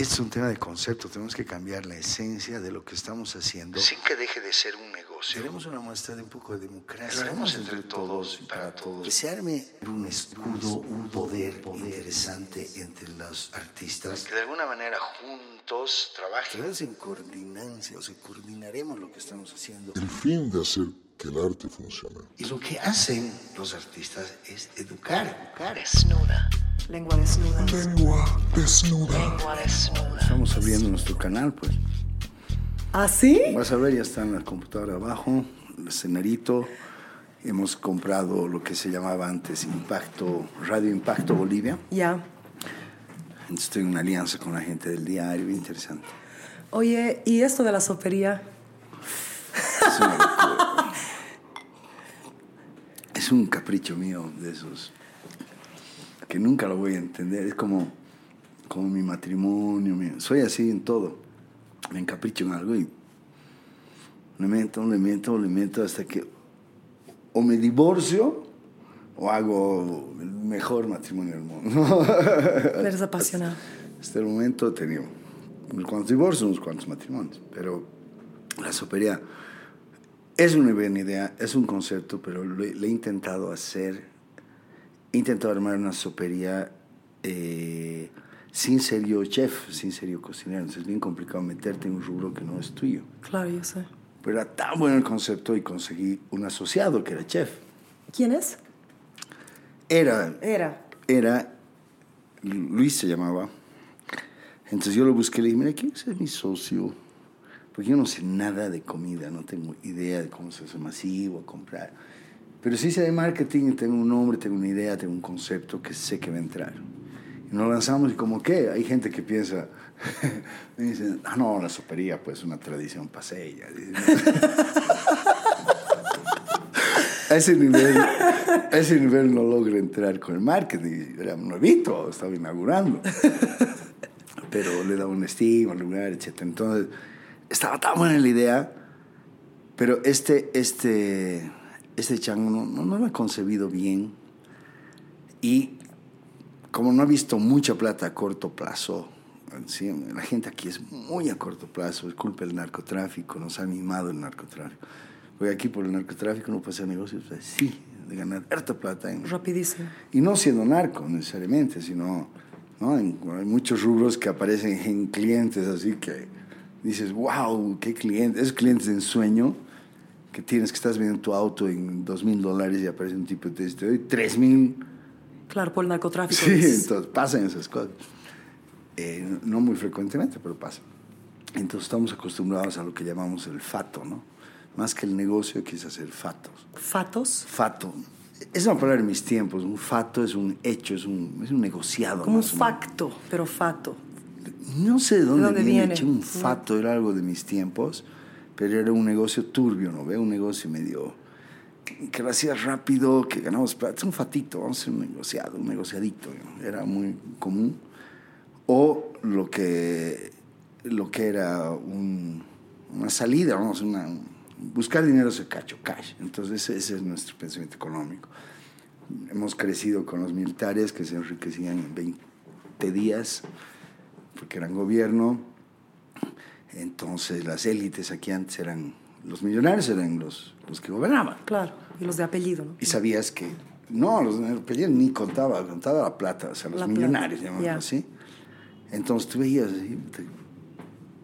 Este es un tema de concepto, tenemos que cambiar la esencia de lo que estamos haciendo. Sin que deje de ser un negocio. Tenemos una muestra de un poco de democracia. Lo haremos entre todos y para todos. Que se arme un escudo, un poder, interesante entre los artistas. Que de alguna manera juntos trabajen. Que en coordinancia, o sea, coordinaremos lo que estamos haciendo. El fin de hacer que el arte funcione. Y lo que hacen los artistas es educar. Educar. Desnuda. Lengua desnuda. Lengua desnuda. Lengua desnuda. Estamos abriendo nuestro canal, pues. ¿Ah, sí? Vas a ver, ya está en la computadora abajo, el escenarito. Hemos comprado lo que se llamaba antes Impacto, Radio Impacto Bolivia. Ya. Entonces estoy en una alianza con la gente del diario, bien interesante. Oye, ¿y esto de la sopería? Es, una locura. Es un capricho mío de esos que nunca lo voy a entender. Es como, como mi matrimonio. mi- soy así en todo. Me encapricho en algo y le meto, le meto, le meto hasta que o me divorcio o hago el mejor matrimonio del mundo. Eres apasionado. Hasta el momento he tenido unos cuantos divorcios, unos cuantos matrimonios, pero la sopería es una buena idea, es un concepto, pero le, le he intentado hacer, he intentado armar una sopería eh, sin ser yo chef, sin ser yo cocinero, entonces es bien complicado meterte en un rubro que no es tuyo. Claro, yo sé. Pero era tan bueno el concepto y conseguí un asociado que era chef. ¿Quién es? Era Era. era, Luis se llamaba. Entonces yo lo busqué y le dije, mira, ¿quién es mi socio? Porque yo no sé nada de comida, no tengo idea de cómo se hace masivo, comprar. Pero sí sé de marketing, tengo un nombre, tengo una idea, tengo un concepto que sé que va a entrar. Y nos lanzamos y como que hay gente que piensa, me dicen, ah, no, la sopería pues una tradición paseña. A ese nivel, a ese nivel no logra entrar con el marketing. Era nuevito, estaba inaugurando. Pero le daba un estigma al lugar, etc. Entonces, estaba tan buena la idea, pero este, este, este chango no, no, no lo ha concebido bien. Y como no ha visto mucha plata a corto plazo, sí, la gente aquí es muy a corto plazo, es culpa del narcotráfico, nos ha animado el narcotráfico. Porque aquí por el narcotráfico no puede hacer negocios así, de ganar harta plata. En, Rapidísimo. y no siendo narco necesariamente, sino ¿no? En- hay muchos rubros que aparecen en clientes así que dices, wow, qué clientes, esos clientes en sueño que tienes que estás vendiendo tu auto en dos mil dólares y aparece un tipo y te dice, tres mil. Claro, por el narcotráfico. Sí, dices. entonces pasan esas cosas. Eh, no muy frecuentemente, pero pasa. Entonces estamos acostumbrados a lo que llamamos el fato, ¿no? Más que el negocio, quizás el fatos. Fatos. Fato. Es una palabra de mis tiempos. Un fato es un hecho, es un, es un negociado. Como un facto, pero fato. No sé de dónde, dónde viene. viene? che, Un fato era algo de mis tiempos, pero era un negocio turbio, ¿no? ve? Un negocio medio que lo hacías rápido, que ganamos plata. Es un fatito, vamos a hacer un negociado, un negociadito. ¿no? Era muy común. O lo que, lo que era un- una salida, vamos, una, buscar dinero se cacho, cash. Entonces ese, es nuestro pensamiento económico. Hemos crecido con los militares que se enriquecían en 20 días porque eran gobierno. Entonces las élites aquí antes eran, los millonarios eran los, los que gobernaban. Claro. Y los de apellido, ¿no? Y sabías que, no, los de apellido ni contaba, contaba la plata, o sea, los La millonarios, llamámoslo ya. así. Entonces tú veías,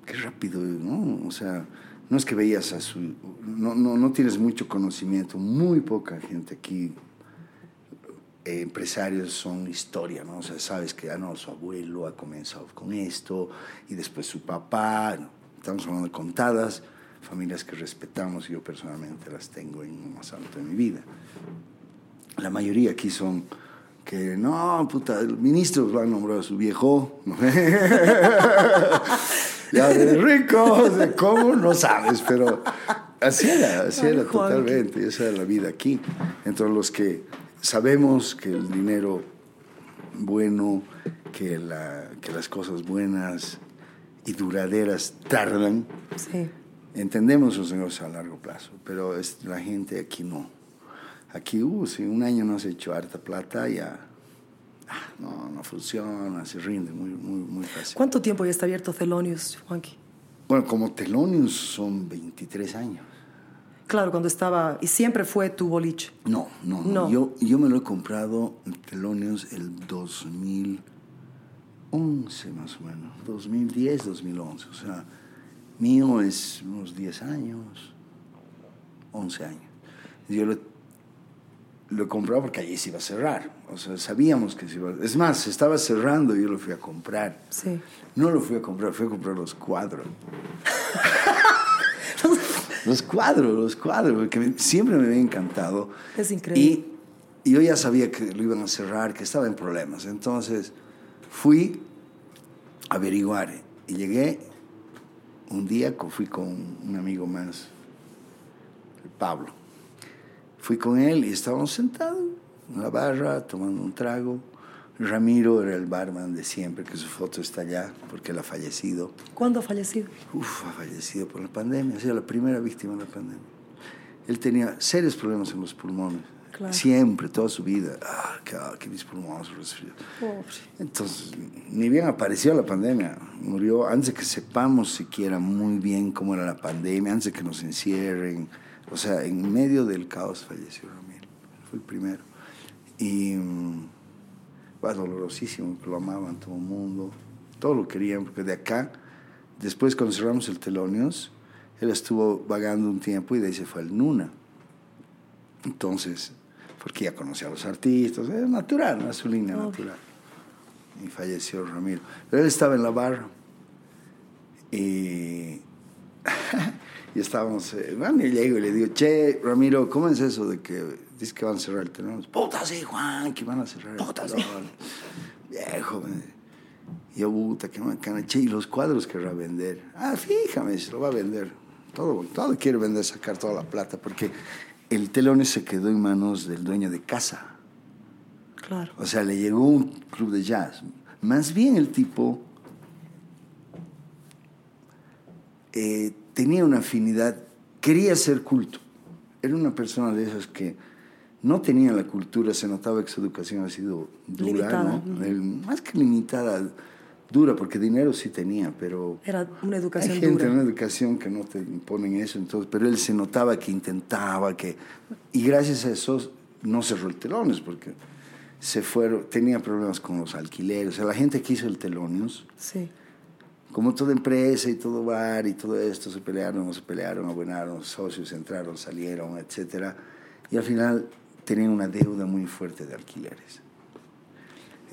qué rápido, ¿no? O sea, no es que veías a su, no, no, no tienes mucho conocimiento, muy poca gente aquí, eh, empresarios son historia, ¿no? O sea, sabes que, ah, no, su abuelo ha comenzado con esto, y después su papá, ¿no? Estamos hablando de contadas, familias que respetamos, y yo personalmente las tengo en lo más alto de mi vida. La mayoría aquí son que, no, puta, el ministro lo han nombrado a su viejo, ya de rico, de cómo, no sabes, pero así era, así era totalmente, esa era la vida aquí. Entre los que sabemos que el dinero bueno, que, la, que las cosas buenas y duraderas tardan, Sí. entendemos los negocios a largo plazo, pero es, la gente aquí no. Aquí, uh, si un año no has hecho harta plata, ya, ah, no, no funciona, se rinde muy, muy, muy fácil. ¿Cuánto tiempo ya está abierto Thelonious, Juanqui? Bueno, como Telonius son 23 años. Claro, cuando estaba... Y siempre fue tu boliche. No, no, no. No. Yo, yo me lo he comprado el Telonius el 2011 más o menos. 2010, 2011. O sea, mío es unos 10 años, 11 años. Yo lo, lo he comprado porque allí se iba a cerrar. O sea, sabíamos que se iba a... Es más, se estaba cerrando y yo lo fui a comprar. Sí. No lo fui a comprar, fui a comprar los cuadros. los cuadros, los cuadros, porque siempre me había encantado. Es increíble. Y yo ya sabía que lo iban a cerrar, que estaba en problemas. Entonces fui a averiguar y llegué un día, fui con un amigo más, Pablo. Fui con él y estábamos sentados en la barra tomando un trago. Ramiro era el barman de siempre, que su foto está allá porque él ha fallecido. ¿Cuándo ha fallecido? Uf, ha fallecido por la pandemia, ha sido la primera víctima de la pandemia. Él tenía serios problemas en los pulmones. Claro. Siempre, toda su vida. Ah, que, ah, que mis pulmones resfriados. Entonces, ni bien apareció la pandemia. Murió antes de que sepamos siquiera muy bien cómo era la pandemia, antes de que nos encierren. O sea, en medio del caos falleció Ramiro. Fue el primero. Y mm, fue dolorosísimo, lo amaban todo el mundo. Todo lo querían, porque de acá, después cuando cerramos el Telonios, él estuvo vagando un tiempo y de ahí se fue al Nuna. Entonces, porque ya conocía a los artistas, es natural, ¿no? es su línea natural. Y falleció Ramiro. Pero él estaba en la barra y, y estábamos, eh, bueno, y llego y le digo, che, Ramiro, ¿cómo es eso de que dices que van a cerrar el telón? Puta, sí, Juan, que van a cerrar el telón. Viejo, me- y yo, puta, qué macana. Che, y los cuadros querrá vender. Ah, fíjame, se lo va a vender. Todo, todo quiere vender, sacar toda la plata, porque el telón se quedó en manos del dueño de casa. Claro. O sea, le llegó un club de jazz. Más bien el tipo eh, tenía una afinidad, quería ser culto. Era una persona de esas que no tenía la cultura, se notaba que su educación ha sido dura, Limitada. más que limitada, dura, porque dinero sí tenía, pero Era una educación hay gente dura. una educación que no te imponen eso, entonces, pero él se notaba que intentaba, que y gracias a eso no cerró el telones, porque se fueron, tenía problemas con los alquileres, o sea, la gente que hizo el telonios, Sí. como toda empresa y todo bar y todo esto, se pelearon, no se pelearon, abonaron, socios entraron, salieron, etcétera, y al final tenían una deuda muy fuerte de alquileres.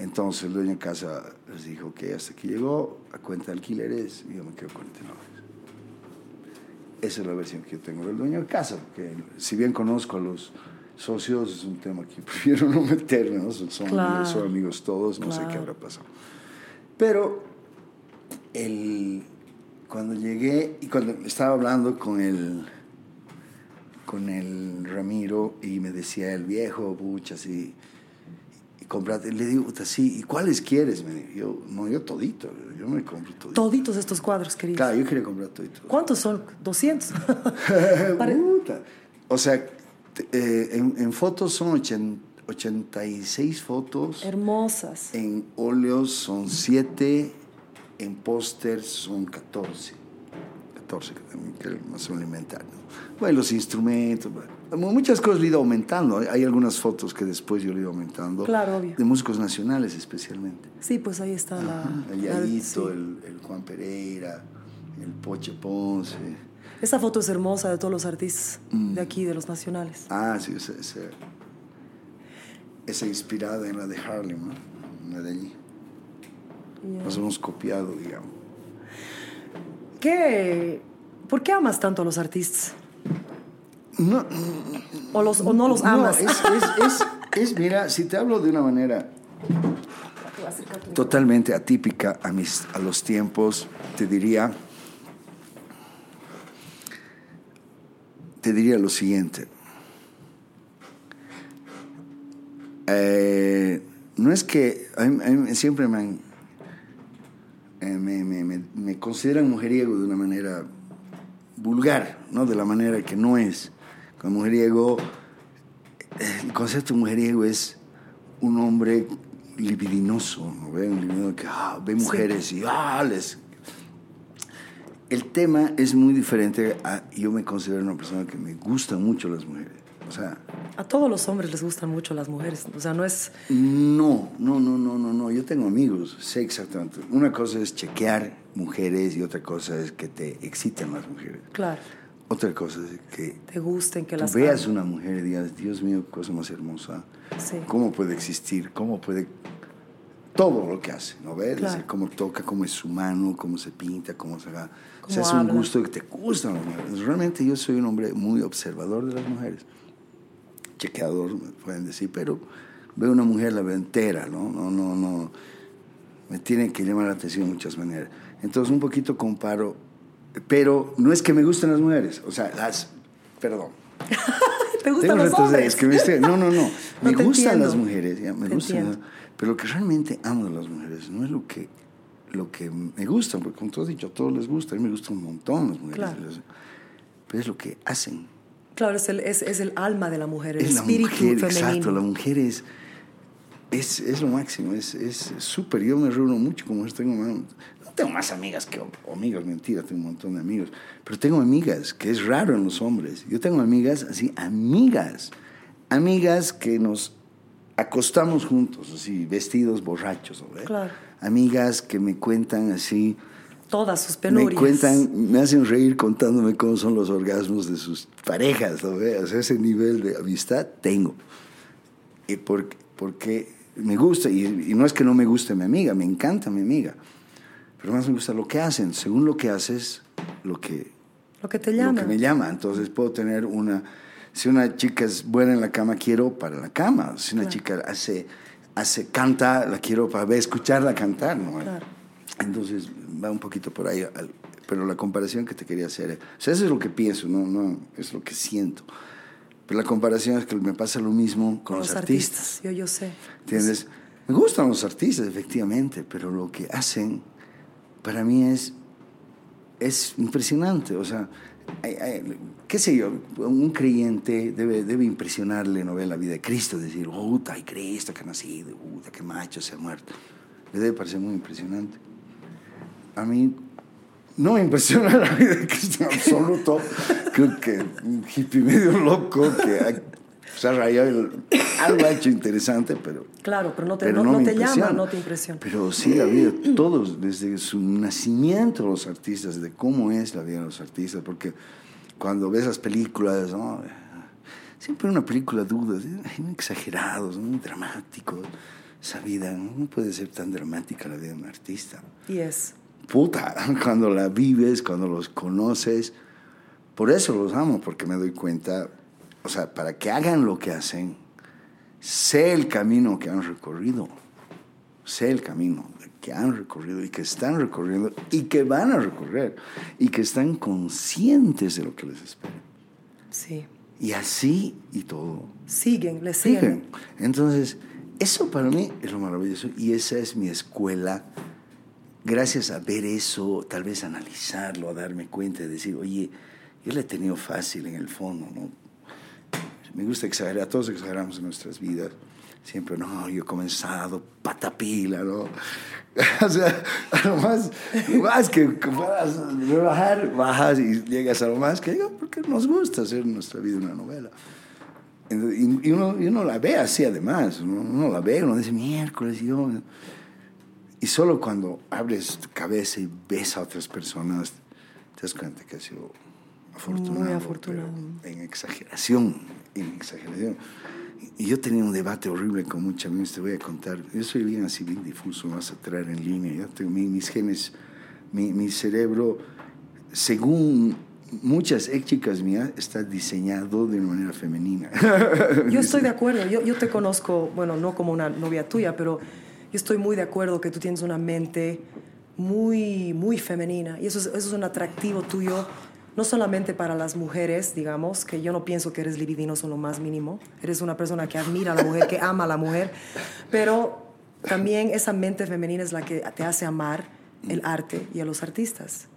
Entonces el dueño de casa les dijo que hasta que llegó a cuenta de alquileres, yo me quedo con el telones. Esa es la versión que yo tengo del dueño de casa, porque si bien conozco a los socios, es un tema que prefiero no meterme, ¿no? Son, Claro. amigos, son amigos todos, no sé qué habrá pasado. Pero el, cuando llegué y cuando estaba hablando con el, con el Ramiro y me decía el viejo, pucha, así, y comprate, le digo, puta, sí, ¿y cuáles quieres? Me dijo, yo, no, yo todito, yo me compro todito. Toditos estos cuadros, queridos. Claro, yo quería comprar todito. ¿Cuántos son? 200. Pare- Puta. O sea, eh, en, en fotos son ochen- 86 fotos. Hermosas. En óleos son 7, en pósters son 14. 14 que también que más un inventario. Bueno, los instrumentos, bueno, muchas cosas le he ido aumentando. Hay- algunas fotos que después yo le he ido aumentando. Claro, obvio. De músicos nacionales especialmente. Sí, pues ahí está la... El la- Yayito, sí. el, el Juan Pereira, el Poche Ponce. Esa foto es hermosa de todos los artistas Mm. de aquí, de los nacionales. Ah, sí, esa, esa, esa inspirada en la de Harlem, ¿no? la de allí. Nos hemos copiado, digamos. ¿Qué? ¿Por qué amas tanto a los artistas? No, ¿O, los, o no los amas? No, es, es, es, es, mira, si te hablo de una manera totalmente atípica a, mis, a los tiempos, te diría, te diría lo siguiente. Eh, no es que a mí- a mí siempre me, han- eh, me, me- me- me consideran mujeriego de una manera vulgar, ¿no? de la manera que no es. Con mujeriego, el concepto de mujeriego es un hombre libidinoso, ¿no ve? Un libidino que ah, ve mujeres y ah, les... El tema es muy diferente a... Yo me considero una persona que me gustan mucho las mujeres. O sea, A todos los hombres les gustan mucho las mujeres. O sea, no es... no, no, no, no, no, no. Yo tengo amigos, sé exactamente. Una cosa es chequear mujeres y otra cosa es que te exciten las mujeres. Claro, Otra cosa es que te gusten, que las veas una mujer y digas, Dios mío, qué cosa más hermosa. Sí. ¿Cómo puede existir? ¿Cómo puede...? Todo lo que hace, ¿no ves? Claro. Cómo toca, cómo es su mano, cómo se pinta, cómo se haga... O sea, es un gusto que te mujeres. Realmente yo soy un hombre muy observador de las mujeres. Chequeador, me pueden decir, pero veo una mujer, la veo entera, ¿no? No, no, no. Me tiene que llamar la atención de muchas maneras. Entonces, un poquito comparo, pero no es que me gusten las mujeres, o sea, las... Perdón. ¿Te gustan los hombres? es que me estoy- no, no, no. Me te gustan entiendo. las mujeres, ya, me Te gustan. entiendo. Pero lo que realmente amo de las mujeres no es lo que, lo que me gustan, porque como tú has dicho, a todos les gusta, a mí me gustan un montón las mujeres. Claro. Pero es lo que hacen. Claro, es el, es, es el alma de la mujer, el es la espíritu mujer, femenino. exacto, la mujer es, es, es lo máximo, es es súper. Yo me reúno mucho mujeres, tengo, más- no tengo más amigas que amigos, mentira, tengo un montón de amigos, pero tengo amigas, que es raro en los hombres. Yo tengo amigas así, amigas, amigas que nos acostamos juntos, así, vestidos borrachos, ¿no ve? Claro. Amigas que me cuentan así, Todas sus me penurias. cuentan, me hacen reír contándome cómo son los orgasmos de sus parejas, ¿no ve? O sea, ese nivel de amistad tengo. Y porque, porque me gusta, y, y no es que no me guste mi amiga, me encanta mi amiga, pero más me gusta lo que hacen. Según lo que haces, lo que, Lo que te lo llama. que me llama. Entonces puedo tener una, si una chica es buena en la cama, quiero para la cama. Si una chica hace, hace, canta, la quiero para escucharla cantar, ¿no? Claro. Entonces va un poquito por ahí, pero la comparación que te quería hacer, o sea, eso es lo que pienso, no, no, es lo que siento. Pero la comparación es que me pasa lo mismo con, Con los, artistas. Yo, yo sé. ¿Entiendes? Me gustan los artistas, efectivamente, pero lo que hacen para mí es, es impresionante. O sea, qué sé yo, un creyente debe, debe impresionarle no ver la vida de Cristo, decir, puta, hay Cristo que ha nacido, puta, qué macho se ha muerto. Le debe parecer muy impresionante. A mí no me impresiona la vida de Cristo en absoluto. Creo que un hippie medio loco que ha- se ha rayado, el- algo ha hecho interesante, pero Claro, pero no te, pero no, no me te llama, no te impresiona. Pero sí, la vida todos, desde su nacimiento, los artistas, de cómo es la vida de los artistas, porque cuando ves las películas, ¿no? siempre una película dudas, muy exagerados, muy dramáticos. Esa vida no puede ser tan dramática la vida de un artista. Y es. Puta, cuando la vives, cuando los conoces, por eso los amo, porque me doy cuenta, o sea, para que hagan lo que hacen, sé el camino que han recorrido, sé el camino que han recorrido y que están recorriendo y que van a recorrer y que están conscientes de lo que les espera. Sí. Y así y todo. Siguen, le siguen. Siguen. Entonces, eso para mí es lo maravilloso y esa es mi escuela. Gracias a ver eso, tal vez analizarlo, a darme cuenta y decir, oye, yo le he tenido fácil en el fondo, ¿no? Me gusta exagerar, todos exageramos en nuestras vidas. Siempre, no, yo he comenzado patapila, ¿no? o sea, a lo más, más que que puedas rebajar, bajas y llegas a lo más que digo, porque nos gusta hacer nuestra vida una novela. Y, y uno, y uno la ve así además, uno, uno la ve, uno dice miércoles y yo... Y solo cuando abres tu cabeza y ves a otras personas, te das cuenta que has sido afortunado. Muy afortunado. pero En exageración, en exageración. Y yo tenía un debate horrible con muchos amigos, te voy a contar. Yo soy bien así, bien difuso, vas a traer en línea. Yo tengo mi- mis genes, mi, mi cerebro, según muchas ex chicas mías, está diseñado de una manera femenina. Yo estoy de acuerdo. Yo, yo te conozco, bueno, no como una novia tuya, pero yo estoy muy de acuerdo que tú tienes una mente muy, muy femenina. Y eso es, eso es un atractivo tuyo, no solamente para las mujeres, digamos, que yo no pienso que eres libidinoso en lo más mínimo. Eres una persona que admira a la mujer, que ama a la mujer. Pero también esa mente femenina es la que te hace amar el arte y a los artistas.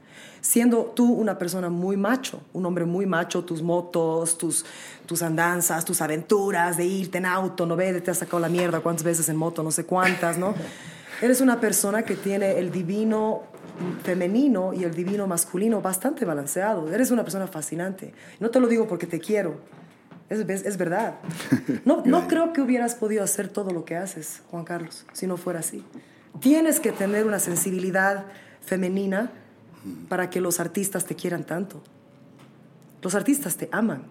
Siendo tú una persona muy macho, un hombre muy macho, tus motos, tus, tus andanzas, tus aventuras de irte en auto, no ve, te has sacado la mierda cuántas veces en moto, no sé cuántas, ¿no? Eres una persona que tiene el divino femenino y el divino masculino bastante balanceado. Eres una persona fascinante. No te lo digo porque te quiero. Es, es- es verdad. No, no creo que hubieras podido hacer todo lo que haces, Juan Carlos, si no fuera así. Tienes que tener una sensibilidad femenina para que los artistas te quieran tanto. Los artistas te aman.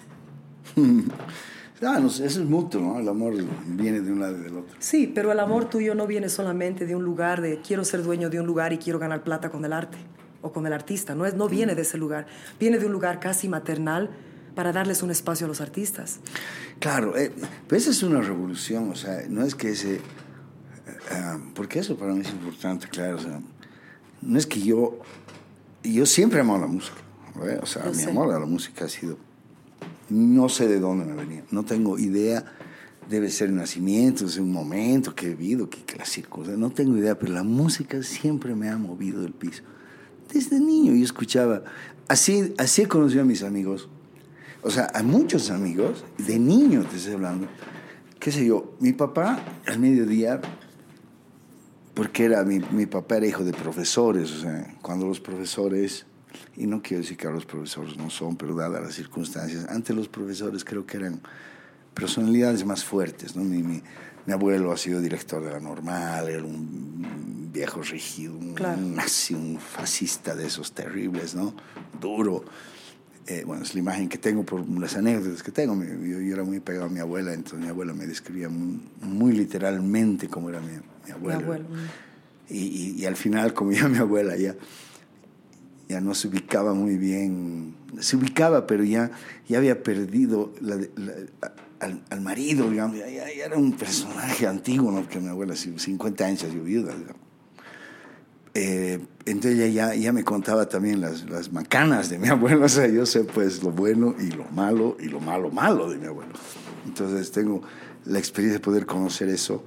Ah, no eso es mutuo, ¿no? El amor viene de un lado y del otro. Sí, pero el amor tuyo no viene solamente de un lugar de quiero ser dueño de un lugar y quiero ganar plata con el arte o con el artista. No, es, no viene de ese lugar. Viene de un lugar casi maternal para darles un espacio a los artistas. Claro, eh, pero esa es una revolución, o sea, no es que ese... eh, ah, porque eso para mí es importante, claro, o sea, no es que yo... Yo siempre amado la música, ¿ve? o sea, Lo mi sé. amor a la música ha sido... No sé de dónde me venía, no tengo idea, debe ser nacimiento, es un momento que he vivido, clásico, o sea, no tengo idea, pero la música siempre me ha movido del piso. Desde niño yo escuchaba, así, así he conocido a mis amigos, o sea, a muchos amigos, de niño te estoy hablando, qué sé yo, mi papá al mediodía, porque era, mi, mi papá era hijo de profesores, o sea, cuando los profesores, y no quiero decir que ahora los profesores no son, pero dadas las circunstancias, antes los profesores creo que eran personalidades más fuertes, ¿no? Mi, mi, mi abuelo ha sido director de la normal, era un viejo rígido, un, Claro. nazi, un fascista de esos terribles, ¿no? Duro. Eh, bueno, es la imagen que tengo por las anécdotas que tengo. Mi- Yo, yo era muy pegado a mi abuela, entonces mi abuela me describía muy, muy literalmente cómo era mi, mi abuela. abuelo, mm. Y, y- y al final, como ya mi abuela ya, ya no se ubicaba muy bien, se ubicaba, pero ya, ya había perdido la- la- al, al marido, digamos, ya, ya- era un personaje antiguo, ¿no? Porque mi abuela, sí, 50 años, sido viuda. Eh, entonces ella ya, ya me contaba también las, las macanas de mi abuelo, o sea, yo sé pues lo bueno y lo malo y lo malo malo de mi abuelo. Entonces tengo la experiencia de poder conocer eso.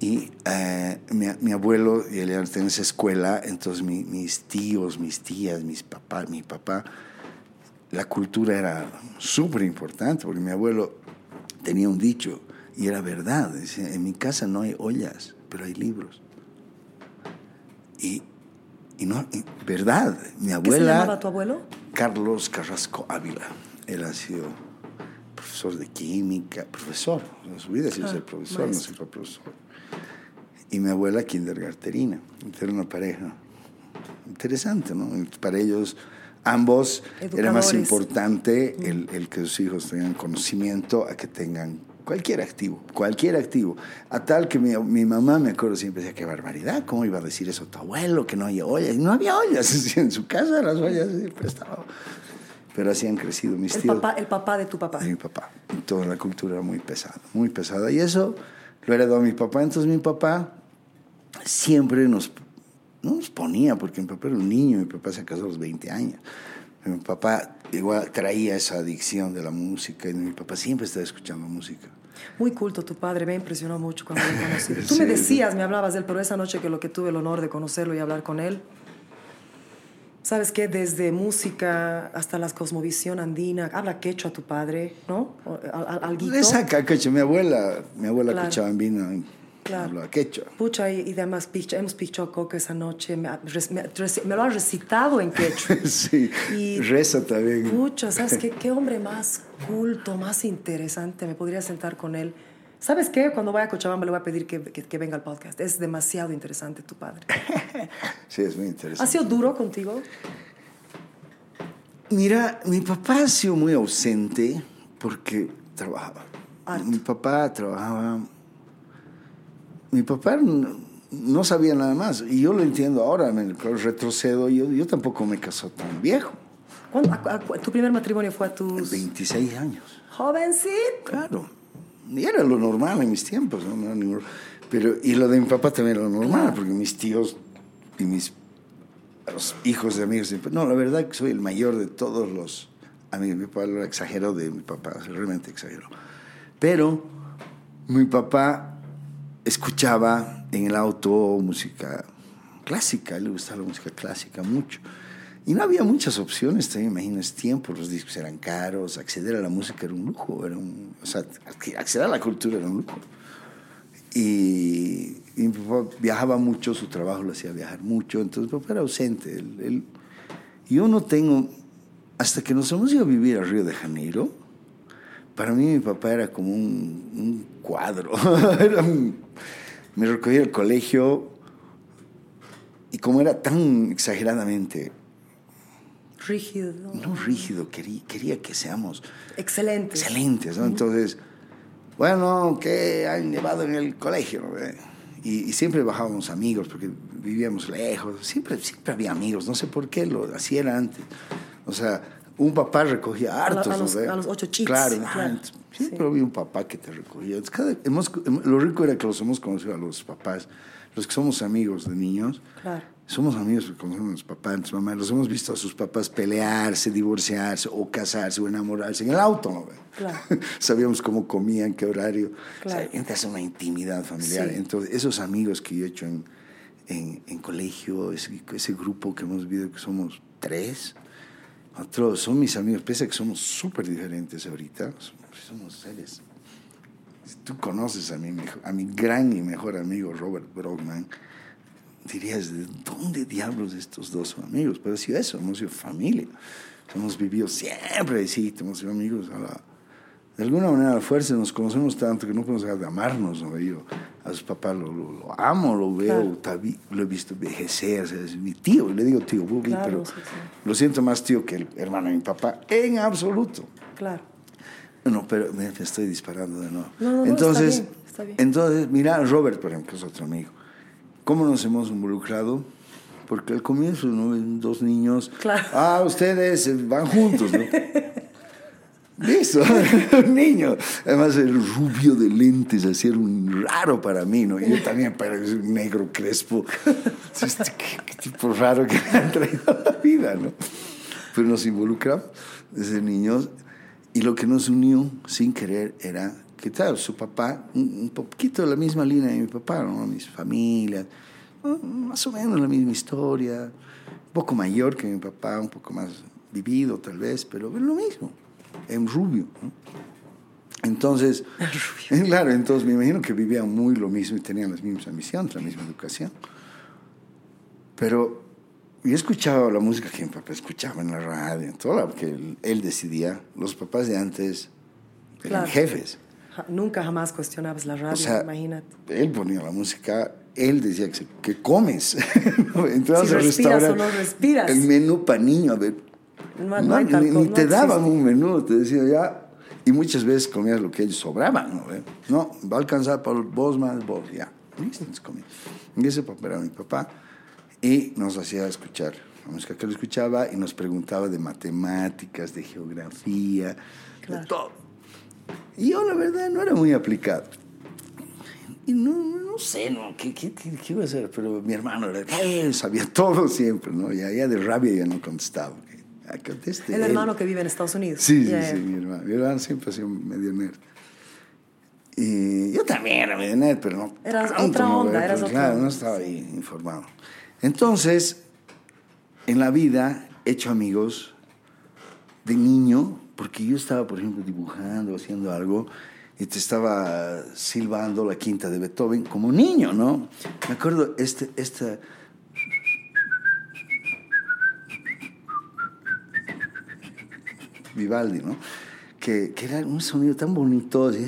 Y eh, mi, mi abuelo, y él está en esa escuela, entonces mi- mis tíos, mis tías, mis papás, mi papá, la cultura era súper importante, porque mi abuelo tenía un dicho, y era verdad, decía, en mi casa no hay ollas, pero hay libros. Y, y no, y verdad, mi ¿Qué abuela... se llamaba tu abuelo? Carlos Carrasco Ávila. Él ha sido profesor de química, profesor. En su vida ha sido Ah, profesor, no maestro. se fue profesor. Y mi abuela kindergarterina. Era una pareja interesante, ¿no? Para ellos, ambos, era más Educadores. importante el, el que sus hijos tengan conocimiento a que tengan cualquier activo, cualquier activo. A tal que mi, mi mamá, me acuerdo, siempre decía, qué barbaridad, ¿cómo iba a decir eso tu abuelo, que no había ollas? No había ollas, en su casa las ollas siempre estaban. Pero así han crecido mis El tíos papá, el papá de tu papá. de mi papá. Toda la cultura era muy pesada, muy pesada. Y eso lo heredó mi papá. Entonces mi papá siempre nos, nos ponía, porque mi papá era un niño, mi papá se casó a los 20 años. Mi papá igual traía esa adicción de la música y mi papá siempre estaba escuchando música. Muy culto tu padre, me impresionó mucho cuando lo conocí. Tú Sí, me decías, me hablabas de él, pero esa noche que lo que tuve el honor de conocerlo y hablar con él, ¿sabes qué? Desde música hasta la cosmovisión andina, habla quechua tu padre, ¿no? Alguito. Esa cacacha, mi abuela, mi abuela Claro. cochabambina Claro. hablaba quechua. Pucha, y, y además picha- hemos pichado coca esa noche, me, me, lo ha recitado en quechua. sí, Y- reza también. Pucha, ¿sabes qué? Qué hombre más culto, más interesante. Me podría sentar con él. ¿Sabes qué? Cuando vaya a Cochabamba le voy a pedir que, que- que venga al podcast. Es demasiado interesante tu padre. Sí, es muy ¿Ha interesante. sido duro contigo? Mira, mi papá ha sido muy ausente porque trabajaba. Mi papá trabajaba. Mi papá no sabía nada más. Y yo lo entiendo ahora, me retrocedo. Yo, yo tampoco me casó tan viejo. ¿Cuándo- a- a- tu primer matrimonio fue a tus... 26 años. Jovencito. Claro. Y era lo normal en mis tiempos. ¿no? Ningún- Pero, y lo de mi papá también era lo normal, porque mis tíos y mis los hijos de amigos. No, la verdad que soy el mayor de todos los amigos. Mi papá lo exageró de mi papá, realmente exageró. Pero mi papá escuchaba en el auto música clásica, le gustaba la música clásica mucho. Y no había muchas opciones, también imaginas tiempo, los discos eran caros, acceder a la música era un lujo, era un, o sea, acceder a la cultura era un lujo. Y, y mi papá viajaba mucho, su trabajo lo hacía viajar mucho, entonces mi papá era ausente. Él, él- yo no tengo, hasta que nos hemos ido a vivir a Río de Janeiro, para mí mi papá era como un, un cuadro. Era un- me recogía del colegio y como era tan exageradamente, Rígido. no rígido, quería, quería que seamos Excelente. excelentes, ¿no? Entonces, bueno, ¿qué han llevado en el colegio? no? Eh, Y, y siempre bajábamos amigos porque vivíamos lejos, siempre, siempre había amigos, no sé por qué, lo, así era antes. O sea, un papá recogía hartos. a los- ¿no a los ocho chicos, Claro, claro. siempre Sí. había un papá que te recogía. Cada- hemos, lo rico era que los hemos conocido a los papás, los que somos amigos de niños. Claro. Somos amigos a los papás, sus mamás, los hemos visto a sus papás pelearse, divorciarse o casarse o enamorarse en el auto, ¿no? Claro. Sabíamos cómo comían, qué horario. Claro. Entras a una intimidad familiar. Sí. Entonces, esos amigos que yo he hecho en, en, en colegio, ese, ese grupo que hemos vivido, que somos tres, otros son mis amigos, pese a que somos súper diferentes ahorita, somos, somos seres. Tú conoces a mi, mejo- a mi gran y mejor amigo Robert Brogman, dirías, ¿de dónde diablos estos dos son amigos? Pero ha sido eso, hemos sido familia. Hemos vivido siempre, sí, hemos sido amigos a la, de alguna manera a la fuerza nos conocemos tanto que no podemos dejar de amarnos, ¿no? Yo a sus papás lo, lo- lo amo, lo veo, Claro. lo he visto envejecer, o sea, es mi tío, le digo tío Bubi, Claro, pero sí, sí. lo siento más tío que el hermano de mi papá, en absoluto. Claro. No, pero me, estoy disparando de nuevo. No, no, no, entonces, está bien, está bien. entonces, mira, Robert, por ejemplo, es otro amigo. ¿Cómo nos hemos involucrado? Porque al comienzo, ¿no? Dos niños. Claro. Ah, ustedes eh, van juntos, ¿no? Listo, un niño. Además, el rubio de lentes, así era un raro para mí, ¿no? Yo también parecía un negro crespo. Este, ¿Qué, qué tipo raro que me han traído a la vida, ¿no? Pero nos involucramos desde niños y lo que nos unió sin querer era claro, su papá, un, poquito de la misma línea de mi papá, ¿no? Mis familias, ¿no? más o menos la misma historia, un poco mayor que mi papá, un poco más vivido tal vez, pero es lo mismo, en rubio. ¿no? Entonces, claro, entonces me imagino que vivían muy lo mismo y tenían las mismas ambiciones, la misma educación. Pero yo escuchaba la música que mi papá escuchaba en la radio, en todo, porque él, él decidía. Los papás de antes eran Claro. jefes. Nunca jamás cuestionabas la radio, O sea, imagínate. él ponía la música, él decía que, que comes. Entrabas Si al restaurante, no respiras. El menú para niño, a ver. No, ni, te daban existe. un menú, te decía ya. Y muchas veces comías lo que ellos sobraban, ¿no? ve? No, va a alcanzar para vos más, vos, ya. Y ese papá era mi papá. Y nos hacía escuchar la música que él escuchaba y nos preguntaba de matemáticas, de geografía, de todo. Y yo, la verdad, no era muy aplicado. Y no, no sé, ¿no? ¿Qué, qué, qué, qué iba a hacer? Pero mi hermano era, él sabía todo siempre, ¿no? Ya, ya de rabia ya no contestaba. Ah, conteste El él. hermano que vive en Estados Unidos. Sí, sí, sí, mi hermano. Mi hermano siempre ha sido medio nerd. Y yo también era medio nerd, pero no. Eras otra onda, Pero, eras otra Claro, no estaba ahí informado. Entonces, en la vida he hecho amigos de niño, porque yo estaba, por ejemplo, dibujando, haciendo algo, y te estaba silbando la quinta de Beethoven como niño, ¿no? Me acuerdo, este, esta. Vivaldi, ¿no? Que, que era un sonido tan bonito. así,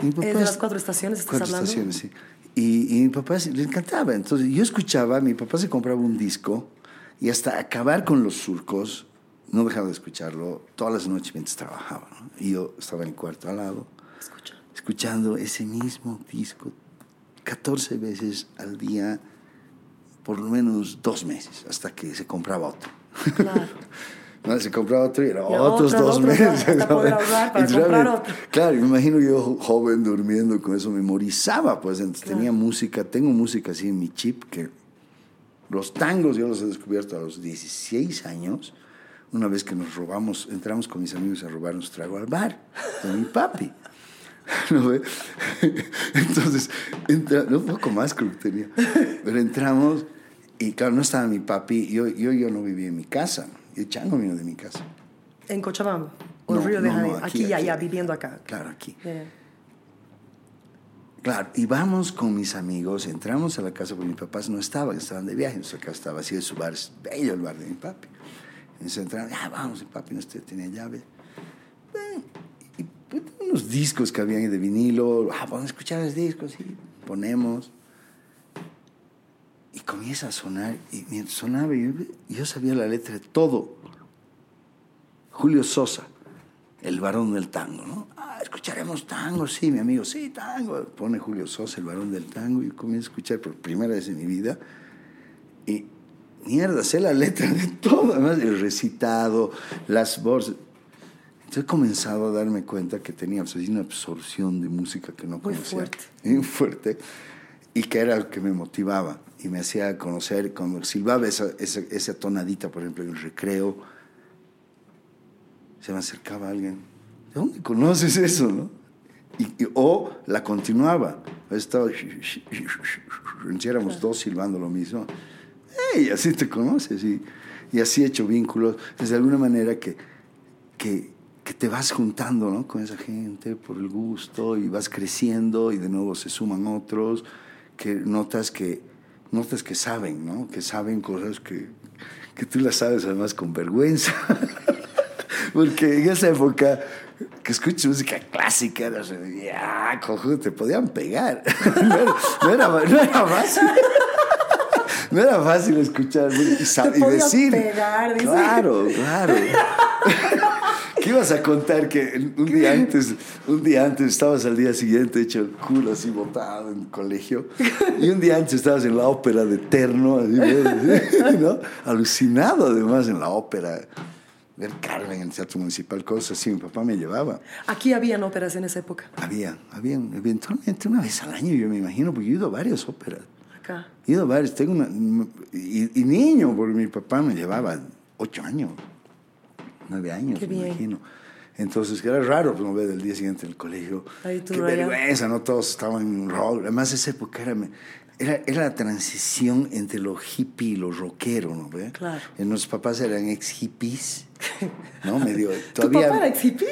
mi papá ¿Es de las cuatro estaciones estás Cuatro hablando? estaciones, sí. Y, y mi papá le encantaba. Entonces yo escuchaba, mi papá se compraba un disco y hasta acabar con los surcos, no dejaba de escucharlo todas las noches mientras trabajaba. ¿no? Y yo estaba en el cuarto al lado, Escucha. escuchando ese mismo disco 14 veces al día, por lo menos dos meses, hasta que se compraba otro. Claro. No, se compraba otro y era otros otro, dos otro, meses. hasta poder ahorrar para Y comprar otro. Claro, me imagino yo jo- joven durmiendo con eso, memorizaba, pues entonces tenía música, tengo música así en mi chip que los tangos yo los he descubierto a los 16 años, una vez que nos robamos, entramos con mis amigos a robarnos trago al bar de mi papi. ¿No ve? Entonces, entra, no, un poco más creo que tenía, pero entramos Y claro, no estaba mi papi, yo, yo, yo no vivía en mi casa, el chango vino de mi casa. ¿En Cochabamba? ¿O No, Río de no, Janeiro? aquí, aquí, ya, viviendo acá. Claro, aquí. Yeah. Claro, y vamos con mis amigos, entramos a la casa porque mis papás no estaban, estaban de viaje, entonces acá estaba así, su bar es bello, el bar de mi papi. Entonces entramos, ya vamos, el papi no tenía llave. Ven, Y, pues, unos discos que habían de vinilo, ah, vamos a escuchar los discos, y ponemos. Y comienza a sonar, y mientras sonaba, yo, yo sabía la letra de todo. Julio Sosa, el varón del tango, ¿no? Ah, escucharemos tango, sí, mi amigo, sí, tango. Pone Julio Sosa, el varón del tango, y comienzo a escuchar por primera vez en mi vida. Y mierda, sé la letra de todo, además el recitado, las voces. Entonces he comenzado a darme cuenta que tenía pues, una absorción de música que no Muy conocía. fuerte. Muy fuerte. Y que era lo que me motivaba y me hacía conocer, cuando silbaba esa, esa, esa tonadita, por ejemplo, en el recreo, se me acercaba alguien. ¿De dónde conoces eso, no? Y, y- o la continuaba. Estaba, si éramos dos silbando lo mismo. ¡Ey! Así te conoces. Y, y así he hecho vínculos. Desde alguna manera que, que, que te vas juntando ¿no? con esa gente por el gusto y vas creciendo y de nuevo se suman otros que notas que, notas que saben, ¿no? que saben cosas que, que tú las sabes además con vergüenza. Porque en esa época que escuchas música clásica, era ya, cojudo, te podían pegar. No era, no era, no era fácil. No era fácil escuchar y, y decir. pegar, dice. Claro, claro. ¿Qué ibas a contar que un día antes, un día antes estabas al día siguiente hecho el culo así botado en el colegio y un día antes estabas en la ópera de Terno, así, ¿no? Alucinado además en la ópera. Ver Carmen en el Teatro Municipal, cosas así, mi papá me llevaba. Aquí habían óperas en esa época. Había, había, eventualmente una vez al año, yo me imagino, porque yo he ido a varias óperas. Acá. He ido a varias, tengo una, y, y niño, porque mi papá me llevaba ocho años, nueve años, Qué me bien. imagino. Entonces, que era raro pues, no ver el día siguiente en el colegio. Tú Qué rayado. vergüenza, ¿no? Todos estaban en rock. Además, esa época era, era, era la transición entre lo hippie y lo rockero, ¿no? ve? Claro. Y nuestros papás eran ex hippies, ¿no? Medio, ¿Tu todavía... papá era ex hippie?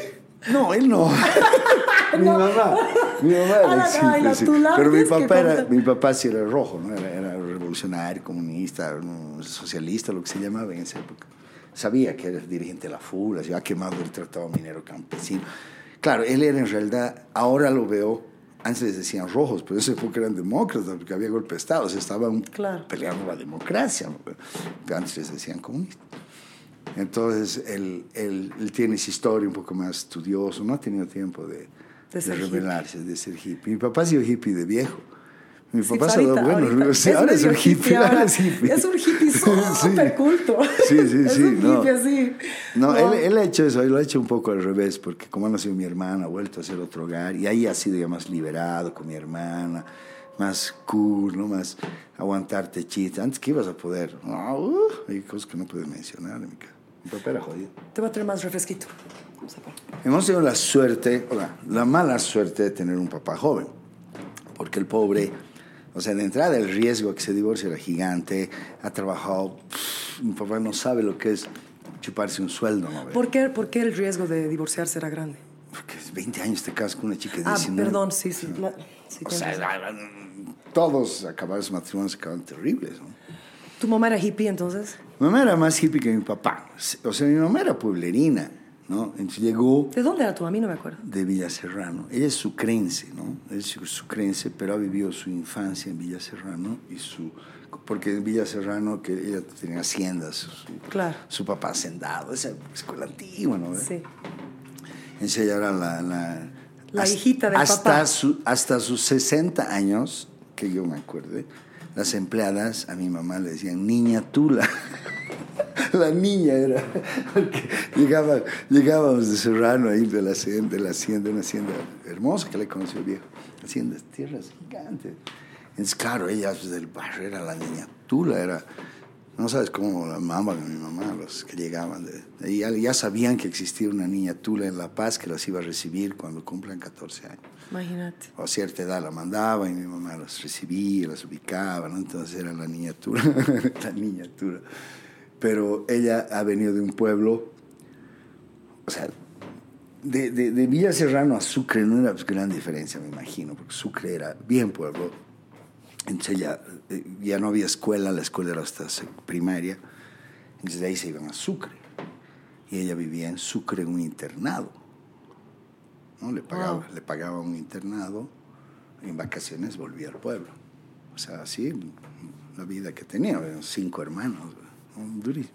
No, él no. mi mamá. Mi mamá era la hippie, sí. la Pero mi papá, era, mi papá sí era rojo, ¿no? Era, era revolucionario, comunista, socialista, lo que se llamaba en esa época. Sabía que era dirigente de la FULA, se había quemado el Tratado Minero Campesino. Claro, él era en realidad, ahora lo veo, antes les decían rojos, pero esa época eran demócratas, porque había golpe de Estado, o sea, estaban Claro. peleando la democracia. Pero antes les decían comunistas. Entonces, él, él, él tiene esa historia un poco más estudioso, no ha tenido tiempo de, De de ser rebelarse, de ser hippie. Mi papá ha sido hippie de viejo. Mi Sí, papá se ha dado bueno, sí, ahora es un hippie, ahora ahora. es hippie. Es un hippie súper culto. Sí, sí, Es sí. un no. hippie así. No, Wow. Él, él ha hecho eso, él lo ha hecho un poco al revés, porque como ha nacido mi hermana, ha vuelto a hacer otro hogar, y ahí ha sido ya más liberado con mi hermana, más cool, ¿no? Más aguantarte chiste. Antes que ibas a poder, no, uh, hay cosas que no puedes mencionar en mi casa. Mi papá era jodido. Te voy a traer más refresquito. Hemos tenido la suerte, o la, la mala suerte de tener un papá joven, porque el pobre, o sea, de entrada el riesgo a que se divorcie era gigante, ha trabajado, pff, mi papá no sabe lo que es chuparse un sueldo, ¿no? ¿Por qué, ¿Por qué el riesgo de divorciarse era grande? Porque 20 años te casas con una chica de Ah, 19. perdón, sí, sí. la- sí, O sea, la- todos acabaron sus matrimonios acaban terribles, ¿no? ¿Tu mamá era hippie entonces? Mi mamá era más hippie que mi papá. O sea, mi mamá era pueblerina, ¿no? Entonces llegó ¿De dónde era tu? A mí no me acuerdo. de Villa Serrano. Ella es sucrense, ¿no? Es su- sucrense, pero ha vivido su infancia en Villa Serrano y su... Porque en Villa Serrano, que ella tenía haciendas, su, Claro. su papá hacendado, esa escuela antigua, ¿no? Sí. Entonces ella era la... La, La hasta- hijita del hasta papá. Su, hasta sus 60 años, que yo me acuerde, las empleadas a mi mamá le decían, niña tula. la niña era, porque llegábamos de Serrano ahí de la hacienda, de la hacienda, una hacienda hermosa que le conoció el viejo, haciendas, tierras gigantes. Entonces, claro, ella pues, del barrio era la niña tula, era No sabes cómo la amaban a mi mamá, los que llegaban. De, ya, ya sabían que existía una niña Tula en La Paz que las iba a recibir cuando cumplan 14 años. Imagínate. A cierta edad la mandaba y mi mamá las recibía, las ubicaba. Entonces era la niña Tula, la niña Tula. Pero ella ha venido de un pueblo, o sea, de, de, Villa Serrano a Sucre no era pues, gran diferencia, me imagino, porque Sucre era bien pueblo. Entonces ella, eh, ya no había escuela, la escuela era hasta primaria. Entonces de ahí se iban a Sucre. Y ella vivía en Sucre en un internado. ¿No? Le, pagaba, Wow. le pagaba un internado, en vacaciones volvía al pueblo. O sea, así la vida que tenía, cinco hermanos, ¿no? durísimo.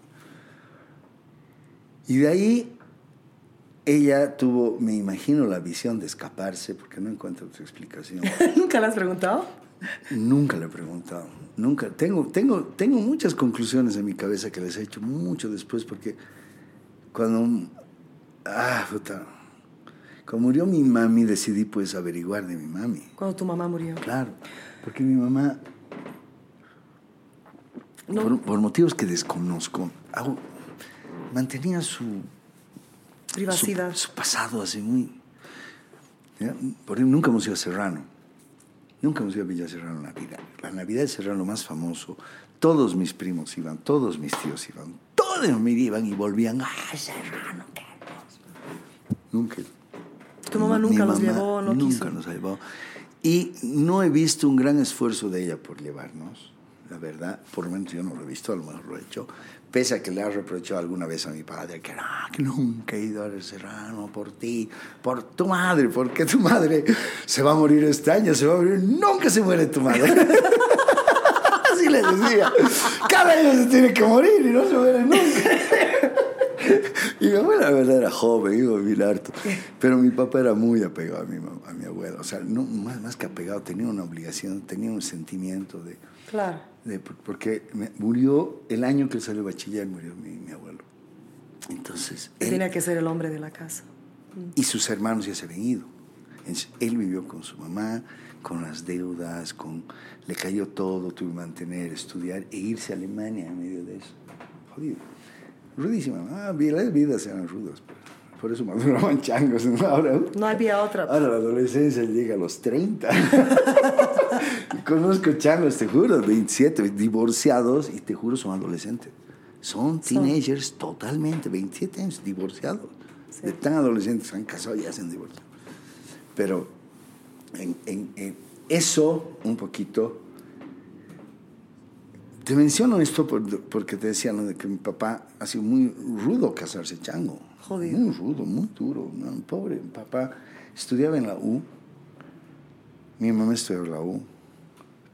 Y de ahí ella tuvo, me imagino, la visión de escaparse, porque no encuentro otra explicación. ¿Nunca la has preguntado? Nunca le he preguntado. Nunca. Tengo, tengo, tengo muchas conclusiones en mi cabeza que les he hecho mucho después, porque cuando. Ah, puta. Cuando murió mi mami, decidí pues averiguar de mi mami. Cuando tu mamá murió. Claro. Porque mi mamá, No. por, por motivos que desconozco, mantenía su Privacidad. Su, su pasado así muy... ¿ya? Por ejemplo, nunca hemos ido a Serrano. Nunca hemos ido a Villa Serrano en Navidad. La Navidad de Serrano más famoso. Todos mis primos iban, todos mis tíos iban. Todos me iban y volvían. ¡Ay, Serrano, qué hermoso! Nunca. Tu mamá nunca los mamá llevó, no Nunca quiso. nos llevado. Y no he visto un gran esfuerzo de ella por llevarnos, la verdad. Por lo menos yo no lo he visto, a lo mejor lo he hecho. Pese a que le ha reprochado alguna vez a mi padre que, no, que nunca he ido al Serrano por ti, por tu madre, porque tu madre se va a morir este año, se va a morir, nunca se muere tu madre. Así le decía. Cada año se tiene que morir y no se muere nunca. Y mi abuela, la verdad, era joven, iba a vivir harto. Pero mi papá era muy apegado a mi, a mi abuela. O sea, no, más, más que apegado, tenía una obligación, tenía un sentimiento de... Claro. de- porque murió el año que salió bachiller, murió mi, mi abuelo. Entonces, él Tenía que ser el hombre de la casa. y sus hermanos ya se habían ido. Entonces, él vivió con su mamá, con las deudas, con le cayó todo, tuvo que mantener, estudiar e irse a Alemania en medio de eso. Jodido. Rudísima. Ah, las vidas eran rudas. pero Por eso maduraban changos. ¿no? Ahora, No había otra. ahora la adolescencia llega a los 30. Y Conozco changos, te juro, 27, divorciados, y te juro son adolescentes. Son teenagers totalmente, 27 años, divorciados. De tan adolescentes, se han casado y ya se han divorciado. Pero en, en- en eso, un poquito. Te menciono esto por- porque te decía ¿no? de que mi papá ha sido muy rudo casarse chango. Jodido. Muy rudo, muy duro. Pobre mi papá estudiaba en la U. Mi mamá estudiaba en la U.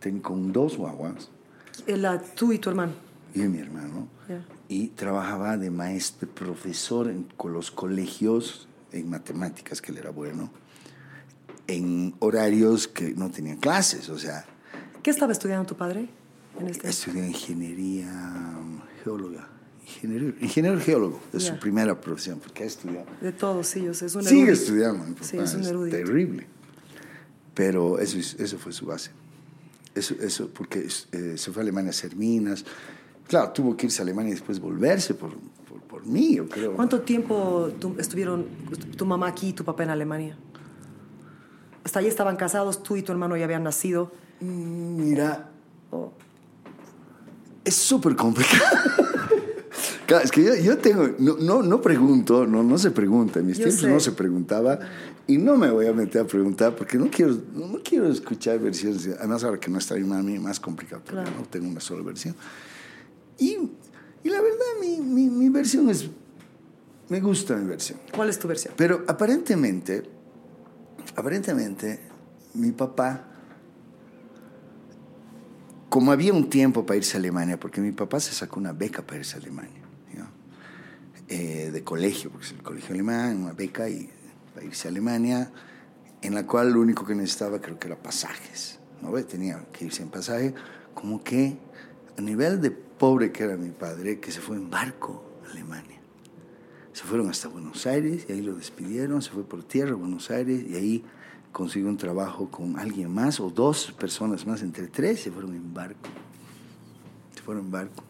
Ten, con dos guaguas Eh, La, tú y tu hermano. y mi hermano. Y trabajaba de maestro, profesor en, con los colegios en matemáticas, que él era bueno, en horarios que no tenían clases. O sea, ¿Qué estaba estudiando tu padre? Este? estudió ingeniería um, geóloga. Ingeniero, ingeniero geólogo, es su primera profesión, porque ha estudiado. De todos, sí, yo sé, es un Sigue erudito. estudiando, mi papá, Sí, es un es erudito. terrible. Pero eso, es- eso fue su base. Eso, eso porque eh, se fue a Alemania a hacer minas. Claro, tuvo que irse a Alemania y después volverse por, por, por mí, yo creo. ¿Cuánto tiempo tu- estuvieron tu mamá aquí y tu papá en Alemania? Hasta allí estaban casados, tú y tu hermano ya habían nacido. Mm, Mira, Oh, es súper complicado. Claro, es que yo, yo tengo, no, no, no pregunto, no, no se pregunta, en mis Yo tiempos sé. no se preguntaba y no me voy a meter a preguntar porque no quiero, no, quiero escuchar versiones, además ahora que no está mi mami, más complicado, porque Claro. no tengo una sola versión. Y, y la verdad, mi, mi, mi versión es, me gusta mi versión. ¿Cuál es tu versión? Pero aparentemente, aparentemente, mi papá, como había un tiempo para irse a Alemania, porque mi papá se sacó una beca para irse a Alemania. Eh, de colegio, porque es el colegio alemán, una beca y para irse a Alemania, en la cual lo único que necesitaba creo que era pasajes, ¿no? Tenía que irse en pasaje, como que a nivel de pobre que era mi padre, que se fue en barco a Alemania. Se fueron hasta Buenos Aires y ahí lo despidieron, se fue por tierra a Buenos Aires y ahí consiguió un trabajo con alguien más o dos personas más, entre tres se fueron en barco. Se fueron en barco.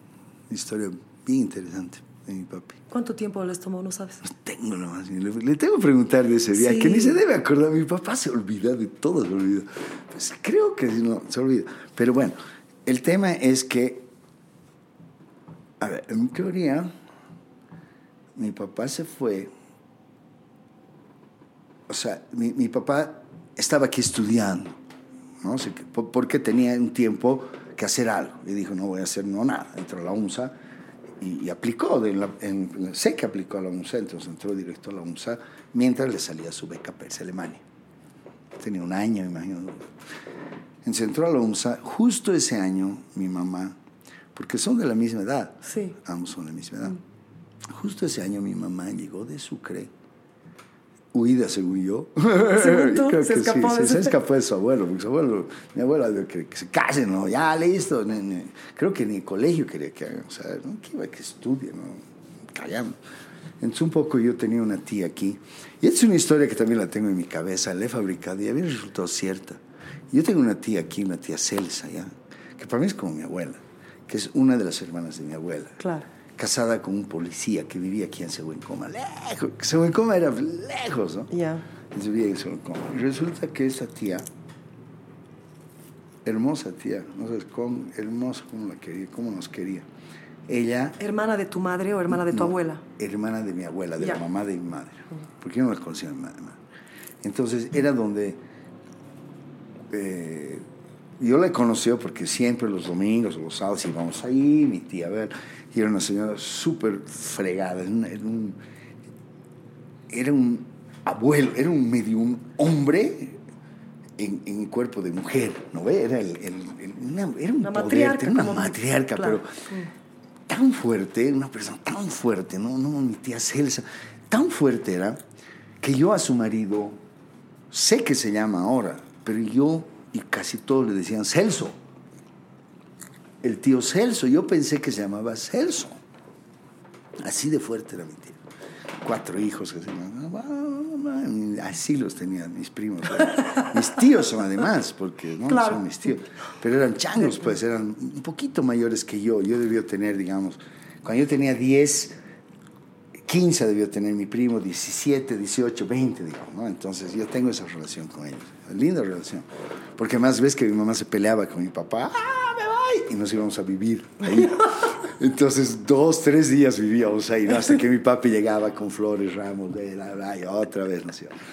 Una historia bien interesante de mi papi. ¿Cuánto tiempo les tomó? No sabes. No tengo lo más. Le, le tengo que preguntar de ese día, Sí. que ni se debe acordar. Mi papá se olvida de todo, se olvida. Pues creo que no, se olvida. Pero bueno, el tema es que, a ver, en teoría, mi papá se fue. O sea, mi, mi papá estaba aquí estudiando, ¿no? Porque tenía un tiempo que hacer algo. Y dijo, no voy a hacer no nada. Entró a la UNSA y, y aplicó. de la- en- sé que aplicó a la UNSA, entonces entró directo a la UNSA mientras le salía su beca PERS Alemania. Tenía un año, imagino. Entonces entró a la UNSA. Justo ese año, mi mamá, porque son de la misma edad. Sí. Ambos son de la misma edad. Justo ese año mi mamá llegó de Sucre, huida según yo. Según tú, Creo se que escapó sí, de se, escapó de su abuelo, porque su abuelo, mi abuela dijo que, que se casen, ¿no? Ya, listo. ni- ni- creo que ni el colegio quería que hagan, o sea, ¿no? que iba que estudie, ¿no? Callando. Entonces un poco yo tenía una tía aquí, y esta es una historia que también la tengo en mi cabeza, la he fabricado y había resultado cierta. Yo tengo una tía aquí, una tía Celsa, ¿ya? Que para mí es como mi abuela, que es una de las hermanas de mi abuela Claro. Casada con un policía que vivía aquí en Sehuencoma, lejos. Sehuencoma era lejos, ¿no? Ya. Entonces vivía en Sehuencoma. Resulta que esa tía, hermosa tía, no sabes cómo, hermosa, cómo la quería, cómo nos quería. Ella, ¿Hermana de tu madre o hermana de tu no, abuela? hermana de mi abuela, de la mamá de mi madre. Porque yo no la conocía mi madre. Entonces era donde eh, yo la conocí porque siempre los domingos o los sábados íbamos ahí, mi tía a ver, y era una señora súper fregada, era, un, era un abuelo, era un medio un hombre en, en cuerpo de mujer, ¿no ve? Era, el, el- el- una, era un Una poder, matriarca, era una matriarca, claro. pero tan fuerte, una persona tan fuerte, no, no, mi tía Celsa, tan fuerte era que yo a su marido, sé que se llama ahora, pero yo y casi todos le decían Celso. El tío Celso, yo pensé que se llamaba Celso. Así de fuerte era mi tío. Cuatro hijos, así, así los tenían mis primos. Mis tíos son además, porque no Claro. son mis tíos. Pero eran changos, pues, eran un poquito mayores que yo. Yo debía tener, digamos, cuando yo tenía 10, 15 debió tener mi primo, 17, 18, 20, digamos, ¿no? Entonces yo tengo esa relación con ellos. Linda relación. Porque más ves que mi mamá se peleaba con mi papá, ¡ah! Y nos íbamos a vivir ahí. Entonces, dos, tres días vivíamos ahí, ¿no? Hasta que mi papi llegaba con flores, ramos, y otra vez nos íbamos.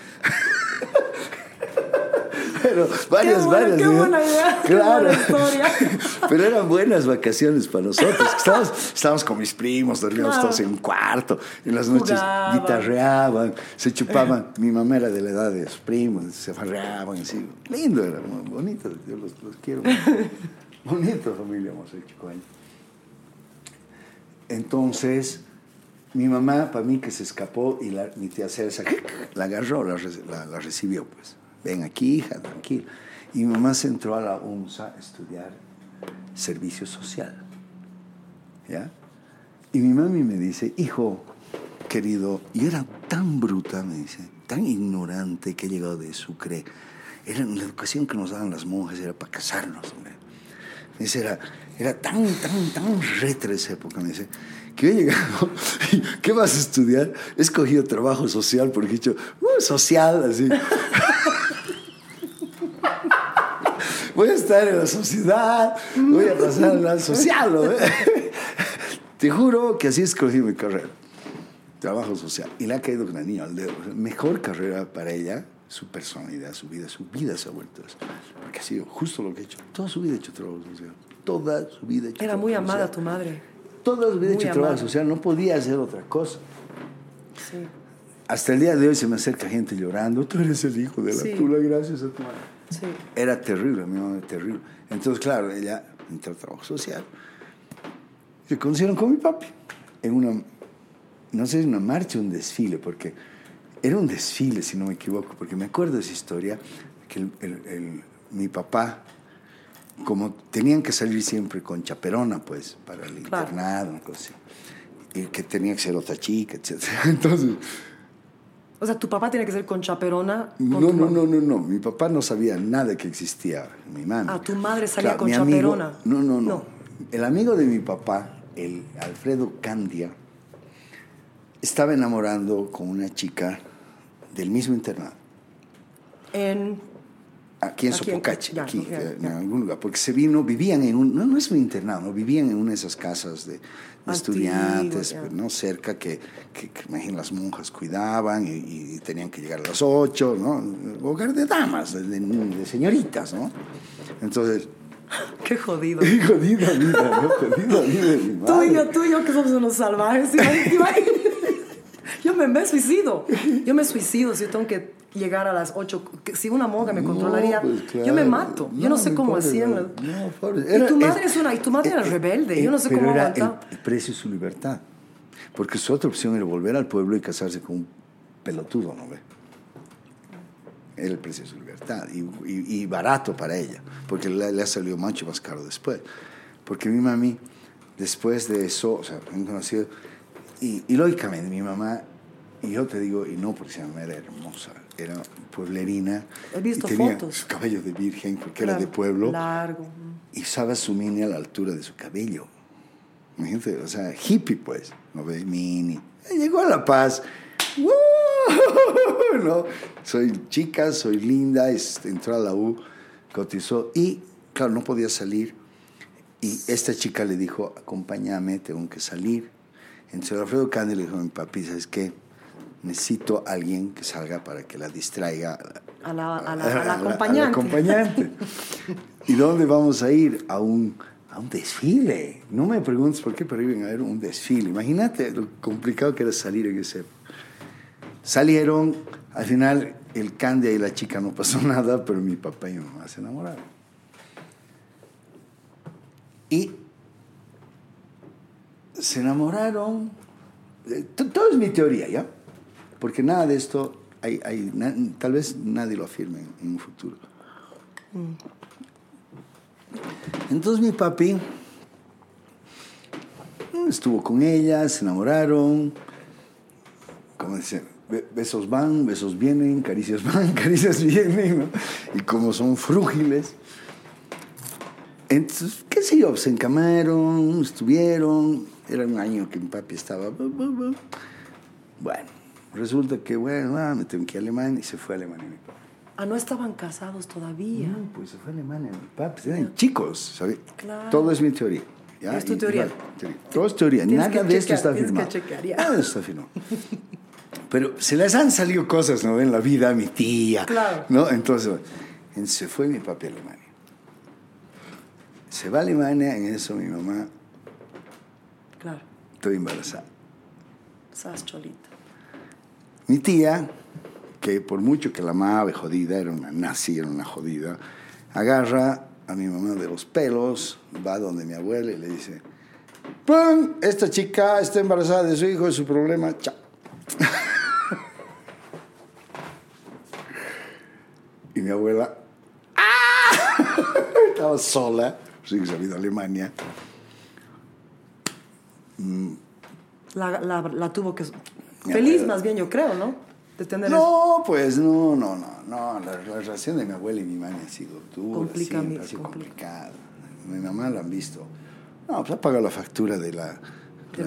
Pero varias, buena- varias. qué buena idea, qué Claro. buena historia. Pero eran buenas vacaciones para nosotros. Estábamos, estábamos con mis primos, dormíamos Claro. todos en un cuarto. En las noches Jugaban. guitarreaban, se chupaban. Mi mamá era de la edad de sus primos, se farreaban así. Lindo era, muy bonito. Yo los, los quiero. Bonito familia ellos. Entonces, mi mamá, para mí, que se escapó y la, mi tía Celsa la agarró, la, re- la- la recibió, pues. Ven aquí, hija, tranquila. Y mi mamá se entró a la UNSA a estudiar servicio social. ¿Ya? Y mi mami me dice, hijo, querido, y era tan bruta, me dice, tan ignorante que he llegado de Sucre. Era la educación que nos daban las monjas, era para casarnos, hombre. Dice, era, era tan, tan, tan retra esa época, me dice, que he llegado, ¿qué vas a estudiar? He escogido trabajo social porque he dicho, "Uh, social, así. voy a estar en la sociedad, voy a pasar la social, ¿no? Te juro que así escogí mi carrera. Trabajo social. Y le ha caído con el niño al dedo. Mejor carrera para ella, su personalidad, su vida, su vida se ha vuelto eso. Porque ha sido justo lo que ha hecho. Toda su vida ha hecho trabajo social. Toda su vida ha hecho Era muy amada social. tu madre. Toda su vida ha Muy hecho trabajo social. No podía hacer otra cosa. Sí. Hasta el día de hoy se me acerca gente llorando. Tú eres el hijo de la Sí. tula, gracias a tu madre. Sí. Era terrible, mi mamá era terrible. Entonces, claro, ella entró a trabajo social. Se conocieron con mi papi en una, no sé, una marcha un desfile, porque era un desfile, si no me equivoco, porque me acuerdo de esa historia, que el- el- el- mi papá, como tenían que salir siempre con chaperona, pues, para el Claro. internado, una cosa así, y que tenía que ser otra chica, etc. Entonces, O sea, tu papá tiene que ser con chaperona. con no, no, mamá. no, no, no. Mi papá no sabía nada que existía mi mami. Ah, tu madre salía con amigo- chaperona. no, no, no, No. El amigo de mi papá el Alfredo Candia estaba enamorando con una chica del mismo internado, En, aquí en Aquí Sopocache, ya, aquí, ya, eh, en algún lugar, porque se vino, vivían en un, no, no es un internado, no, vivían en una de esas casas de, estudiantes, ¿no? Cerca que, que, que, imagino, las monjas cuidaban y, y tenían que llegar a las 8, ¿no? Hogar de damas, de, de- de señoritas, ¿no? Entonces, qué jodido. jodida vida, ¿no? Jodida vida Tú y yo, tú y yo que somos unos salvajes. Yo me, me suicido. Yo me suicido si yo tengo que llegar a las 8. Si una monja me controlaría, No, pues, yo me mato. Yo no sé cómo hacían. No. Y tu madre es- una, y tu madre era rebelde. Yo no sé pero cómo era aguantaba. el, el precio de su libertad. Porque su otra opción era volver al pueblo y casarse con un pelotudo, ¿no ve? Era el precio de su libertad. Y, y- y barato para ella. Porque le, ha salido mucho más caro después. Porque mi mami, después de eso, o sea, han conocido. Y, y lógicamente, mi mamá, y yo te digo, y no porque mi mamá era hermosa, era pueblerina. He visto y tenía fotos. Su cabello de virgen, porque era de Claro, pueblo Largo. y usaba su mini a la altura de su cabello. Imagínate, o sea, hippie pues, no ve, mini. Eh, Llegó a La Paz. ¡Woo! ¿no? Soy chica, soy linda, entró a la U, cotizó y, claro, no podía salir. Y esta chica le dijo, acompáñame, tengo que salir. Entonces Alfredo Candy le dijo a mi papi, ¿sabes qué? Necesito a alguien que salga para que la distraiga A la, a la, a la a la- a la acompañante. ¿Y dónde vamos a ir? A un, a un desfile. No me preguntes por qué, pero iban a ver un desfile. Imagínate lo complicado que era salir en ese. Salieron, al final el Candia y la chica no pasó nada, pero mi papá y mi mamá se enamoraron. Y se enamoraron. Eh, Todo es mi teoría, ¿ya? Porque nada de esto, hay, hay, na- tal vez nadie lo afirme en, en un futuro. Entonces mi papi mm, estuvo con ella, se enamoraron, como dicen, be- besos van, besos vienen, caricias van, caricias vienen, ¿no? Y como son frúgiles. Entonces, qué sé yo, se encamaron, estuvieron, era un año que mi papi estaba... bu, bu, bu. Bueno, resulta que, bueno, ah, me tengo que ir a Alemania y se fue a Alemania mi papi. Ah, no estaban casados todavía. No, pues se fue a Alemania mi papi, eran chicos, ¿sabes? Claro. Todo es mi teoría. ¿ya? Es tu teoría. Todo es teoría, Tienes nada que de esto está que firmado. chequear, ya. Nada de esto está firmado. Pero se les han salido cosas, ¿no? En la vida, mi tía. Claro. ¿No? Entonces, en- se fue mi papi a Alemania. Se va a Alemania, en eso mi mamá, Claro. estoy embarazada. Sas cholita. Mi tía, que por mucho que la amaba y jodida, era una nazi, era una jodida, agarra a mi mamá de los pelos, va donde mi abuela y le dice, ¡Pum! Esta chica está embarazada de su hijo, es su problema, chao. y mi abuela ¡ah! estaba sola, sí que se había ido a Alemania. La, la tuvo que... Feliz abuela. más bien, yo creo, ¿no? De tener No, pues no, no, no, no. La, la relación de mi abuela y mi mamá ha sido dura, Complica- siempre ha sido complica. complicada. Mi mamá la han visto. No, pues ha pagado la factura de la...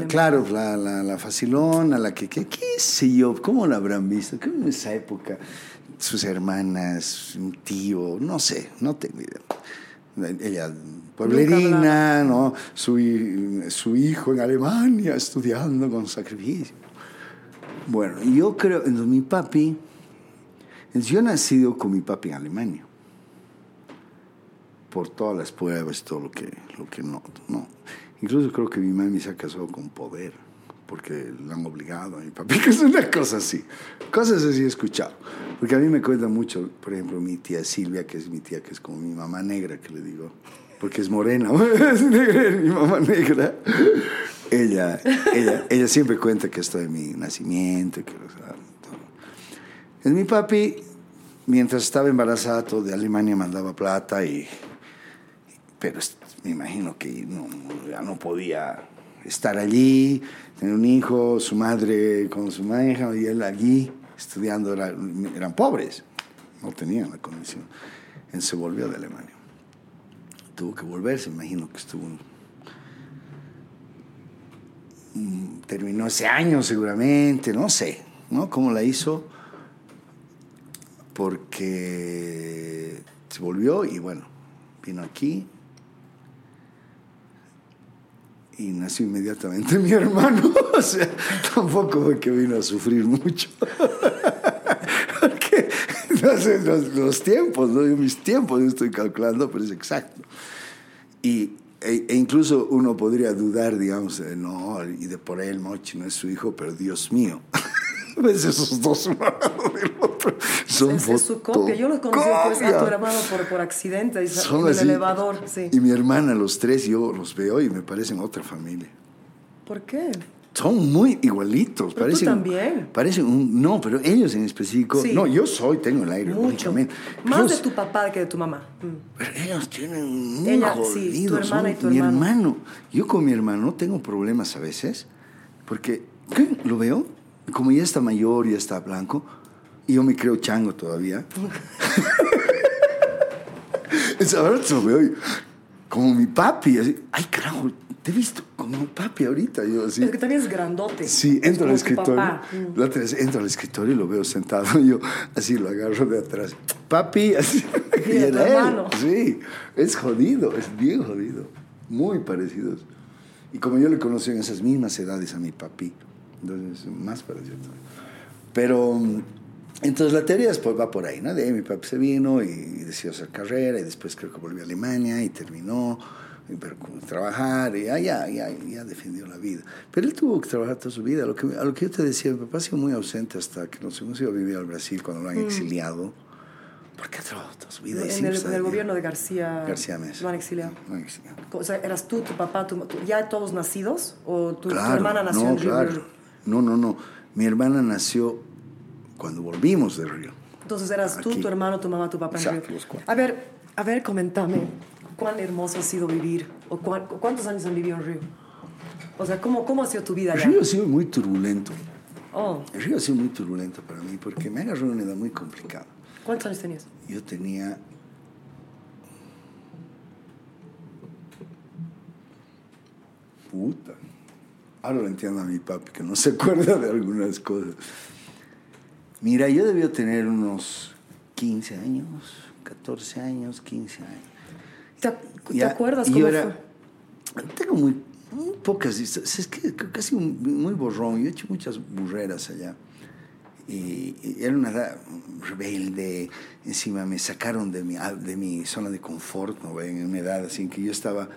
Claro, la, la, la facilona, la que, que, qué sé yo, ¿cómo la habrán visto? ¿Cómo en esa época? Sus hermanas, un tío, no sé, no tengo idea. Ella, pueblerina, ¿no? Su, su hijo en Alemania estudiando con sacrificio. Bueno, yo creo, mi papi, yo nacido con mi papi en Alemania, por todas las pruebas todo lo que, lo que no, no. Incluso creo que mi mami se ha casado con poder, porque le han obligado a mi papi, que es una cosa así. Cosas así he escuchado. Porque a mí me cuenta mucho, por ejemplo, mi tía Silvia, que es mi tía, que es como mi mamá negra, que le digo, porque es morena, es negra, mi mamá negra. Ella, ella, ella siempre cuenta que esto de mi nacimiento, que, o sea. Es mi papi, mientras estaba embarazada, de Alemania mandaba plata y pero me imagino que no, ya no podía estar allí, tener un hijo, su madre con su hija y él allí estudiando, era- eran pobres, no tenían la condición. Él se volvió de Alemania. Tuvo que volverse, imagino que estuvo terminó ese año seguramente, no sé, ¿no? ¿Cómo la hizo? Porque se volvió y bueno, vino aquí y nació inmediatamente mi hermano. O sea, tampoco fue que vino a sufrir mucho. Porque sé, los, los tiempos, ¿no? Mis tiempos yo estoy calculando, pero es exacto. Y, e, e incluso uno podría dudar, digamos, de, no, y de por el Mochi no es su hijo, pero Dios mío. ¿Ves esos dos lado del otro? Son Es, es su copia. Yo lo conocí pues, a tu hermano por, por accidente, dice, Son en el así. elevador. Sí. Y mi hermana, los tres, yo los veo y me parecen otra familia. ¿Por qué? Son muy igualitos. Pero tú parecen, también. Parecen un, no, pero ellos en específico. Sí. No, yo soy, tengo el aire, Mucho. Más de tu papá que de tu mamá. Mm. Pero ellos tienen muy Ella, sí, jodido, tu hermana y tu mi hermano. hermano. Yo con mi hermano tengo problemas a veces, porque ¿qué? lo veo, como ya está mayor, ya está blanco, y yo me creo chango todavía. Ahora lo veo como mi papi, así, ay carajo, te he visto como papi ahorita. Yo así. Es que también es grandote. Sí, entro al escritorio. papá. Mm. La otra vez entro al escritorio y lo veo sentado. Y yo así lo agarro de atrás. Papi, así. Y era él. Sí, es jodido, es bien jodido. Muy parecidos. Y como yo le conocí en esas mismas edades a mi papi, entonces más parecido. Pero mm, entonces la teoría después va por ahí, ¿no? De ahí mi papi se vino y decidió hacer carrera y después creo que volvió a Alemania y terminó pero trabajar y ya, ya, ya, ya defendió la vida. Pero él tuvo que trabajar toda su vida. Lo que, a lo que yo te decía, mi papá ha sido muy ausente hasta que nos hemos ido a vivir al Brasil cuando lo han exiliado. Porque ha trabajado toda su vida. y En el, en el gobierno de García, García Mesa. lo han exiliado. Lo han exiliado. O sea, ¿eras tú, tu papá, tu, tu- ya todos nacidos? ¿O tu, tu Claro, hermana nació no, en Río? claro. No, no, no. Mi hermana nació cuando volvimos de Río. Entonces eras tú, Aquí. tu hermano, tu mamá, tu papá en Exacto, Río. los cuatro. A ver, a ver, comentame, ¿cuán hermoso ha sido vivir? ¿O cuán- cuántos años han vivido en Río? O sea, ¿cómo, cómo ha sido tu vida allá? Río ha sido muy turbulento. Oh, El río ha sido muy turbulento para mí porque me agarró en una edad muy complicada. ¿cuántos años tenías? Yo tenía... Puta. Ahora lo entiendo a mi papi, que no se acuerda de algunas cosas. Mira, yo debía tener unos 15 años, 14 años, 15 años. ¿Te, ac- ¿te Ya, acuerdas y cómo yo era- fue? Tengo muy, muy pocas. Es que casi un- muy borrón. Yo he hecho muchas burreras allá. Y, y era una edad rebelde. Encima me sacaron de mi, de mi zona de confort, ¿no? En una edad así en que yo estaba.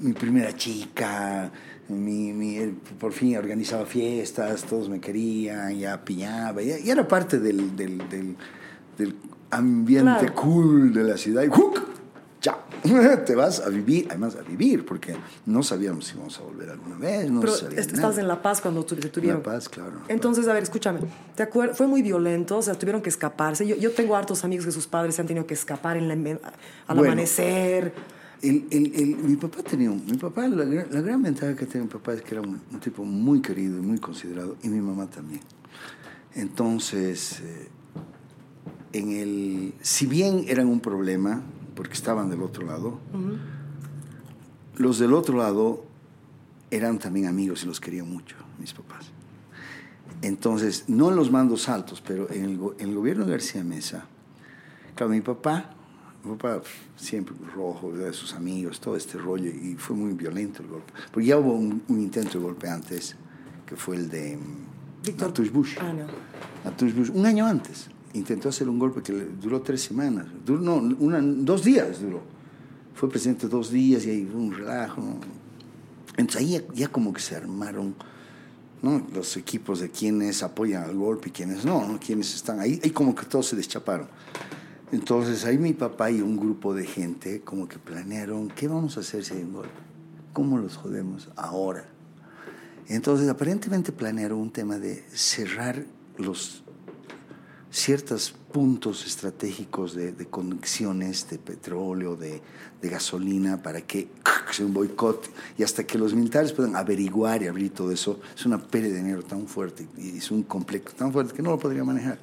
Mi primera chica, mi, mi- por fin organizaba fiestas, todos me querían, ya pillaba, ya, ya era parte del, del, del, del ambiente Claro. cool de la ciudad. Y ¡juc! ¡Chao! Te vas a vivir, además a vivir, porque no sabíamos si íbamos a volver alguna vez, no Pero sabíamos est- nada. estabas en La Paz cuando te tuvieron. La Paz, claro. Entonces, a ver, escúchame. ¿Te acuer- Fue muy violento, o sea, tuvieron que escaparse. Yo, yo tengo hartos amigos que sus padres se han tenido que escapar en la- al Bueno. amanecer. El, el, el- mi papá tenía mi papá la, gran- la gran ventaja que tenía mi papá es que era un, un tipo muy querido y muy considerado y mi mamá también entonces eh, en el si bien eran un problema porque estaban del otro lado los del otro lado eran también amigos y los querían mucho mis papás entonces no en los mandos altos pero en el, go- en el gobierno de García Mesa Claro, mi papá, mi papá siempre rojo, de sus amigos, todo este rollo, y fue muy violento el golpe. Porque ya hubo un, un intento de golpe antes, que fue el de mm, Atush Bush. Ah, no. Bush, un año antes. Intentó hacer un golpe que duró tres semanas, duró, no, una- dos días duró. Fue presidente dos días y ahí hubo un relajo. Entonces ahí ya, ya como que se armaron ¿no? los equipos de quienes apoyan al golpe y quienes no, ¿no? quienes están ahí, ahí como que todos se deschaparon. Entonces ahí mi papá y un grupo de gente como que planearon, ¿qué vamos a hacer si hay un golpe? ¿Cómo los jodemos ahora? Entonces aparentemente planearon un tema de cerrar los ciertos puntos estratégicos de, conexiones de petróleo, de, gasolina, para que sea un boicot y hasta que los militares puedan averiguar y abrir todo eso, es una pérdida de dinero tan fuerte y es un complejo tan fuerte que no lo podría manejar.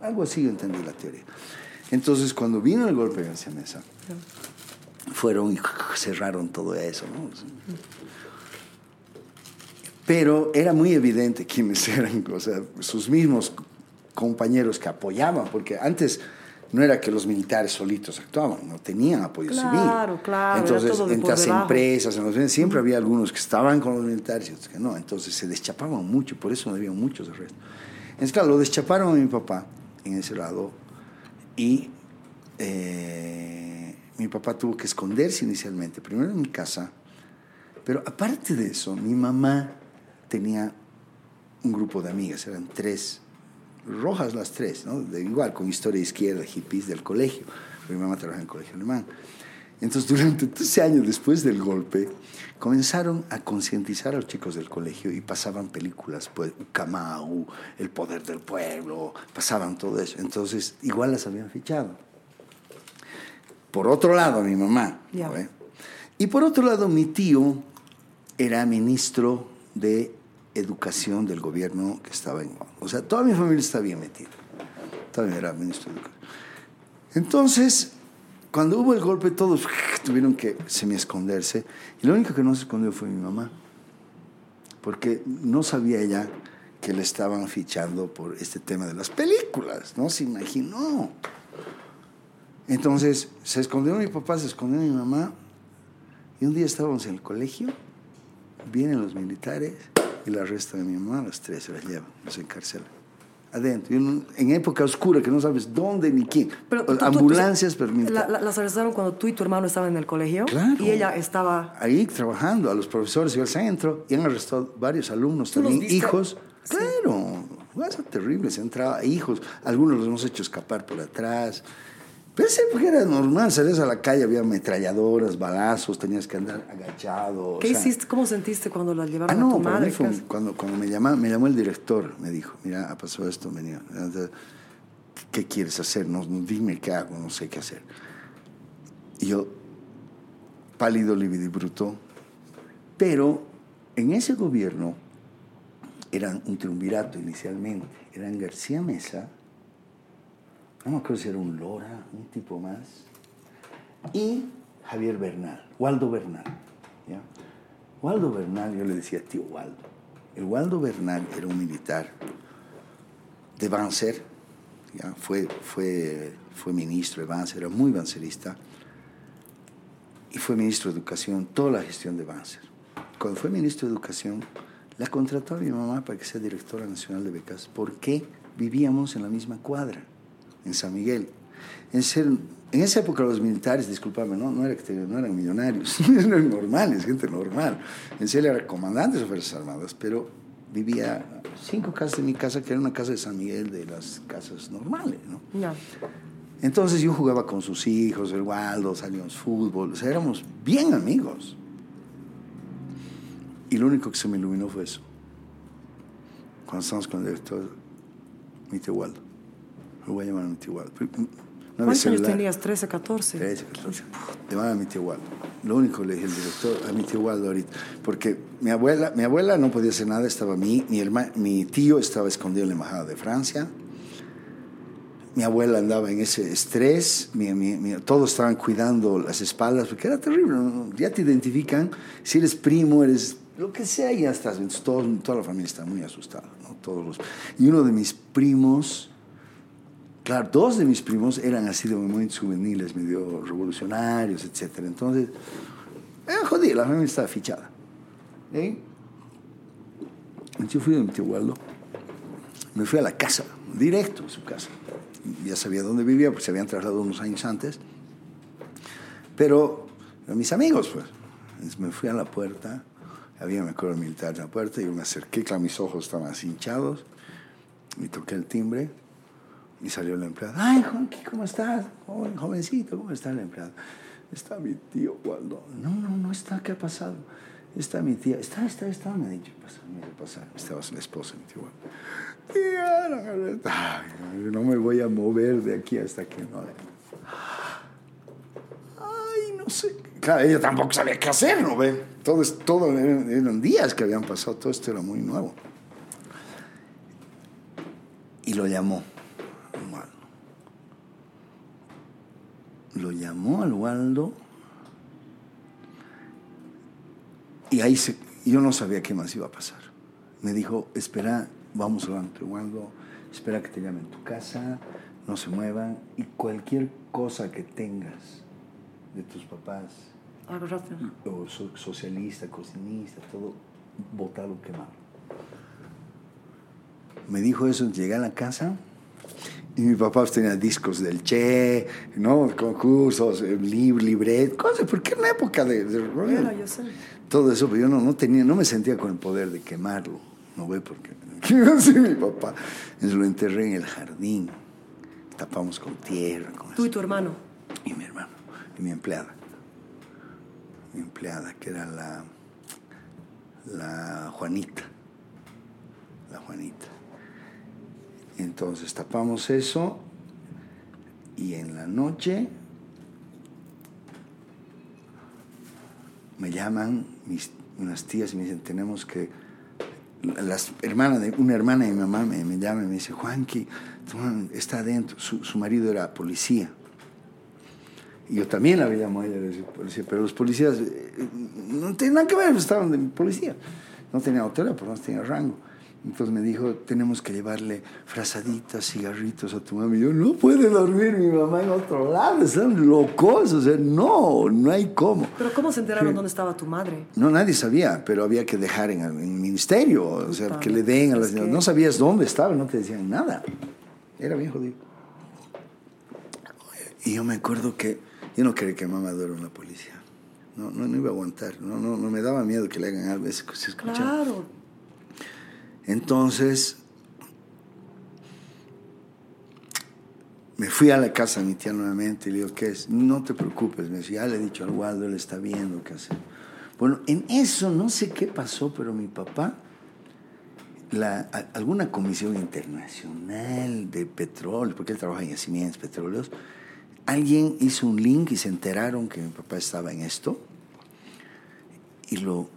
Algo así yo entendí la teoría. Entonces, cuando vino el golpe de García Mesa, fueron y cerraron todo eso. Pero era muy evidente quiénes eran, o sea, sus mismos compañeros que apoyaban, porque antes no era que los militares solitos actuaban, no tenían apoyo Claro, civil. claro, era Entonces, en las empresas, en los, siempre había algunos que estaban con los militares y otros que no. Entonces se deschapaban mucho, por eso no había muchos arrestos. Entonces, claro, lo deschaparon a mi papá en ese lado y eh, mi papá tuvo que esconderse inicialmente, primero en mi casa, pero aparte de eso, mi mamá tenía un grupo de amigas, eran tres, rojas las tres, ¿no? De, igual, con historia izquierda, hippies del colegio, mi mamá trabajaba en el colegio alemán. Entonces, durante 13 años después del golpe, comenzaron a concientizar a los chicos del colegio y pasaban películas, pues, Ucamau, El Poder del Pueblo, pasaban todo eso. Entonces, igual las habían fichado. Por otro lado, mi mamá. Y por otro lado, mi tío era ministro de Educación del gobierno que estaba en... O sea, toda mi familia está bien metida. También era ministro de Educación. Entonces, cuando hubo el golpe, todos tuvieron que semi-esconderse. Y lo único que no se escondió fue mi mamá. Porque no sabía ella que le estaban fichando por este tema de las películas. No se imaginó. Entonces, se escondió mi papá, se escondió mi mamá. Y un día estábamos en el colegio, vienen los militares y la arrestan a mi mamá, las tres se las llevan, nos encarcelan. Adentro, en, en época oscura que no sabes dónde ni quién. Pero tú- Ambulancias, permiten. la- la- las arrestaron cuando tú y tu hermano estaban en el colegio. Claro. Y ella estaba. ahí trabajando, a los profesores y al centro, y han arrestado varios alumnos ¿Tú los también, hijos. Sí. Claro, cosa terrible, se entraba, hijos, algunos los hemos hecho escapar por atrás. Esa época era normal, salías a la calle, había ametralladoras, balazos, tenías que andar agachado. o ¿Qué sea, hiciste? ¿Cómo sentiste cuando la llevaron Ah, a tu no, para madre? mí fue cuando, cuando me, llama, me llamó el director, me dijo, mira, ha pasado esto, venía, ¿qué quieres hacer? No, no, dime qué hago, no sé qué hacer. Y yo, pálido, lívido y bruto, pero en ese gobierno eran un triunvirato inicialmente, eran García Mesa, no me acuerdo si era un Lora, un tipo más, y Javier Bernal, Waldo Bernal. ¿ya? Waldo Bernal, yo le decía tío Waldo. El Waldo Bernal era un militar de Banzer, ¿ya? Fue, fue, fue ministro de Banzer, era muy bancerista, y fue ministro de Educación, toda la gestión de Banzer. Cuando fue ministro de Educación, la contrató a mi mamá para que sea directora nacional de becas, porque vivíamos en la misma cuadra, en San Miguel. En, ser, en esa época los militares, discúlpame, no, no, era que te- no eran millonarios, eran normales, gente normal. En serio era comandante de Fuerzas Armadas, pero vivía cinco casas de mi casa, que era una casa de San Miguel, de las casas normales, ¿no? Ya. Entonces yo jugaba con sus hijos, el Waldo, salíamos fútbol, o sea, éramos bien amigos. Y lo único que se me iluminó fue eso. Cuando estábamos con el director, mi tío Waldo. Lo voy a llamar a mi tío Waldo. ¿Cuántos años tenías? 13, 14. 13, 14. Llamaba a mi tío Waldo. Lo único le dije al director, a mi tío Waldo ahorita, porque mi abuela, mi abuela no podía hacer nada, estaba mi, mi, herma- mi tío estaba escondido en la embajada de Francia, mi abuela andaba en ese estrés, mi- mi- mi- todos estaban cuidando las espaldas, porque era terrible, ya te identifican, si eres primo, eres lo que sea, ya estás, entonces todo- toda la familia está muy asustada, ¿no? Todos los, y uno de mis primos, Claro, dos de mis primos eran así de movimientos juveniles, medio revolucionarios, etc. Entonces, era jodido, la familia estaba fichada. ¿Eh? Yo fui de mi tío Waldo, me fui a la casa, directo a su casa. Ya sabía dónde vivía, porque se habían trasladado unos años antes. Pero eran mis amigos, pues. Entonces me fui a la puerta, había, me acuerdo, militar en la puerta, y yo me acerqué, claro, mis ojos estaban así hinchados, y toqué el timbre, y salió la empleada. Ay, Juanqui, ¿cómo estás? Joven, jovencito, ¿cómo está la empleada? Está mi tío Waldo. No, no, no está. ¿Qué ha pasado? Está mi tía. Está, está, está. Me ha dicho, pasa, me dijo, pasa. Estaba la esposa mi tío. Tía, no, ay, no me voy a mover de aquí hasta que no. Ay, no sé. Claro, ella tampoco sabía qué hacer, ¿no ve? Todo, es- todo eran, eran días que habían pasado. Todo esto era muy nuevo. Y lo llamó. Waldo. Lo llamó al Waldo y ahí se, yo no sabía qué más iba a pasar. me dijo, espera, vamos a Waldo, espera que te llamen tu casa, no se muevan y cualquier cosa que tengas de tus papás, o so- socialista, cocinista, todo, botado, quemado. Me dijo eso, llegué a la casa y mi papá pues, tenía discos del Che, ¿no? Concursos, eh, lib libret, cosas, porque era una época de, de- yo sé. todo eso, pero yo no, no tenía, no me sentía con el poder de quemarlo, ¿no ve? Porque, ¿qué iba a hacer mi papá? Entonces lo enterré en el jardín, tapamos con tierra, con Tú y tu hermano. y mi hermano, y mi empleada, mi empleada, que era la, la Juanita, la Juanita. Entonces tapamos eso y en la noche me llaman mis, unas tías y me dicen, tenemos que... Las hermanas de, una hermana de mi mamá me, llama y me dice, Juanqui, está adentro. Su, su marido era policía. Y yo también la veía muy de policía, pero los policías eh, no tenían que ver, estaban de policía. No tenía autoridad, pero no tenía rango. Entonces me dijo, tenemos que llevarle frazaditas, cigarritos a tu mamá. Y yo, no puede dormir mi mamá en otro lado, están locos. O sea, no, no hay cómo. Pero ¿cómo se enteraron dónde estaba tu madre? No, nadie sabía, pero había que dejar en el, ministerio, o sea, que le den a las... que- No sabías dónde estaba, no te decían nada. Era bien jodido. Y yo me acuerdo que yo no quería que mamá duerma en la policía. No, no, no iba a aguantar. No, no, no me daba miedo que le hagan algo. Se. Claro. Entonces, me fui a la casa de mi tía nuevamente y le digo, ¿qué es? No te preocupes, me decía, ya le he dicho al Waldo, él está viendo qué hacer. Bueno, en eso no sé qué pasó, pero mi papá, alguna comisión internacional de petróleo, porque él trabaja en yacimientos petróleos, alguien hizo un link y se enteraron que mi papá estaba en esto y lo,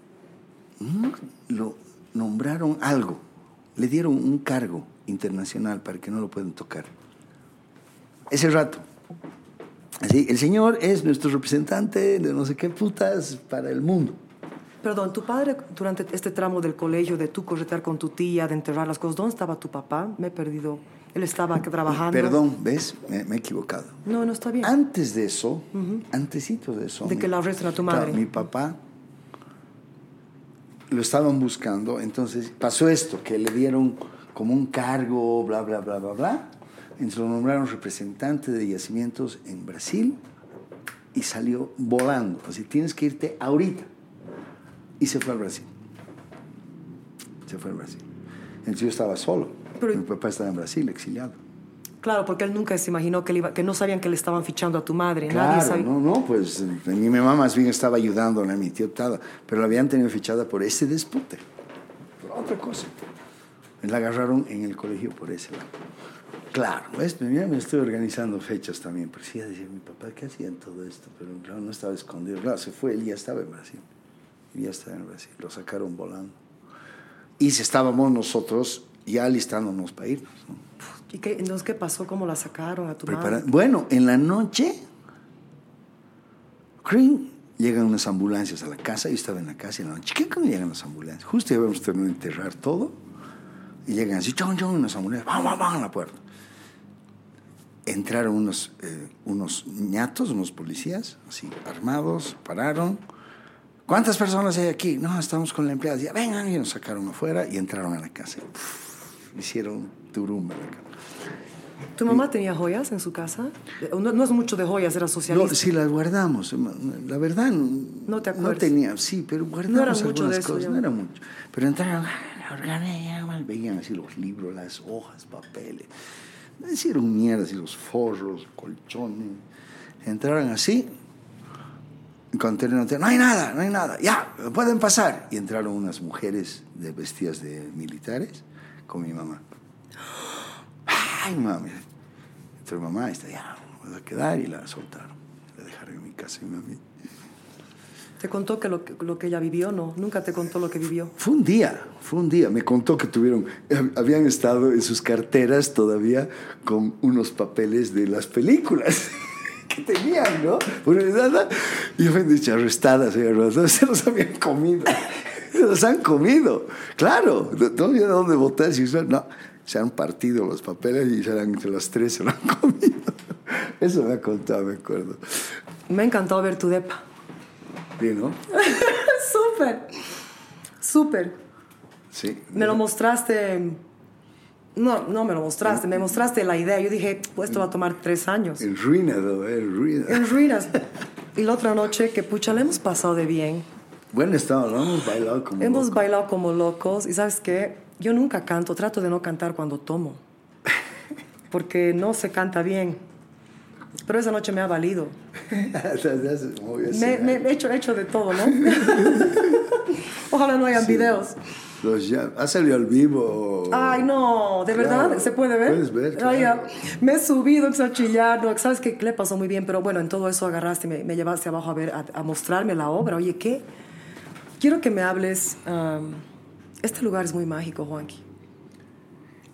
lo nombraron algo, le dieron un cargo internacional para que no lo puedan tocar. Ese rato. Así, el señor es nuestro representante de no sé qué putas para el mundo. Perdón, tu padre, durante este tramo del colegio, de tú corretear con tu tía, de enterrar las cosas, ¿dónde estaba tu papá? Me he perdido. Él estaba trabajando. Perdón, ¿ves? Me, me he equivocado. No, no está bien. Antes de eso, antesito de eso. De mi- que la arresten a tu claro, madre. mi papá lo estaban buscando, entonces pasó esto, que le dieron como un cargo, bla, bla, bla, bla, bla. Entonces lo nombraron representante de yacimientos en Brasil y salió volando. Así, tienes que irte ahorita. Y se fue al Brasil. Se fue al Brasil. Entonces yo estaba solo. Pero- mi papá estaba en Brasil, exiliado. Claro, porque él nunca se imaginó que, le iba- que no sabían que le estaban fichando a tu madre. Nadie Claro, sabía. no, no, pues mi mamá más bien estaba ayudándole a mi tío Tada, pero la habían tenido fichada por ese dispute, por otra cosa. La agarraron en el colegio por ese lado. Claro, ¿ves? Mira, me estoy organizando fechas también, pero sí, decía mi papá, ¿qué hacía en todo esto? Pero claro, no estaba escondido. Claro, se fue, él ya estaba en Brasil. Él ya estaba en Brasil, lo sacaron volando. Y si estábamos nosotros ya alistándonos para irnos, ¿no? ¿Y qué, entonces qué pasó? ¿Cómo la sacaron a tu Prepara- madre? Bueno, en la noche, ¡cring! llegan unas ambulancias a la casa. Yo estaba en la casa y en la noche, ¿qué cuando llegan las ambulancias? Justo ya habíamos terminado de enterrar todo. Y llegan así, chon, chon, unas ambulancias, ¡bam, bam, bam! a la puerta. Entraron unos, eh, unos ñatos, unos policías, así, armados, pararon. ¿Cuántas personas hay aquí? No, estamos con la empleada. Ya, vengan, y nos sacaron afuera y entraron a la casa. Hicieron turumba en la casa. ¿Tu mamá tenía joyas en su casa? No, no es mucho de joyas, era socialista. No, sí, las guardamos. La verdad, no, No te no acuerdas. tenía, sí, pero guardamos No era mucho algunas de eso, cosas. No era mucho. Pero entraron, ah, veían así los libros, las hojas, papeles. Hicieron mierdas y los forros, colchones. Entraron así. No hay nada, no hay nada. Ya, pueden pasar. Y entraron unas mujeres de, vestidas de militares con mi mamá. Ay, mami. Entonces mamá está ya, vamos a quedar y la soltaron. La dejaron en mi casa y mami. ¿Te contó que lo, que lo que ella vivió? No, nunca te contó lo que vivió. Fue un día, fue un día. Me contó que tuvieron, eh, habían estado en sus carteras todavía con unos papeles de las películas que tenían, ¿no? Bueno, nada. Y me han dicho arrestadas, eh, arrestadas, se los habían comido. los han comido. Claro, no había dónde votar. Si no, se han partido los papeles y serán entre las tres se lo han comido. Eso me ha contado, me acuerdo. Me ha encantado ver tu depa. Sí, ¿no? Súper. Súper. Sí. Me lo mostraste. No, no me lo mostraste, me mostraste la idea. Yo dije, pues esto va a tomar tres años. En ruinado, eh, en ruina. En ruinas. Y la otra noche, que pucha, le hemos pasado de bien. Bueno, estamos, ¿no? hemos bailado como Hemos locos. bailado como locos. Y sabes qué? Yo nunca canto, trato de no cantar cuando tomo. Porque no se canta bien. Pero esa noche me ha valido. Me, me he, hecho, he hecho de todo, ¿no? Ojalá no hayan videos. Los ya- ¿Ha salido al vivo? Ay, no, ¿de Claro. verdad? ¿Se puede ver? Puedes ver, Ay, ya. Me he subido a chillar, no, ¿sabes qué? Le pasó muy bien, pero bueno, en todo eso agarraste, me, me llevaste abajo a ver, a, a mostrarme la obra. Oye, ¿qué? Quiero que me hables. Este lugar es muy mágico, Juanqui.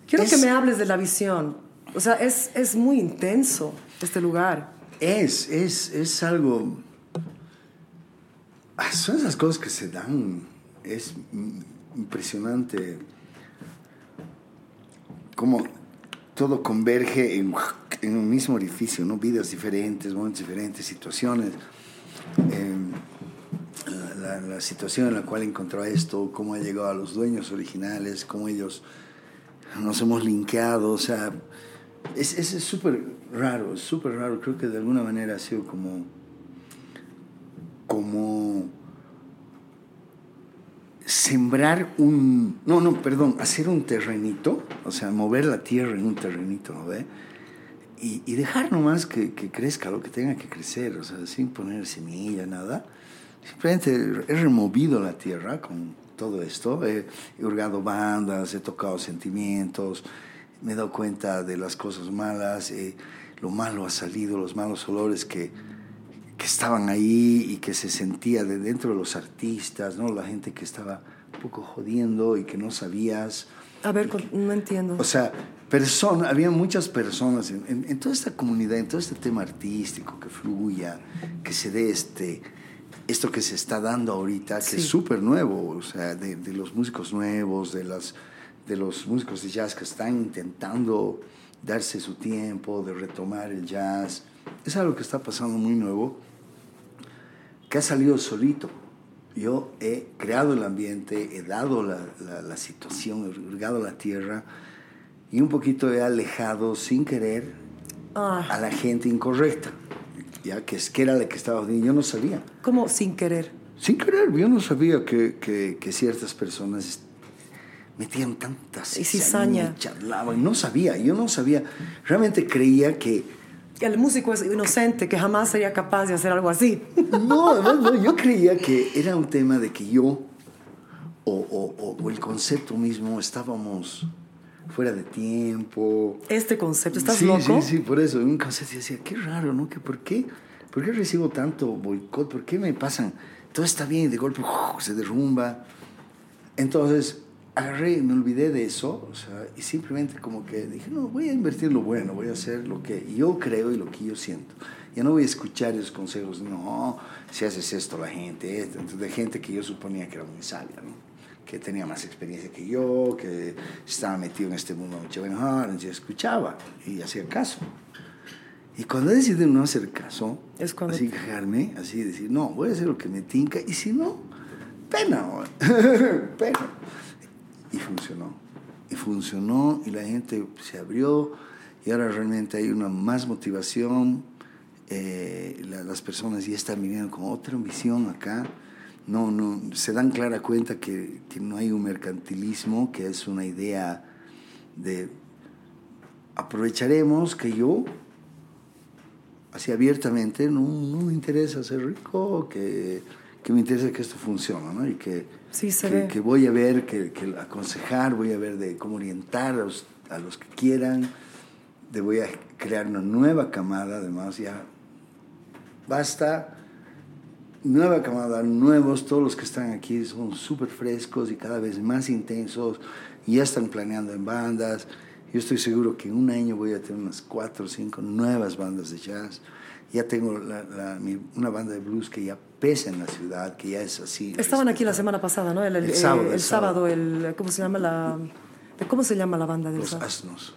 Quiero Es- que me hables de la visión. O sea, es, es muy intenso este lugar. Es, es, es algo... Ah, Son esas cosas que se dan. Es impresionante cómo todo converge en, en un mismo orificio, ¿no? Vidas diferentes, momentos diferentes, situaciones. Eh, la, la situación en la cual encontró esto, cómo ha llegado a los dueños originales, cómo ellos nos hemos linkeado, o sea, es es es súper raro, súper raro, creo que de alguna manera ha sido como, como sembrar un, no, no, perdón, hacer un terrenito, o sea, mover la tierra en un terrenito, ¿no ve? Y, y dejar nomás que, que crezca lo que tenga que crecer, o sea, sin poner semilla, nada. Simplemente he removido la tierra con todo esto, he, he hurgado bandas, he tocado sentimientos, me he dado cuenta de las cosas malas, eh, lo malo ha salido, los malos olores que, que estaban ahí y que se sentía de dentro de los artistas, ¿no? La gente que estaba un poco jodiendo y que no sabías. A ver, con- no entiendo. O sea, persona, había muchas personas en, en- en toda esta comunidad, en todo este tema artístico, que fluya, que se dé este, esto que se está dando ahorita, que Sí. es súper nuevo, o sea, de, de los músicos nuevos, de, las, de los músicos de jazz que están intentando darse su tiempo, de retomar el jazz. Es algo que está pasando muy nuevo, que ha salido solito. Yo he creado el ambiente, he dado la, la, la situación, he regado la tierra y un poquito he alejado sin querer Ah, a la gente incorrecta, ya que es que era la que estaba yo no sabía. ¿Cómo sin querer? Sin querer, yo no sabía que, que, que ciertas personas metían tantas Y cizaña. charlaban, no sabía, yo no sabía, realmente creía que El músico es inocente, que jamás sería capaz de hacer algo así. No, además, no, yo creía que era un tema de que yo o- o- o el concepto mismo estábamos fuera de tiempo. Este concepto, ¿estás sí, loco? Sí, sí, por eso. Un concepto y decía, qué raro, ¿no? Que ¿por, qué, ¿Por qué recibo tanto boicot? ¿Por qué me pasan? Todo está bien y de golpe ¡uf! se derrumba. Entonces agarré, me olvidé de eso, o sea, y simplemente como que dije, no, voy a invertir lo bueno, voy a hacer lo que yo creo y lo que yo siento. Ya no voy a escuchar esos consejos, no, si haces esto la gente, esto, de gente que yo suponía que era muy sabia, ¿no? Que tenía más experiencia que yo, que estaba metido en este mundo mucho mejor, yo escuchaba y hacía caso. Y cuando decidí no hacer caso, Es cuando- así cagarme, así decir, no, voy a hacer lo que me tinca, y si no, pena, pena. Y funcionó. Y funcionó, y la gente se abrió, y ahora realmente hay una más motivación. eh, la- las personas ya están viniendo con otra visión acá. No, no, se dan clara cuenta que, que no hay un mercantilismo, que es una idea de aprovecharemos que yo así abiertamente, no, no me interesa ser rico, que, que me interesa que esto funcione, ¿no? Y que, Sí, se que, ve. que voy a ver, que, que aconsejar, voy a ver de cómo orientar a los, a los que quieran, de voy a crear una nueva camada, además ya basta, nueva camada, nuevos, todos los que están aquí son súper frescos y cada vez más intensos, ya están planeando en bandas. Yo estoy seguro que en un año voy a tener unas cuatro o cinco nuevas bandas de jazz. Ya tengo la- la- mi- una banda de blues que ya pesa en la ciudad, que ya es así. Estaban aquí la semana pasada, ¿no? El, el- El sábado, el el sábado, sábado. el, ¿cómo se llama la, cómo se llama la banda del Los asnos.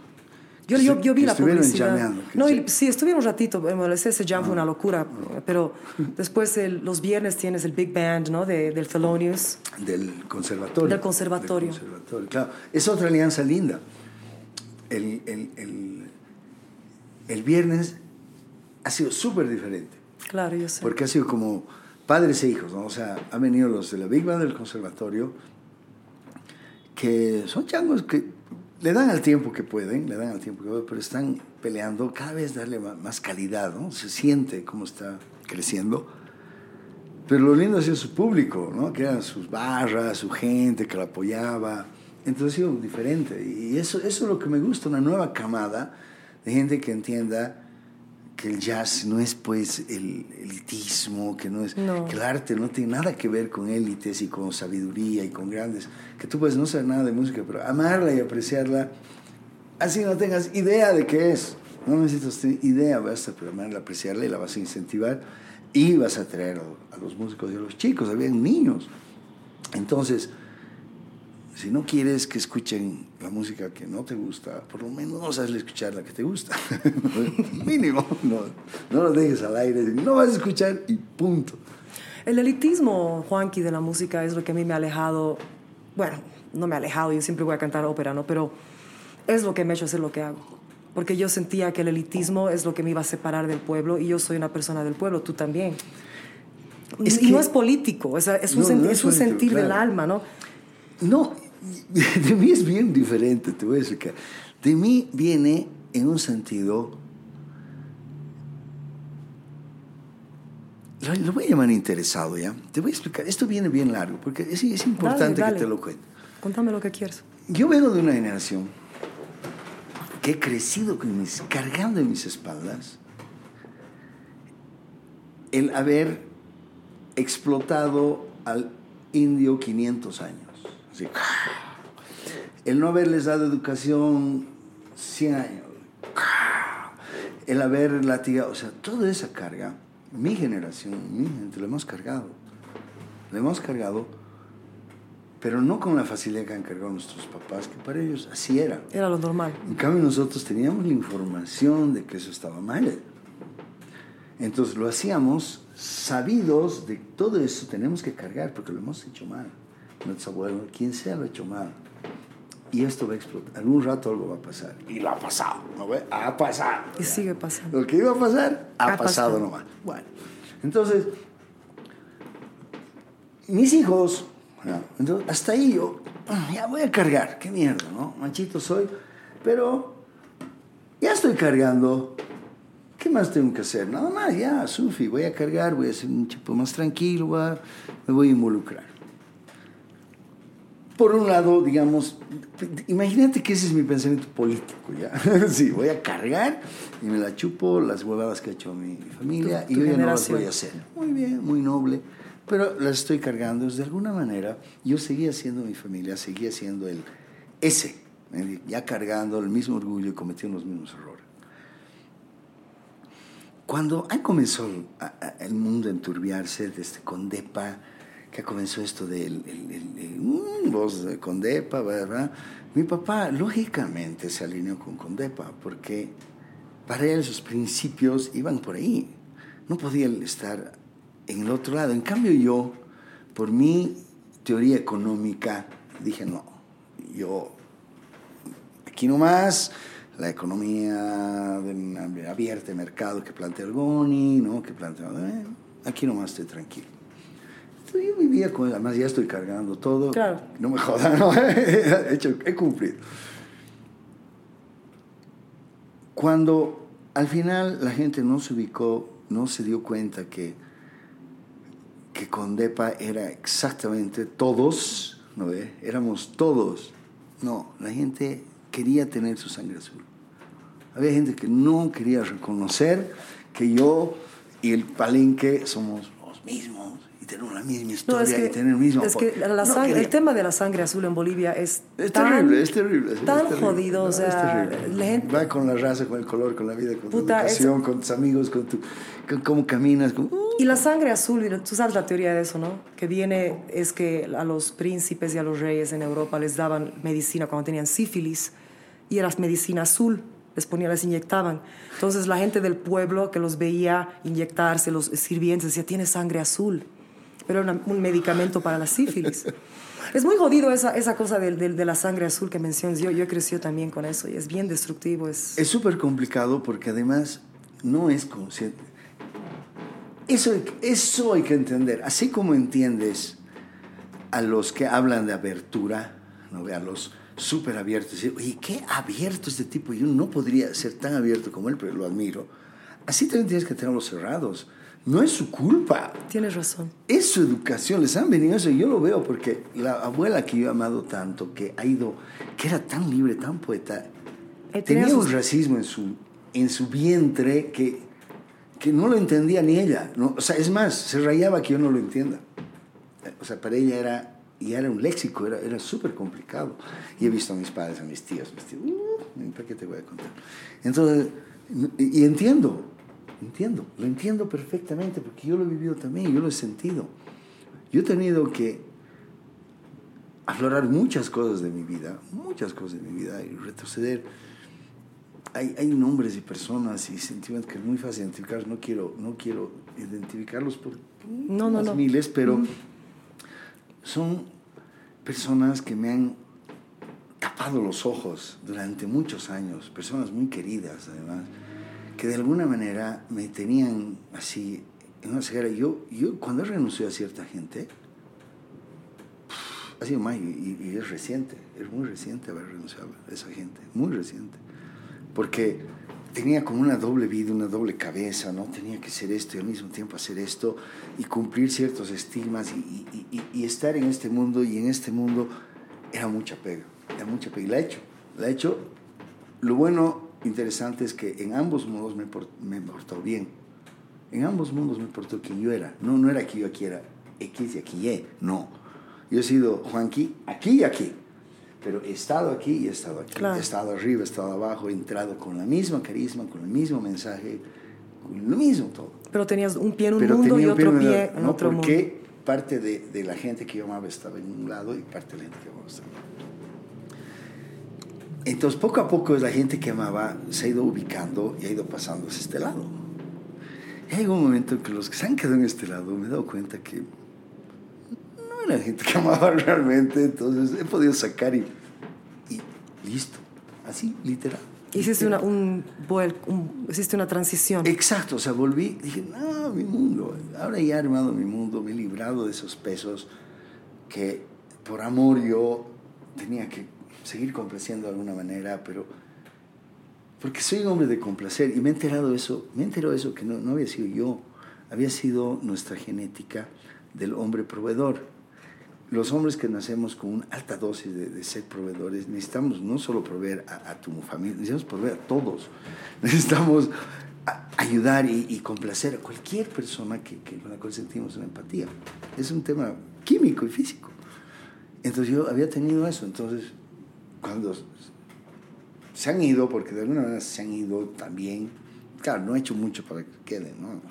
Yo, yo, yo vi la publicidad. no, sí. y- sí, estuvieron un ratito. Ese jam fue Ah. una locura. Pero después el- los viernes tienes el Big Band, ¿no? De, del Thelonious. Del conservatorio. Del conservatorio. Del conservatorio, claro. Es otra alianza linda. El, el, el, el viernes ha sido súper diferente. Claro, yo sé. Porque ha sido como padres e hijos, ¿no? O sea, han venido los de la Big Band del conservatorio, que son changos que le dan al tiempo que pueden, le dan al tiempo que pueden, pero están peleando cada vez darle más calidad, ¿no? Se siente cómo está creciendo. Pero lo lindo ha sido su público, ¿no? Que eran sus barras, su gente que la apoyaba. Entonces ha sido diferente. Y eso, eso es lo que me gusta, una nueva camada de gente que entienda que el jazz no es pues el elitismo, que no es No. que el arte no tiene nada que ver con élites y con sabiduría y con grandes, que tú puedes no saber nada de música, pero amarla y apreciarla, así no tengas idea de qué es. No necesitas idea, basta pero amarla, apreciarla y la vas a incentivar y vas a traer a, a los músicos y a los chicos, habían niños. Entonces, si no quieres que escuchen la música que no te gusta, por lo menos hazle escuchar la que te gusta. Mínimo, no, no lo dejes al aire, no vas a escuchar y punto. El elitismo, Juanqui, de la música es lo que a mí me ha alejado. Bueno, no me ha alejado, yo siempre voy a cantar ópera, ¿no? Pero es lo que me ha hecho hacer lo que hago. Porque yo sentía que el elitismo es lo que me iba a separar del pueblo y yo soy una persona del pueblo, tú también. Es y que- no es político, sea, es un, No, sen- no es es un político, sentir del claro. alma, ¿no? No, de mí es bien diferente, te voy a explicar. De mí viene en un sentido, lo, lo voy a llamar interesado, ¿ya? Te voy a explicar, esto viene bien largo, porque es, es importante Dale, que te lo cuente. Contame lo que quieras. Yo vengo de una generación que he crecido con mis, cargando en mis espaldas el haber explotado al indio 500 años. El no haberles dado educación 100 años. El haber latigado, o sea, toda esa carga, mi generación, mi gente, la hemos cargado. La hemos cargado pero no con la facilidad que han cargado nuestros papás, que para ellos así era. Era lo normal. En cambio nosotros teníamos la información de que eso estaba mal. Entonces lo hacíamos sabidos de todo eso tenemos que cargar porque lo hemos hecho mal. Nuestros abuelos, quien sea lo ha hecho mal. Y esto va a explotar. Algún rato algo va a pasar. Y lo ha pasado. ¿no ve? Ha pasado. Y sigue pasando. Lo que iba a pasar, ha, Ha pasado pasado. nomás. Bueno, entonces, mis hijos, ¿no? entonces, hasta ahí yo, "Ah, ya voy a cargar, qué mierda, ¿no? Machito soy, pero ya estoy cargando. ¿Qué más tengo que hacer? Nada más, ya, Sufi, voy a cargar, voy a ser un tipo más tranquilo, voy a- me voy a involucrar. Por un lado, digamos, imagínate que ese es mi pensamiento político, ¿ya? Sí, voy a cargar y me la chupo las huevadas que ha hecho mi familia Tu- y tu yo ya no las voy a hacer. Muy bien, muy noble, pero las estoy cargando. De alguna manera, yo seguía siendo mi familia, seguía siendo el ese, ya cargando el mismo orgullo y cometiendo los mismos errores. Cuando ha comenzó el mundo a enturbiarse desde Condepa, que comenzó esto del el, el- el- mm, voz de Condepa, ¿verdad? Mi papá lógicamente se alineó con Condepa porque para él sus principios iban por ahí. No podía estar en el otro lado. En cambio yo, por mi teoría económica, dije no, yo aquí nomás la economía de abierta de mercado que plantea el Boni, ¿no? que plantea, eh, aquí nomás estoy tranquilo. Yo vivía con además ya estoy cargando todo. Claro. No me jodan, ¿no? he, hecho, he cumplido. Cuando al final la gente no se ubicó, no se dio cuenta que, que Condepa era exactamente todos, ¿no ve? Éramos todos. No, la gente quería tener su sangre azul. Había gente que no quería reconocer que yo y el palenque somos los mismos. Y tenemos la misma No, historia es que, y tener el mismo es que la No el tema de la sangre azul en Bolivia es, Es tan, terrible, es terrible. es tan terrible. jodido, o No, es sea, la gente- Va con la raza, con el color, con la vida, con Puta, tu educación, con tus amigos, con, tu, con cómo caminas. Con, uh, Y la sangre azul, tú sabes la teoría de eso, ¿no? Que viene, es que a los príncipes y a los reyes en Europa les daban medicina cuando tenían sífilis y era medicina azul, les ponían, les inyectaban. Entonces la gente del pueblo que los veía inyectarse, los sirvientes, decía, tiene sangre azul. Pero era un medicamento para la sífilis. Es muy jodido esa, esa cosa del- del- de, la sangre azul que mencionas. Yo, yo crecido también con eso y es bien destructivo. Es, Es súper complicado porque además no es consciente. Eso, eso hay que entender. Así como entiendes a los que hablan de abertura, ¿no? a los súper abiertos, oye, qué abierto este tipo, yo no podría ser tan abierto como él, pero lo admiro. Así también tienes que tenerlos cerrados. No es su culpa, Tienes razón. es su educación, les han venido eso. Yo lo veo porque la abuela que yo he amado tanto, que ha ido, que era tan libre, tan poeta, Eh, tenía un racismo en su, en su vientre que, que no lo entendía ni ella. ¿no? O sea, es más, se rayaba que yo no lo entienda. O sea, para ella era, y era un léxico, era, era súper complicado. Y he visto a mis padres, a mis tíos, mis tíos, uh, ¿para qué te voy a contar? Entonces, y entiendo, entiendo, lo entiendo perfectamente porque yo lo he vivido también, yo lo he sentido. Yo he tenido que aflorar muchas cosas de mi vida, muchas cosas de mi vida y retroceder. Hay, hay nombres y personas y sentimientos que es muy fácil identificar. No quiero, no quiero identificarlos por No, no, unas no. miles, pero son personas que me han tapado los ojos durante muchos años, personas muy queridas además, que de alguna manera me tenían así en una ceguera. Yo, yo cuando he renunciado a cierta gente, ha sido más, y, y es reciente, es muy reciente haber renunciado a esa gente, muy reciente. Porque tenía como una doble vida, una doble cabeza, ¿no? Tenía que ser esto y al mismo tiempo hacer esto y cumplir ciertos estigmas y- y- y estar en este mundo y en este mundo era mucha pega, era mucha pega. Y la he hecho, la he hecho. Lo bueno, interesante es que en ambos mundos me, por- me portado bien. En ambos mundos me portó quien yo era. No, no era que yo aquí era X y aquí Y, no. Yo he sido Juanqui aquí y aquí. Pero he estado aquí y he estado aquí. Claro. He estado arriba, he estado abajo, he entrado con la misma carisma, con el mismo mensaje, con lo mismo todo. Pero tenías un pie en un Pero mundo y otro en pie la- en ¿no? otro mundo. Porque parte de, de la gente que yo amaba estaba en un lado y parte de la gente que amaba estaba en otro. Entonces, poco a poco la gente que amaba se ha ido ubicando y ha ido pasando hacia este lado. Y hay un momento en que los que se han quedado en este lado me he dado cuenta que no era gente que amaba realmente, entonces he podido sacar y, y listo, así, literal. Hiciste una, un, un- hiciste una transición. Exacto, o sea, volví, dije, no, mi mundo, ahora ya he armado mi mundo, me he librado de esos pesos que por amor yo tenía que seguir complaciendo de alguna manera, pero porque soy un hombre de complacer y me he enterado eso, me de eso que no, no había sido yo, había sido nuestra genética del hombre proveedor. Los hombres que nacemos con una alta dosis de, de ser proveedores, necesitamos no solo proveer a, a tu familia, necesitamos proveer a todos. Necesitamos a- ayudar y, y complacer a cualquier persona que, que con la cual sentimos una empatía. Es un tema químico y físico. Entonces yo había tenido eso. Entonces, cuando se han ido, porque de alguna manera se han ido también, claro, no he hecho mucho para que queden, ¿no?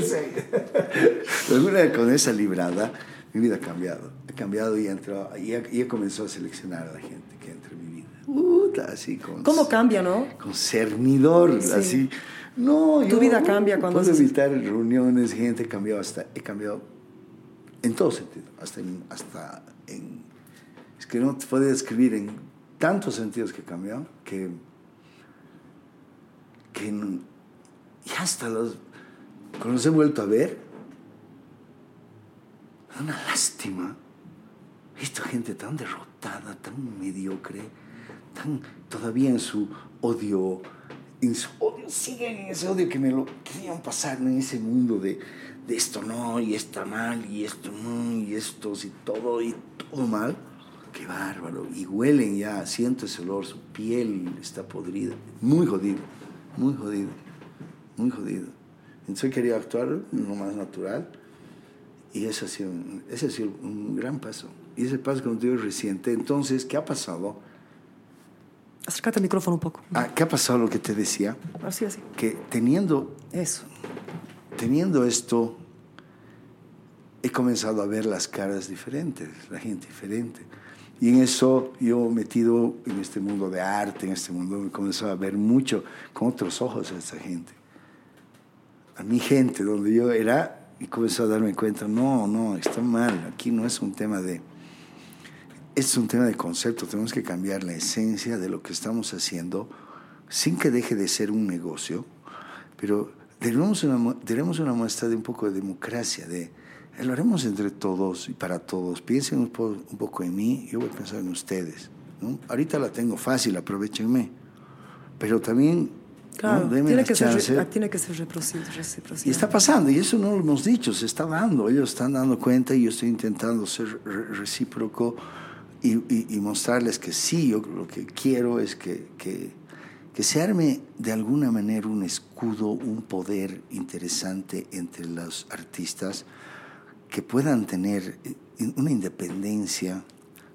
Sí. De alguna manera, con esa librada, mi vida ha cambiado. Ha cambiado y, entrado, y, he, y he comenzado a seleccionar a la gente que entra en mi vida. Puta, así con... ¿Cómo cambia, no? Con cernidor, Sí. así. No, Tu yo vida cambia cuando puedo haces- evitar reuniones, gente, he cambiado hasta, he cambiado en todo sentido, hasta en, hasta en, que no te puedo describir en tantos sentidos que he cambiado, que, que y hasta los, cuando los he vuelto a ver, una lástima. He visto gente tan derrotada, tan mediocre, tan todavía en su odio, en su odio, siguen en ese odio que me lo querían pasar en ese mundo de, de esto no, y está mal, y esto no, y esto, y todo, y todo mal. Qué bárbaro. Y huelen ya, siento ese olor, su piel está podrida. Muy jodido, muy jodido, muy jodido. Entonces he querido actuar lo más natural y ese ha sido, un- ese ha sido un gran paso. Y ese paso, como te digo, es reciente. Entonces, ¿qué ha pasado? Acércate al micrófono un poco. Ah, ¿Qué ha pasado lo que te decía? Así, así. Que teniendo Eso. teniendo esto, he comenzado a ver las caras diferentes, la gente diferente. Y en eso yo metido en este mundo de arte, en este mundo, he comenzado a ver mucho con otros ojos a esta gente. A mi gente, donde yo era, y comencé a darme cuenta, no, no, está mal, aquí no es un tema de... Es un tema de concepto, tenemos que cambiar la esencia de lo que estamos haciendo sin que deje de ser un negocio, pero tenemos una, tenemos una muestra de un poco de democracia, de lo haremos entre todos y para todos. Piensen un, po- un poco en mí, yo voy a pensar en ustedes. ¿no? Ahorita la tengo fácil, aprovechenme, pero también Claro, ¿no? tiene, que ser, tiene que ser reciprocidad. Y está pasando, y eso no lo hemos dicho, se está dando, ellos están dando cuenta y yo estoy intentando ser re- recíproco y, y- y mostrarles que sí, yo lo que quiero es que, que, que se arme de alguna manera un escudo, un poder interesante entre los artistas que puedan tener eh, una independencia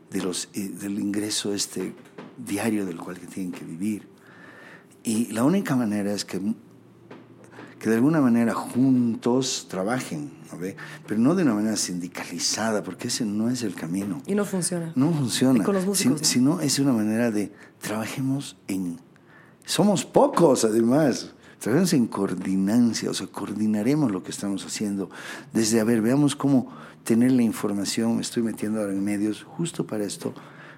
de los, eh, del ingreso este diario del cual que tienen que vivir. Y la única manera es que que de alguna manera juntos trabajen, ¿no ve? pero no de una manera sindicalizada, porque ese no es el camino. Y no funciona. No funciona. Con los músicos, Si- ¿no? Sino es una manera de trabajemos en... Somos pocos, además. Trabajemos en coordinancia, o sea, coordinaremos lo que estamos haciendo. Desde, a ver, veamos cómo tener la información. Me estoy metiendo ahora en medios justo para esto,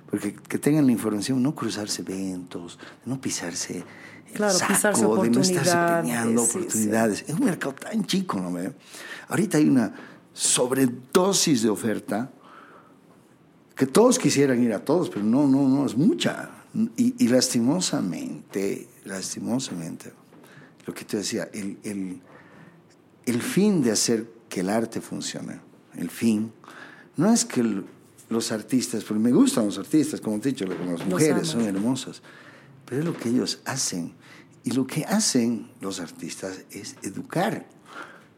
porque que tengan la información, no cruzarse eventos, no pisarse el Claro, saco, de no estarse peleando sí, sí. oportunidades. Es un mercado tan chico, ¿no? ve? Ahorita hay una sobredosis de oferta que todos quisieran ir a todos, pero no, no, no, es mucha. Y, y lastimosamente, lastimosamente, lo que te decía, el, el, el fin de hacer que el arte funcione, el fin, no es que el- los artistas, porque me gustan los artistas, como te he dicho, las mujeres son hermosas, pero es lo que ellos hacen. Y lo que hacen los artistas es educar,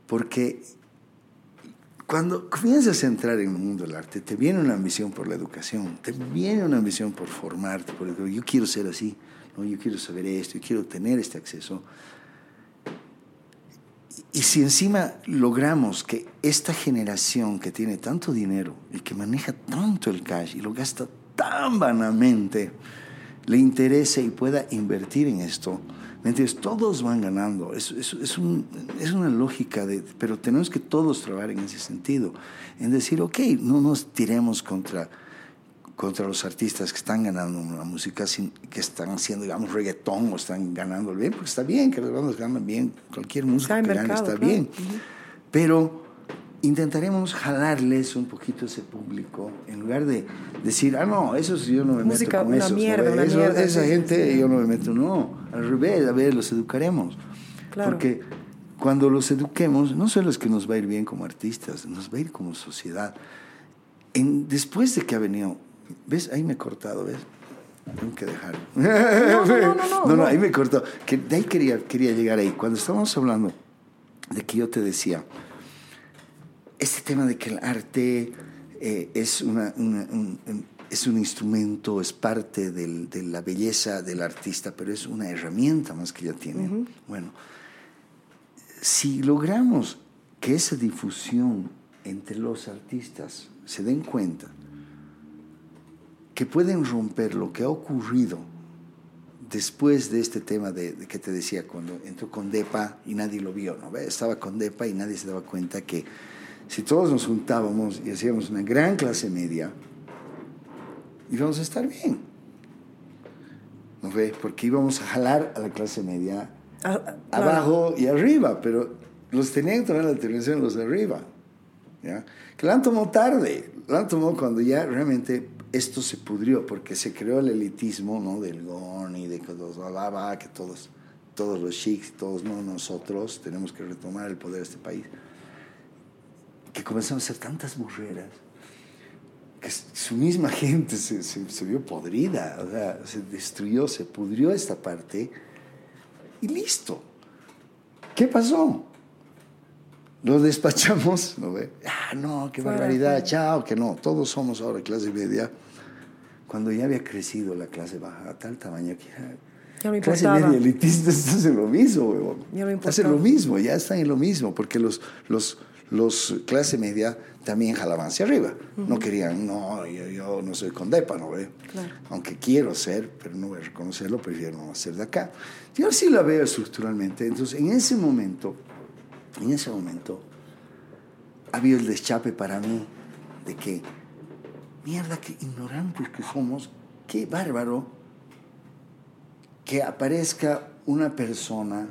porque cuando comienzas a entrar en el mundo del arte, te viene una ambición por la educación, te viene una ambición por formarte, por yo quiero ser así, ¿no? yo quiero saber esto, yo quiero tener este acceso. Y si encima logramos que esta generación que tiene tanto dinero y que maneja tanto el cash y lo gasta tan vanamente, le interese y pueda invertir en esto, ¿me entiendes? Todos van ganando. Es, es, es, un- es una lógica, de, pero tenemos que todos trabajar en ese sentido. En decir, ok, no nos tiremos contra, contra los artistas que están ganando una música, sin- que están haciendo, digamos, reggaetón o están ganando bien, porque está bien que las bandas ganan bien, cualquier música hay que gane mercado, está claro. bien. Pero intentaremos jalarles un poquito ese público, en lugar de decir, ah, no, esos yo no me Música, meto con una esos. ¿no mierda, una Eso- mierda, Esa sí, gente sí. yo no me meto, no, al revés, a ver, los educaremos. Claro. Porque cuando los eduquemos, no solo es que nos va a ir bien como artistas, nos va a ir como sociedad. En, después de que ha venido, ¿ves? Ahí me he cortado, ¿ves? Tengo que dejar. no, no, no, no, no, no. ahí me he cortado. Que de ahí quería, quería llegar ahí. Cuando estábamos hablando de que yo te decía, este tema de que el arte eh, es, una, una- un, un- es un instrumento, es parte del- de la belleza del artista, pero es una herramienta más que ya tiene. Bueno, si logramos que esa difusión entre los artistas se den cuenta que pueden romper lo que ha ocurrido después de este tema de, de que te decía, cuando entró con DEPA y nadie lo vio, ¿no? Estaba con DEPA y nadie se daba cuenta que si todos nos juntábamos y hacíamos una gran clase media, íbamos a estar bien. ¿No ve? Porque íbamos a jalar a la clase media Ah, ah, claro. abajo y arriba, pero los tenían que tomar la determinación los de arriba. ¿ya? Que la han tomado tarde, la han tomado cuando ya realmente esto se pudrió, porque se creó el elitismo ¿no? del GON y de que va, que todos, todos los chics, todos no nosotros, tenemos que retomar el poder de este país. Que comenzaron a hacer tantas burreras que su misma gente se, se, se vio podrida, o sea, se destruyó, se pudrió esta parte y listo. ¿Qué pasó? Lo despachamos, ¿no ve? Ah, no, qué Fuera, barbaridad, fuera. chao, que no. Todos somos ahora clase media. Cuando ya había crecido la clase baja a tal tamaño que ya... Ya no clase media elitista estás en lo mismo. Ya no Hacen lo mismo, ya están en lo mismo, porque los, los, los clase media también jalaban hacia arriba. No querían, no, yo, yo no soy condepa, ¿no ve? Claro. Aunque quiero ser, pero no voy a reconocerlo, prefiero no ser de acá. Yo sí la veo estructuralmente. Entonces, en ese momento, en ese momento, había el deschape para mí de que, mierda, qué ignorantes que somos, qué bárbaro que aparezca una persona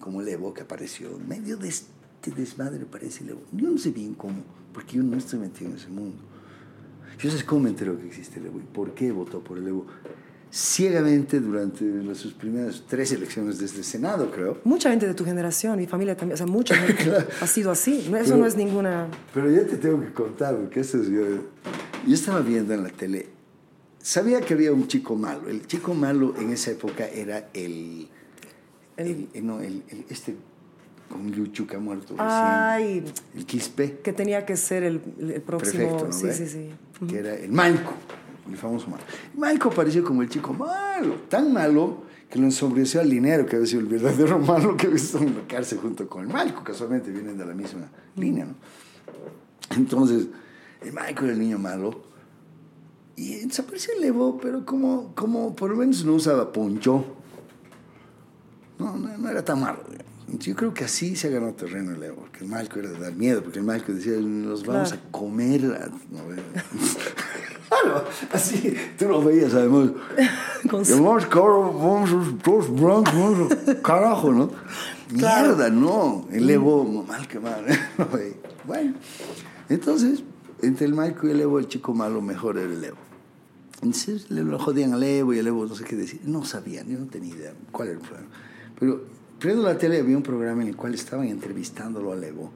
como el Evo que apareció en medio de este desmadre parece el Evo. Yo no sé bien cómo, porque yo no estoy metido en ese mundo. Yo sé cómo me entero que existe el Evo y por qué votó por el Evo. Ciegamente durante las- sus primeras tres elecciones desde el Senado, creo. Mucha gente de tu generación, mi familia también, o sea, mucha gente ha sido así. Eso Pero- no es ninguna... Pero ya te tengo que contar, porque esto es yo. Yo estaba viendo en la tele, sabía que había un chico malo. El chico malo en esa época era el. el, el- no, el, el- este con Yuchu que ha muerto recién. Ay, El Quispe, que tenía que ser el, el próximo... prefecto, ¿no sí, sí, sí. Que era el Malco, el famoso Malco. Malco apareció como el chico malo, tan malo que lo ensombreció al dinero, que había sido el verdadero malo que había estado en la cárcel junto con el Malco, casualmente vienen de la misma línea, ¿no? Entonces, el Malco era el niño malo. Y desapareció el Evo, pero como, como por lo menos no usaba poncho. No, no, no era tan malo. digamos. Yo creo que así se ganó terreno el Evo, porque el Malco era de dar miedo, porque el Malco decía, nos vamos Claro. a comer. a- no. claro, así, tú lo veías además. Vamos, cabrón, vamos todos blancos, vamos carajo, ¿no? Claro. Mierda, no. El Evo, mal que mal. ve. bueno, entonces, entre el Malco y el Evo, el chico malo mejor era el Evo. Entonces le lo jodían al Evo y el Evo no sé qué decir. No sabían, yo no tenía idea cuál era el problema. Pero prendo la tele había un programa en el cual estaban entrevistándolo al Evo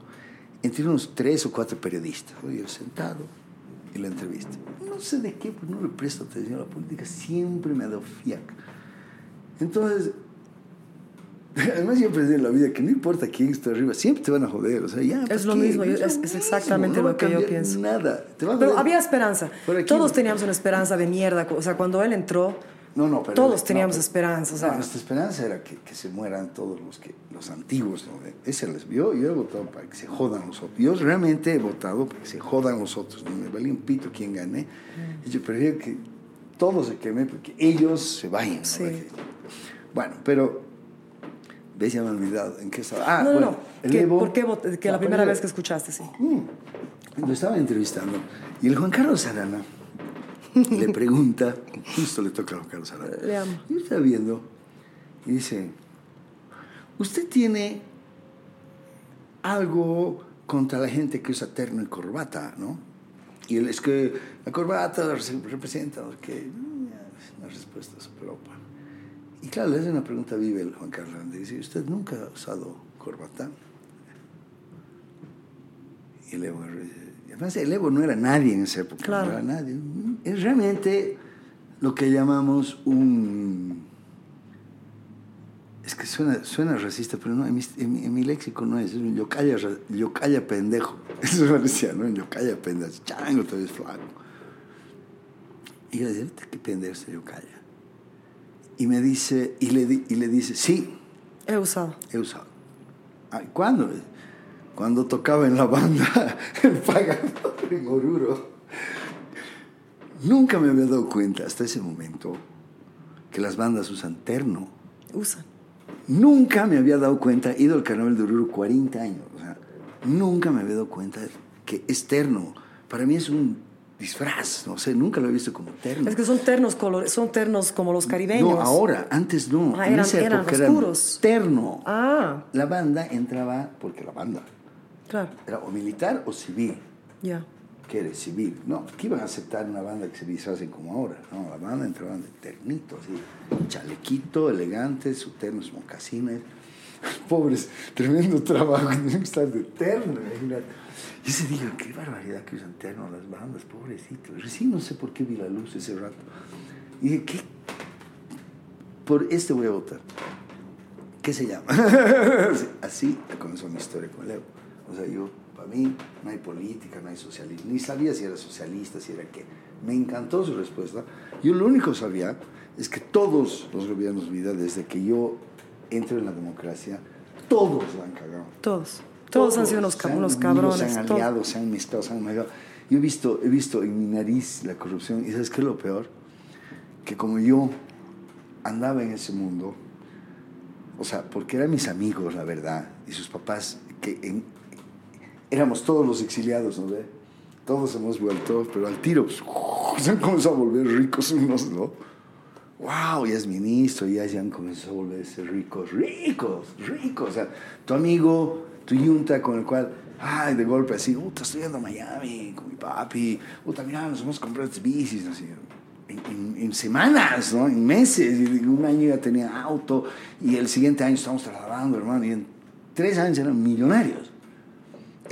entre unos tres o cuatro periodistas. Yo sentado y la entrevista. No sé de qué, pues no le presto atención a la política, siempre me ha dado fiaca. Entonces, además yo aprendí en la vida que no importa quién está arriba, siempre te van a joder. O sea, ya, ¿para Es lo qué? mismo, es- es exactamente no lo que yo pienso. Nada. Te Pero había esperanza. Todos teníamos una esperanza de mierda. O sea, cuando él entró, No, no, pero todos no, teníamos pero- esperanza. O no, nuestra esperanza era que, que se mueran todos los que los antiguos. ¿no? Ese les vio. Yo he votado para que se jodan los otros. Yo realmente he votado para que se jodan los otros. No me valía un pito quien gane. Y yo prefiero que todos se quemen porque ellos se vayan. ¿no? Sí. Bueno, pero. ¿Ves? Ya me he olvidado. ¿En qué estaba? Ah, no, no, bueno, no. el Que- Evo- ¿Por qué vot- Que Ah, la primera el- vez que escuchaste, sí. Mm. Lo estaba entrevistando y el Juan Carlos Arana le pregunta, justo le toca a Juan Carlos Arana. Le amo. Yo estaba viendo y dice, ¿usted tiene algo contra la gente que usa terno y corbata, no? Y él, es que la corbata representa que una respuesta súper opa. Y claro, le hace una pregunta viva el Juan Carlos Arana. Dice, ¿usted nunca ha usado corbata? Y el Evo, además el Evo no era nadie en esa época, Claro. no era nadie. Es realmente lo que llamamos un... Es que suena, suena racista, pero no, en mi, en mi- en mi léxico no es, es un yocaya, yocaya pendejo. Eso me decía, ¿no? Un yocaya pendejo, chango, todavía es flaco. Y yo le "Vete, qué pendejo este yocaya. Y me dice, y le, y le dice, sí, He usado. he usado. Ay, ¿Cuándo? Cuando tocaba en la banda El Pagador en Oruro. Nunca me había dado cuenta hasta ese momento que las bandas usan terno. Usan. Nunca me había dado cuenta, he ido al carnaval de Oruro 40 años, o sea, nunca me había dado cuenta que es terno. Para mí es un disfraz, no sé, nunca lo he visto como terno. Es que son ternos color, son ternos como los caribeños. No, ahora, antes no. Ah, en eran- esa eran época era oscuros. terno. Ah, La banda entraba, porque la banda claro. era o militar o civil. Ya. que eres civil. No, que iban a aceptar una banda que se disfracen como ahora. No, la banda entraban de ternito, así, chalequito, elegante, su terno, sus mocasines. Pobres, tremendo trabajo, tienen que estar de terno, imagínate. Y se digo, qué barbaridad que usan terno las bandas, pobrecitos. Recién no sé por qué vi la luz ese rato. Y dije, ¿qué? Por este voy a votar. ¿Qué se llama? Así comenzó mi historia con Leo. O sea, yo, para mí, no hay política, no hay socialismo. Ni sabía si era socialista, si era qué. Me encantó su respuesta. Yo lo único que sabía es que todos los gobiernos vida, desde que yo entro en la democracia, todos la han cagado. Todos. Todos, han sido unos, cab- unos cabrones. Se han todos. aliado, se han mezclado, se han mezclado. Yo he visto, he visto en mi nariz la corrupción. ¿Y sabes qué es lo peor? Que como yo andaba en ese mundo, o sea, porque eran mis amigos, la verdad, y sus papás, que en- éramos todos los exiliados, ¿no ve? Todos hemos vuelto, pero al tiro, pues, se han comenzado a volver ricos unos, ¿no? wow, ya es ministro, ya se han comenzado a volverse ricos, ricos, ricos. O sea, tu amigo, tu yunta con el cual, ay, de golpe así, puta, estoy yendo a Miami con mi papi, puta, mira, nos hemos comprado estas bicis, así, en, en- en semanas, ¿no? En meses, y un año ya tenía auto, y el siguiente año estamos trasladando, hermano, y en tres años eran millonarios.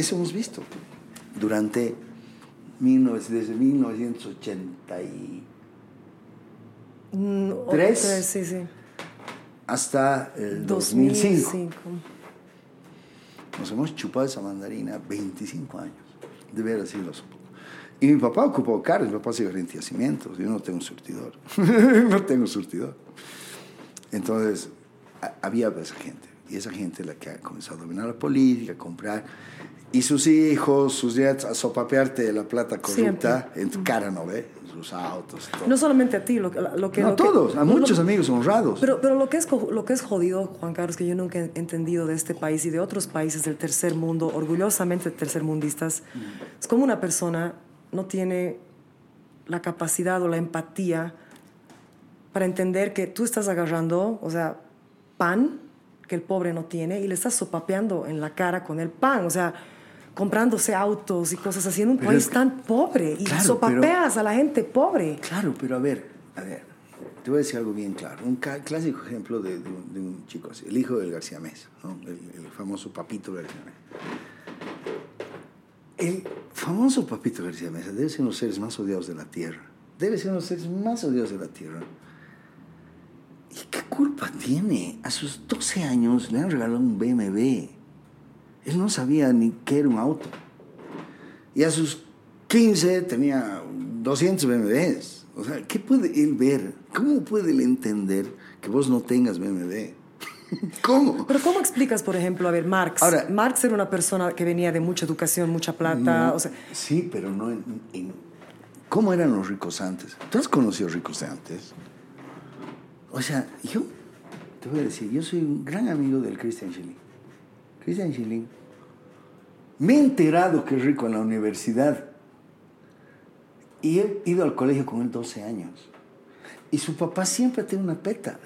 Eso hemos visto durante 19 desde 1980 y Mm, o- ¿Tres? tres, Sí, sí. hasta el 2005. 2005. Nos hemos chupado esa mandarina 25 años. De veras, lo supo. Y mi papá ocupó carros, mi papá hacía rentiacimientos. Yo no tengo un surtidor. no tengo surtidor. Entonces, había esa gente. Y esa gente la que ha comenzado a dominar la política, a comprar. Y sus hijos, sus nietos, a sopapearte la plata corrupta Siempre. en tu cara, ¿no ve? Sus autos. todo. No solamente a ti, lo, que- lo que... no, lo que- todos, a lo- muchos lo- amigos honrados. Pero, pero lo, que es, lo que es jodido, Juan Carlos, que yo nunca he entendido de este país y de otros países del tercer mundo, orgullosamente tercermundistas, es como una persona no tiene la capacidad o la empatía para entender que tú estás agarrando, o sea, pan que el pobre no tiene y le estás sopapeando en la cara con el pan, o sea, comprándose autos y cosas así en un Pero país tan pobre y Claro, sopapeas a la gente pobre. Claro, pero a ver, a ver, te voy a decir algo bien claro. Un clásico ejemplo de, de un, de un chico así, el hijo del García Mesa, ¿no? el, el famoso Papito García Mesa. El famoso Papito García Mesa debe ser uno de los seres más odiados de la tierra. Debe ser uno de los seres más odiados de la tierra. ¿Y qué culpa tiene? A sus 12 años le han regalado un BMW. Él no sabía ni qué era un auto. Y a sus 15 tenía 200 BMWs. O sea, ¿qué puede él ver? ¿Cómo puede él entender que vos no tengas BMW? ¿Cómo? Pero ¿cómo explicas, por ejemplo, a ver, Marx? Ahora- Marx era una persona que venía de mucha educación, mucha plata, No, o sea, sí, pero no en, en- ¿Cómo eran los ricos antes? ¿Tú has conocido ricos de antes? O sea, yo te voy a decir, yo soy un gran amigo del Christian Schilling. Christian Schilling. Me he enterado que es rico en la universidad. Y he ido al colegio con él 12 años. Y su papá siempre tiene una peta.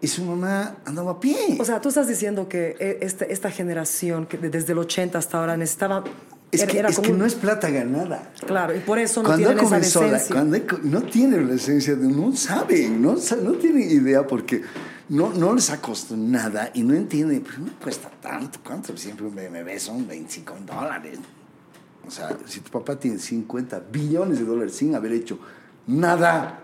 Y su mamá andaba a pie. o sea, tú estás diciendo que eh, esta, esta generación, que de- desde el 80 hasta ahora necesitaba... es era- que, es como que un- no es plata ganada. Claro, y por eso no cuando tienen esa comenzó la- decencia. cuando no tienen la esencia de no saben no, no tienen idea porque no, no les ha costado nada y no entienden pero no cuesta tanto cuánto siempre un BMW son 25 dólares o sea si tu papá tiene 50 billones de dólares sin haber hecho nada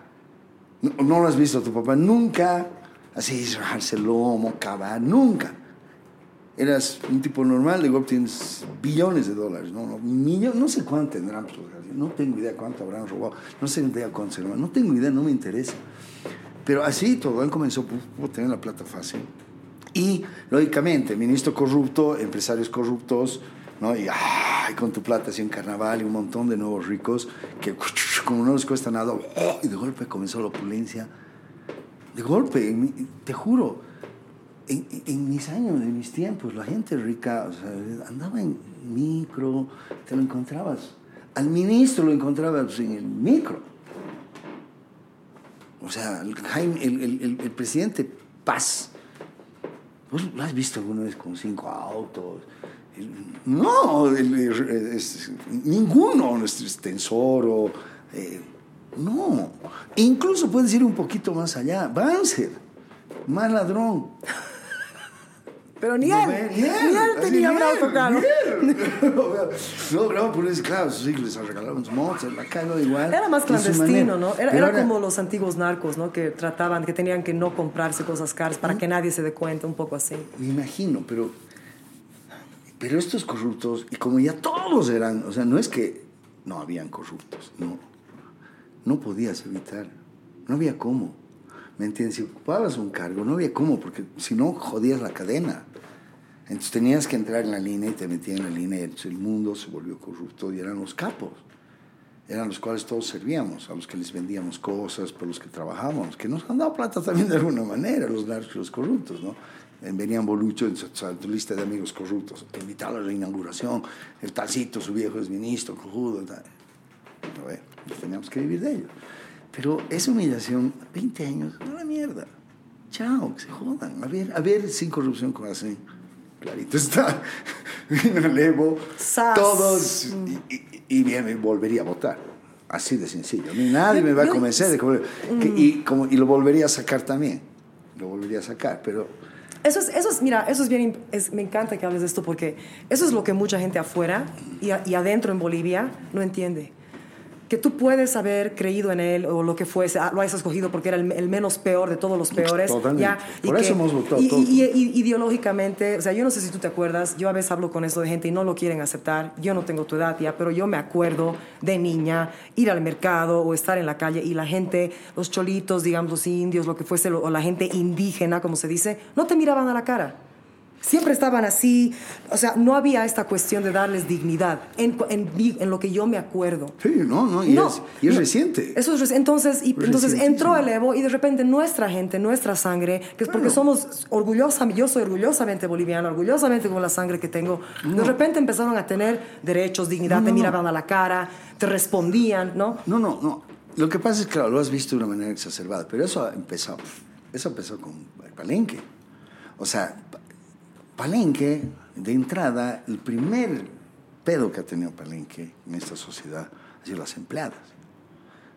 no, no lo has visto a tu papá nunca. Así rajarse el lomo cavar nunca. Eras un tipo normal, de golpe tienes billones de dólares, no, no, millo- no sé cuánto tendrán, pues, no tengo idea cuánto habrán robado, no sé idea cuánto se no tengo idea, no me interesa. Pero así todo, él comenzó por tener la plata fácil. Y, lógicamente, ministro corrupto, empresarios corruptos, ¿no? Y con tu plata así un carnaval y un montón de nuevos ricos que, como no les cuesta nada, y de golpe comenzó la opulencia. De golpe, te juro, en, mis años, en mis tiempos, la gente rica andaba en micro, te lo encontrabas. Al ministro lo encontrabas en el micro. O sea, el, Jaime- el, el- presidente Paz, ¿vos lo has visto alguna vez con cinco autos? No, ninguno, es Tensoro, eh, no. E incluso puedes ir un poquito más allá, Banzer, más ladrón. Pero ni No, él, ni él tenía un auto caro. ni él. No, pero por eso, claro, sus hijos les han regalado unos motos, la cago igual. Era más clandestino. ¿no? Era, era ahora- como los antiguos narcos, ¿no? Que trataban, que tenían que no comprarse cosas caras para que nadie se dé cuenta, un poco así. Me imagino, pero. Pero estos corruptos, y como ya todos eran, o sea, no es que no habían corruptos, no. No podías evitar. No había cómo. ¿Me entiendes? Si ocupabas un cargo, no había cómo, porque si no, jodías la cadena. Entonces tenías que entrar en la línea y te metían en la línea, entonces el mundo se volvió corrupto y eran los capos. Eran los cuales todos servíamos, a los que les vendíamos cosas, por los que trabajábamos, que nos han dado plata también de alguna manera, los narcos los corruptos, ¿no? Venían Bolucho en tu lista de amigos corruptos, te invitaba a la inauguración, el talcito, su viejo es ministro, cojudo, tal. A ver, pues teníamos que vivir de ello. Pero esa humillación, 20 años, la mierda. Chao, que se jodan. A ver, a ver, sin corrupción, como hacen. Clarito está. Vino el Evo, Sas. todos, y, y- y bien, volvería a votar. Así de sencillo. Nadie me va a convencer de que, que- y, como, y lo volvería a sacar también. Lo volvería a sacar, pero Eso es, eso es, mira, eso es bien, es- me encanta que hables de esto porque eso es lo que mucha gente afuera y, a- y adentro en Bolivia no entiende. Que tú puedes haber creído en él o lo que fuese, ah, lo hayas escogido porque era el, el menos peor de todos los peores. Totalmente. ya, y Por eso hemos votado y, todos. y- y- ideológicamente, o sea, yo no sé si tú te acuerdas, yo a veces hablo con eso de gente y no lo quieren aceptar. Yo no tengo tu edad ya, pero yo me acuerdo de niña ir al mercado o estar en la calle y la gente, los cholitos, digamos, los indios, lo que fuese, o la gente indígena, como se dice, no te miraban a la cara. Siempre estaban así, o sea, no había esta cuestión de darles dignidad, en, en, en lo que yo me acuerdo. sí, no, no, y No, es, y es no. reciente. Eso es entonces, y, entonces entró el Evo y de repente nuestra gente, nuestra sangre, que es porque somos orgullosamente, yo soy orgullosamente boliviano, orgullosamente con la sangre que tengo, de repente empezaron a tener derechos, dignidad, No, te no, miraban a la cara, te respondían, ¿no? No, no, no. Lo que pasa es que, claro, lo has visto de una manera exacerbada, pero eso ha empezado, eso empezó con Palenque. O sea, Palenque, de entrada, el primer pedo que ha tenido Palenque en esta sociedad ha sido las empleadas.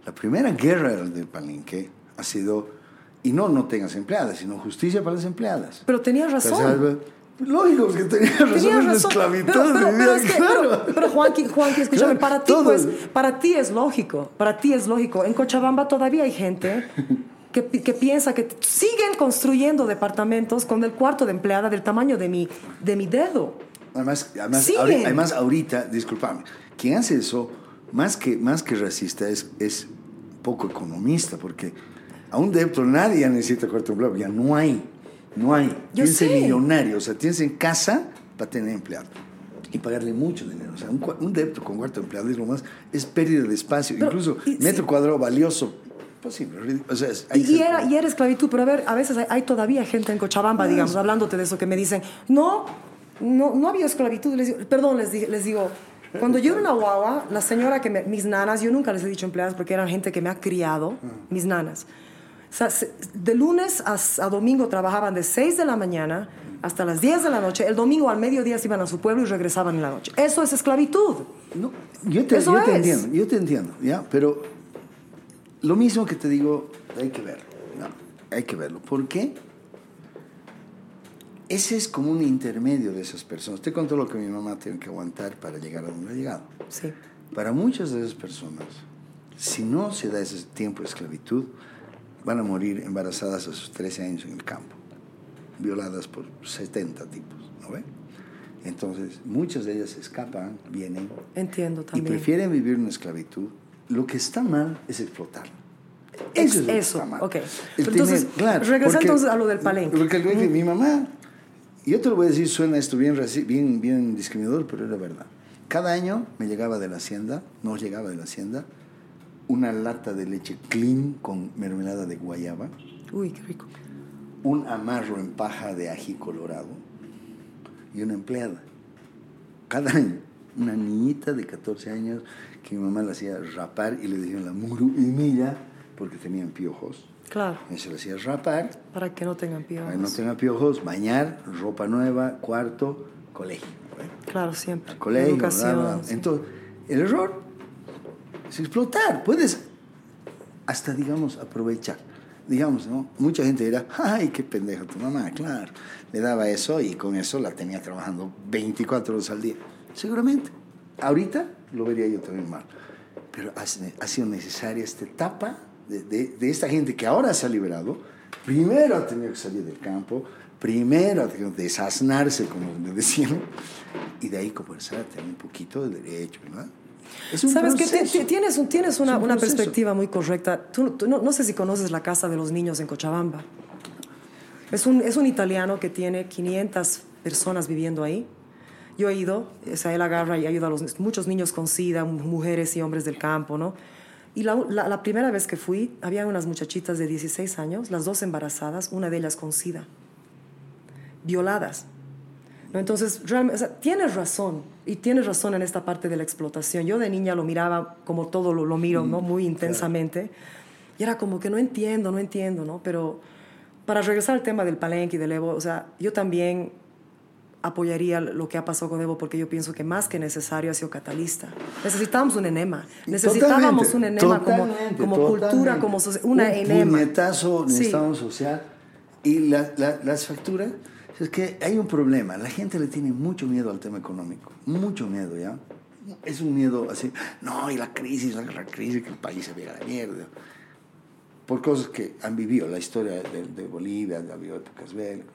La primera guerra del Palenque ha sido, y no no tengas empleadas, sino justicia para las empleadas. Pero tenías razón. Sea, lógico que tenía razón, Tenías es la razón. esclavitud. Pero, pero, pero es que, claro. pero, Juanqui, Juanqui, escúchame, Claro, para ti, pues, para ti es lógico, para ti es lógico. En Cochabamba todavía hay gente que, que piensa que siguen construyendo departamentos con el cuarto de empleada del tamaño de mi, de mi dedo. Además, además, ahorita, además ahorita, discúlpame, quien hace eso, más que, más que racista, es, es poco economista, porque a un débito nadie necesita cuarto empleado, ya no hay, no hay. Yo tienes sé. millonario, o sea, tienes en casa para tener empleado y pagarle mucho dinero. O sea, un, un débito con cuarto empleado es lo más, es pérdida de espacio, Pero, incluso y- metro sí. cuadrado valioso. O sea, es- Y, era, y era esclavitud, pero a ver, a veces hay, hay todavía gente en Cochabamba, digamos, hablándote de eso, que me dicen, no, no, no había esclavitud. Les digo, perdón, les, les digo, cuando yo era una guagua, la señora que me- mis nanas, yo nunca les he dicho empleadas porque eran gente que me ha criado, mis nanas. O sea, se- de lunes a, a domingo trabajaban de 6 de la mañana hasta las 10 de la noche. El domingo al mediodía se iban a su pueblo y regresaban en la noche. Eso es esclavitud. No, yo te, yo te es. entiendo, yo te entiendo, ¿ya? Pero lo mismo que te digo, hay que verlo, ¿no? Hay que verlo. ¿Por qué? Ese es como un intermedio de esas personas. Te contó lo que mi mamá tiene que aguantar para llegar a donde ha llegado. Sí. Para muchas de esas personas, si no se da ese tiempo de esclavitud, van a morir embarazadas a sus 13 años en el campo, violadas por 70 tipos, ¿no ve? Entonces, muchas de ellas escapan, vienen Entiendo y también. prefieren vivir en esclavitud. Lo que está mal es explotar. Ex- Eso es lo que eso, está mal. ok. El Entonces, regresa porque- entonces a lo del palenque. Porque el mi mamá, yo te lo voy a decir, suena esto bien, bien, bien discriminador, pero era verdad. Cada año me llegaba de la hacienda, nos llegaba de la hacienda, una lata de leche clean con mermelada de guayaba, Uy, qué rico. un amarro en paja de ají colorado y una empleada. Cada año, una niñita de 14 años que mi mamá la hacía rapar y le decían la muru y milla porque tenían piojos. Claro, Y se la hacía rapar, para que no tengan piojos. para que no tenga piojos, bañar, ropa nueva, cuarto, colegio. ¿eh? Claro, siempre. Colegio, Educación. bla, bla. sí. Entonces, el error es explotar. Puedes hasta, digamos, aprovechar. digamos, ¿no? Mucha gente dirá, ay, qué pendejo tu mamá, claro. Le daba eso y con eso la tenía trabajando 24 horas al día. Seguramente. Ahorita lo vería yo también mal. Pero ha, sido necesaria esta etapa de, de, de esta gente que ahora se ha liberado. Primero ha tenido que salir del campo, primero ha tenido que desaznarse, como me decían, y de ahí a tener un poquito de derecho, ¿verdad? Es un Sabes que tienes, un- tienes una, un perspectiva muy correcta. Tú, tú no, no sé si conoces la Casa de los Niños en Cochabamba. Es un, es un italiano que tiene 500 personas viviendo ahí. Yo he ido, o sea, él agarra y ayuda a los, muchos niños con SIDA, mujeres y hombres del campo, ¿no? Y la, la- la primera vez que fui, había unas muchachitas de 16 años, las dos embarazadas, una de ellas con SIDA, violadas. ¿no? Entonces, realmente, o sea, tienes razón, y tienes razón en esta parte de la explotación. Yo de niña lo miraba como todo lo, lo miro, ¿no? Muy intensamente. Y era como que no entiendo, no entiendo, ¿no? Pero para regresar al tema del palenque y del Evo, o sea, yo también apoyaría lo que ha pasado con Evo porque yo pienso que más que necesario ha sido catalista. Necesitábamos un enema. Necesitábamos Totalmente, un enema como, totalmente, como cultura, totalmente. como socie- una un enema. puñetazo Sí. necesitamos social. Y la- la- las facturas, es que hay un problema. La gente le tiene mucho miedo al tema económico. Mucho miedo, ¿ya? Es un miedo así. No, y la crisis, la, crisis, que el país se vea la mierda. Por cosas que han vivido, la historia de, de Bolivia, ha habido épocas bélicas.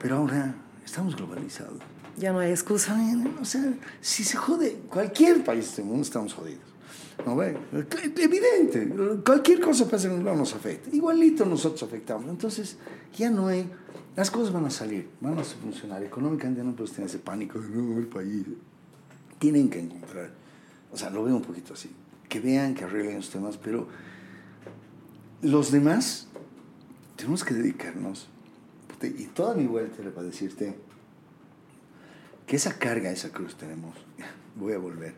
Pero ahora estamos globalizados. Ya no hay excusa. O sea, si se jode cualquier país del mundo, estamos jodidos. ¿No ve? Evidente. Cualquier cosa pasa en un lado nos afecta. Igualito nosotros afectamos. Entonces, ya no hay... Las cosas van a salir, van a funcionar. Económicamente no puedes tener ese pánico de no, el país. Tienen que encontrar... O sea, lo veo un poquito así. Que vean, que arreglen los temas, pero los demás tenemos que dedicarnos. Y toda mi vuelta era para decirte que esa carga, esa cruz tenemos, voy a volver.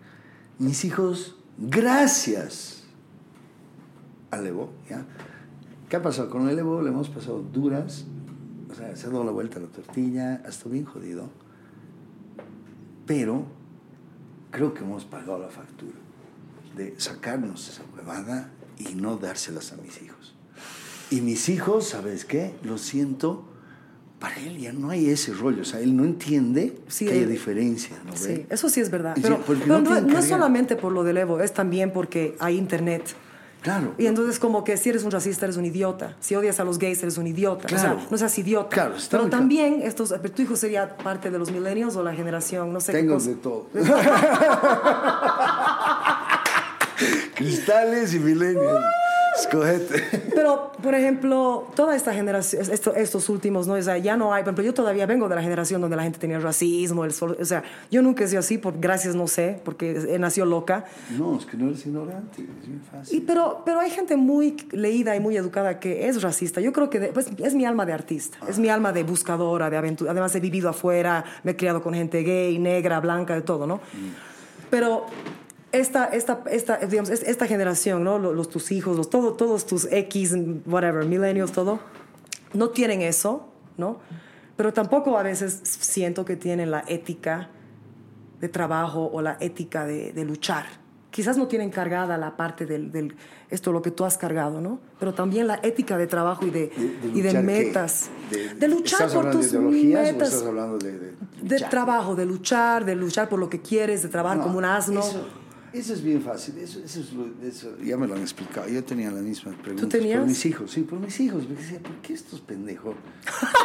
Mis hijos, gracias al Evo, ¿ya? ¿Qué ha pasado? Con el Evo le hemos pasado duras, o sea, se ha dado la vuelta a la tortilla, ha estado bien jodido, pero creo que hemos pagado la factura de sacarnos esa huevada y no dárselas a mis hijos. Y mis hijos, ¿sabes qué? Lo siento, para él ya no hay ese rollo, o sea, él no entiende Sí, que hay él- diferencia, ¿no Sí, ve? eso sí es verdad. Sí, Pero, no no, solamente por lo del Evo, es también porque hay internet. Claro. Y entonces como que si eres un racista eres un idiota, si odias a los gays eres un idiota, Claro. o sea, no seas idiota. Claro, está Pero claro. también estos, pero tu hijo sería parte de los millennials o la generación, no sé qué Tengo cosa. de todo. Cristales y milenios. Escogete. Pero, por ejemplo, toda esta generación, esto- estos últimos, ¿no? O sea, ya no hay, por ejemplo, yo todavía vengo de la generación donde la gente tenía racismo, el sol- o sea, yo nunca he sido así, por gracias, no sé, porque he nacido loca. No, es que no eres ignorante, es bien Y, fácil. pero, pero hay gente muy leída y muy educada que es racista. Yo creo que de- pues, es mi alma de artista, es mi alma de buscadora, de aventura. Además, he vivido afuera, me he criado con gente gay, negra, blanca, de todo, ¿no? Pero esta, esta, esta, digamos, es- esta generación, ¿no? Los, los- tus hijos, los, todo, todos tus X, whatever, millennials, todo, no tienen eso, ¿no? Pero tampoco a veces siento que tienen la ética de trabajo o la ética de, de luchar. Quizás no tienen cargada la parte del, del- esto lo que tú has cargado, ¿no? Pero también la ética de trabajo y de, y de luchar qué? metas. De, luchar ¿Estás por tus de metas. o estás hablando de... De, De trabajo, de luchar, de luchar por lo que quieres, de trabajar No, como un asno. Eso, eso es bien fácil. Eso, eso es lo- eso- ya me lo han explicado. Yo tenía las mismas preguntas. tenías? Por mis hijos, sí, por mis hijos. Me decía, ¿por qué estos pendejos?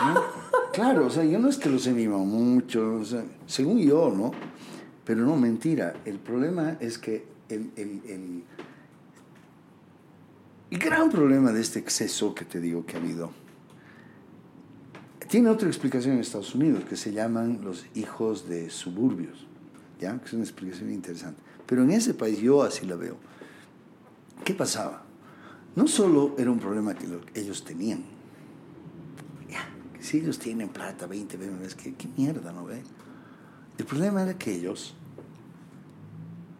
¿No? claro, o sea, yo no es que los he mimado mucho, o sea, según yo, ¿no? Pero no, mentira. El problema es que el, el, el, el gran problema de este exceso que te digo que ha habido tiene otra explicación en Estados Unidos que se llaman los hijos de suburbios, ¿ya? Que es una explicación interesante. Pero en ese país yo así la veo. ¿Qué pasaba? No solo era un problema que lo- ellos tenían. Ya, si ellos tienen plata, 20 BMWs, ¿qué, qué mierda, ¿no ve? El problema era que ellos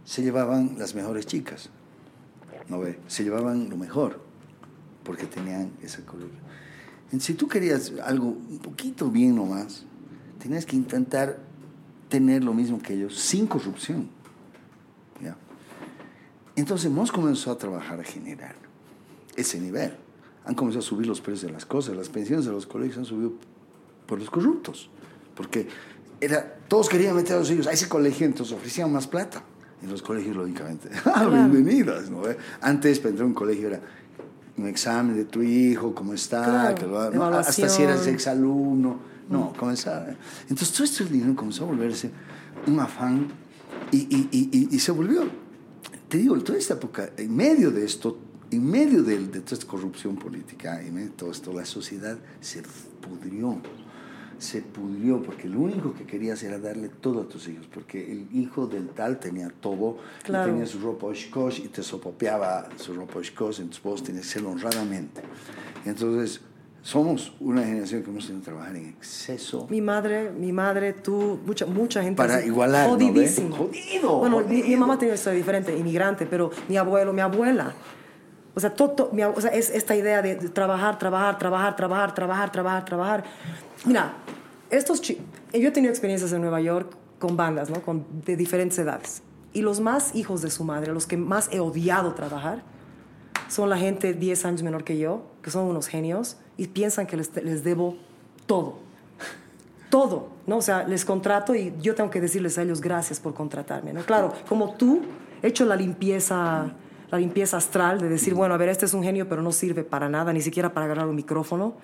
se llevaban las mejores chicas, ¿no ve? Se llevaban lo mejor, porque tenían esa columna. Si tú querías algo un poquito bien nomás, tenías que intentar tener lo mismo que ellos sin corrupción. Entonces hemos comenzado a trabajar a generar ese nivel. han comenzado a subir los precios de las cosas. Las pensiones de los colegios han subido por los corruptos. Porque era, todos querían meter a los hijos a ese colegio, entonces ofrecían más plata. Y los colegios, lógicamente, ah, bienvenidas, ¿no? ve? Antes, para entrar a un colegio era un examen de tu hijo, cómo está, Claro, que lo- ¿no? hasta si eras exalumno. No, comenzaba. Entonces, todo este dinero comenzó a volverse un afán y, y, y, y- y se volvió, te digo, toda esta época, en medio de esto, en medio de, de toda esta corrupción política, en medio de todo esto, la sociedad se pudrió. Se pudrió porque lo único que querías era darle todo a tus hijos, porque el hijo del tal tenía todo, y Claro. tenía su ropa oshkosh y te sopopeaba su ropa oshkosh, entonces vos tenías que hacerlo honradamente. Entonces, somos una generación que hemos tenido que trabajar en exceso Mi madre, mi madre, tú, mucha, mucha gente. para igualar, ¿no? Jodidísimo. Jodido, Bueno, mi- Mi, jodido. mamá tiene una historia diferente, inmigrante, pero mi abuelo, mi abuela. O sea, to- to- mi ab- o sea, es esta idea de, de trabajar, trabajar, trabajar, trabajar, trabajar, trabajar, trabajar. Mira, estos yo he tenido experiencias en Nueva York con bandas, ¿no? Con, de diferentes edades. Y los más hijos de su madre, los que más he odiado trabajar, son la gente 10 años menor que yo, que son unos genios, y piensan que les, les debo todo. Todo, ¿no? O sea, les contrato y yo tengo que decirles a ellos gracias por contratarme, ¿no? Claro, como tú, he hecho la limpieza, la limpieza astral de decir, bueno, a ver, este es un genio, pero no sirve para nada, ni siquiera para agarrar un micrófono.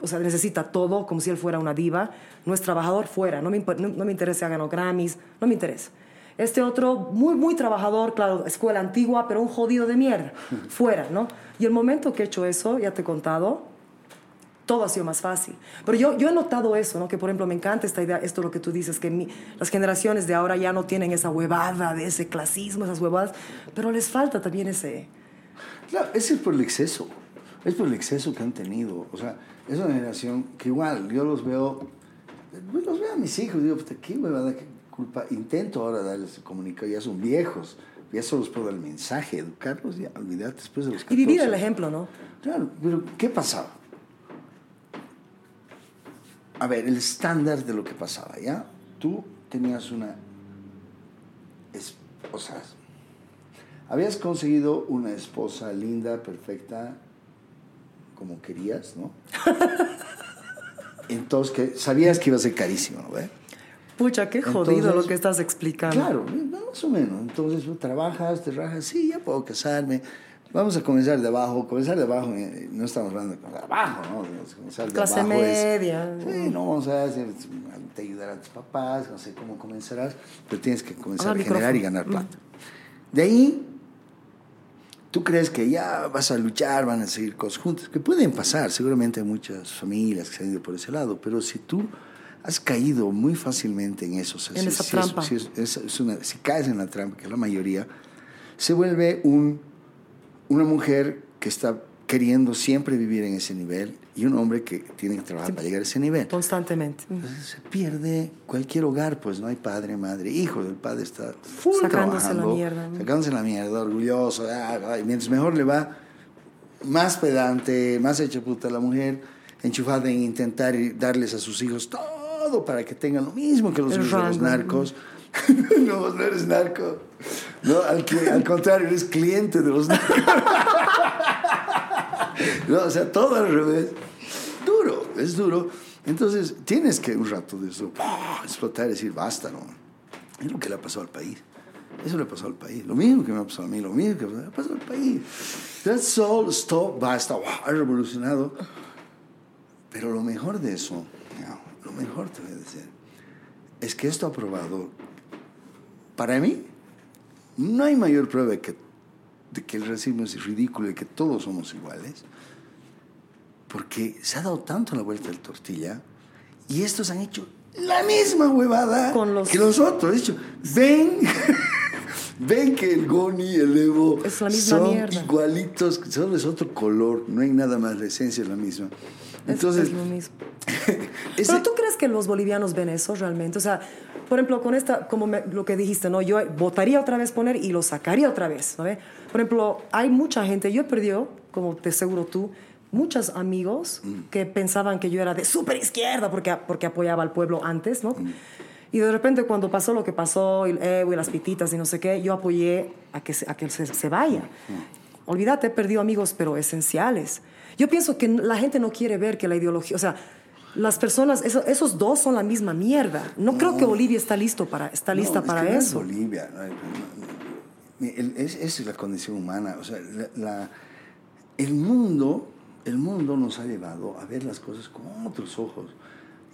O sea, necesita todo como si él fuera una diva. No es trabajador, fuera. No me, no, no me interesa si ha ganado Grammys, no me interesa. Este otro, muy, muy trabajador, claro, escuela antigua, pero un jodido de mierda, fuera, ¿no? Y el momento que he hecho eso, ya te he contado, todo ha sido más fácil. Pero yo, yo he notado eso, ¿no? Que, por ejemplo, me encanta esta idea, esto lo que tú dices, que mi- las generaciones de ahora ya no tienen esa huevada de ese clasismo, esas huevadas, pero les falta también ese... Claro, ese es por el exceso. Es por el exceso que han tenido. O sea, es una generación que igual yo los veo, pues los veo a mis hijos, digo, qué huevada, qué culpa. Intento ahora darles comunicar, ya son viejos, ya solo les puedo dar el mensaje, educarlos, ya olvídate después de los 14. Y vivir el ejemplo, ¿no? Claro, pero ¿qué pasaba? A ver, el estándar de lo que pasaba, ¿ya? Tú tenías una... es- o sea, habías conseguido una esposa linda, perfecta, como querías, ¿no? Entonces, que sabías que iba a ser carísimo, ¿no? ve? Pucha, qué jodido Entonces, lo que estás explicando. Claro, más o menos. Entonces, tú trabajas, te rajas, sí, ya puedo casarme. Vamos a comenzar de abajo. Comenzar de abajo, eh, no estamos hablando de comenzar de abajo, ¿no? Comenzar de Clase abajo es- media. sí, no vamos a hacer, te ayudar a tus papás, no sé cómo comenzarás, pero tienes que comenzar Habla a generar y ganar plata. De ahí, tú crees que ya vas a luchar, van a seguir cosas juntas, que pueden pasar, seguramente hay muchas familias que se han ido por ese lado, pero si tú has caído muy fácilmente en eso, o sea, En si, esa si es- trampa. si es- es- es una- si caes en la trampa, que es la mayoría, se vuelve un, una mujer que está queriendo siempre vivir en ese nivel y un hombre que tiene que trabajar para llegar a ese nivel. Constantemente. Entonces se pierde cualquier hogar, pues no hay padre, madre, hijo. El padre está full Sacándose la mierda, ¿no? Sacándose la mierda, orgulloso. ah, mientras mejor le va, más pedante, más hecha puta la mujer, enchufada en intentar darles a sus hijos todo para que tengan lo mismo que los de los narcos. no, vos no eres narco. No, al, que- al contrario, eres cliente de los narcos. No, o sea, todo al revés. Duro, es duro. Entonces, tienes que un rato de eso explotar y decir, basta, ¿no? Es lo que le ha pasado al país. Eso le pasado al país. Lo mismo que me ha pasado a mí, lo mismo que me ha pasado al país. That's all, stop, basta, ¡wow! ha revolucionado. Pero lo mejor de eso, lo mejor te voy a decir, es que esto ha probado, para mí, no hay mayor prueba de que, de que el racismo es ridículo y que todos somos iguales, porque se ha dado tanto la vuelta del tortilla y estos han hecho la misma huevada Con los- que los otros. Hecho, ven, ven que el Goni, el Evo son mierda. igualitos, solo es otro color, no hay nada más, la esencia es la misma. Es- Entonces, es lo mismo. ese- Pero tú crees que los bolivianos ven eso realmente? O sea, por ejemplo, con esta, como me- lo que dijiste, ¿no? Yo votaría otra vez poner y lo sacaría otra vez, ve? Por ejemplo, hay mucha gente, yo he perdido, como te seguro tú, muchos amigos que pensaban que yo era de súper izquierda porque, porque apoyaba al pueblo antes, ¿no? Y de repente cuando pasó lo que pasó, el Evo y las pititas y no sé qué, yo apoyé a que se, a que se, se vaya. olvídate, he perdido amigos, pero esenciales. Yo pienso que la gente no quiere ver que la ideología, o sea, las personas, eso- esos dos son la misma mierda. No, creo que Bolivia está listo para, está No, lista es para que no es. Bolivia. esa es la condición humana. O sea, la- la- el mundo, el mundo nos ha llevado a ver las cosas con otros ojos.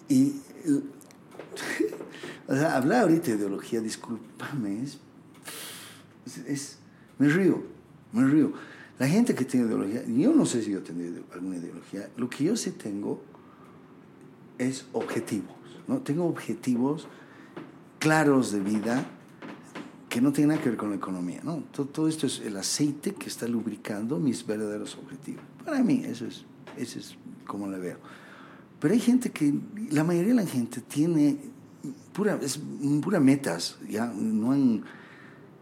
Y o sea, hablar ahorita de ideología, discúlpame, es, es- es- me río, me río. La gente que tiene ideología, yo no sé si yo tengo alguna ideología, lo que yo sí tengo es objetivos, ¿no? Tengo objetivos claros de vida que no tienen nada que ver con la economía, ¿no? Todo, todo esto es el aceite que está lubricando mis verdaderos objetivos. Para mí, eso es, eso es como la veo. Pero hay gente que, la mayoría de la gente tiene pura, es pura metas, ya no han,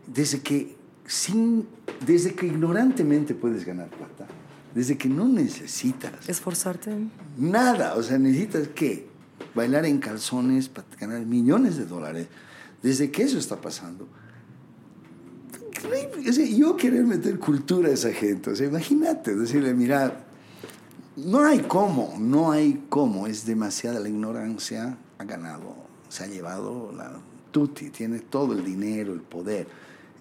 desde que sin, desde que ignorantemente puedes ganar plata, desde que no necesitas Esforzarte. Nada, o sea, necesitas que bailar en calzones para ganar millones de dólares. Desde que eso está pasando. O sea, yo querer meter cultura a esa gente, o sea, imagínate, decirle, mira, no hay cómo, no hay cómo, es demasiada la ignorancia, ha ganado, se ha llevado la tutti, tiene todo el dinero, el poder.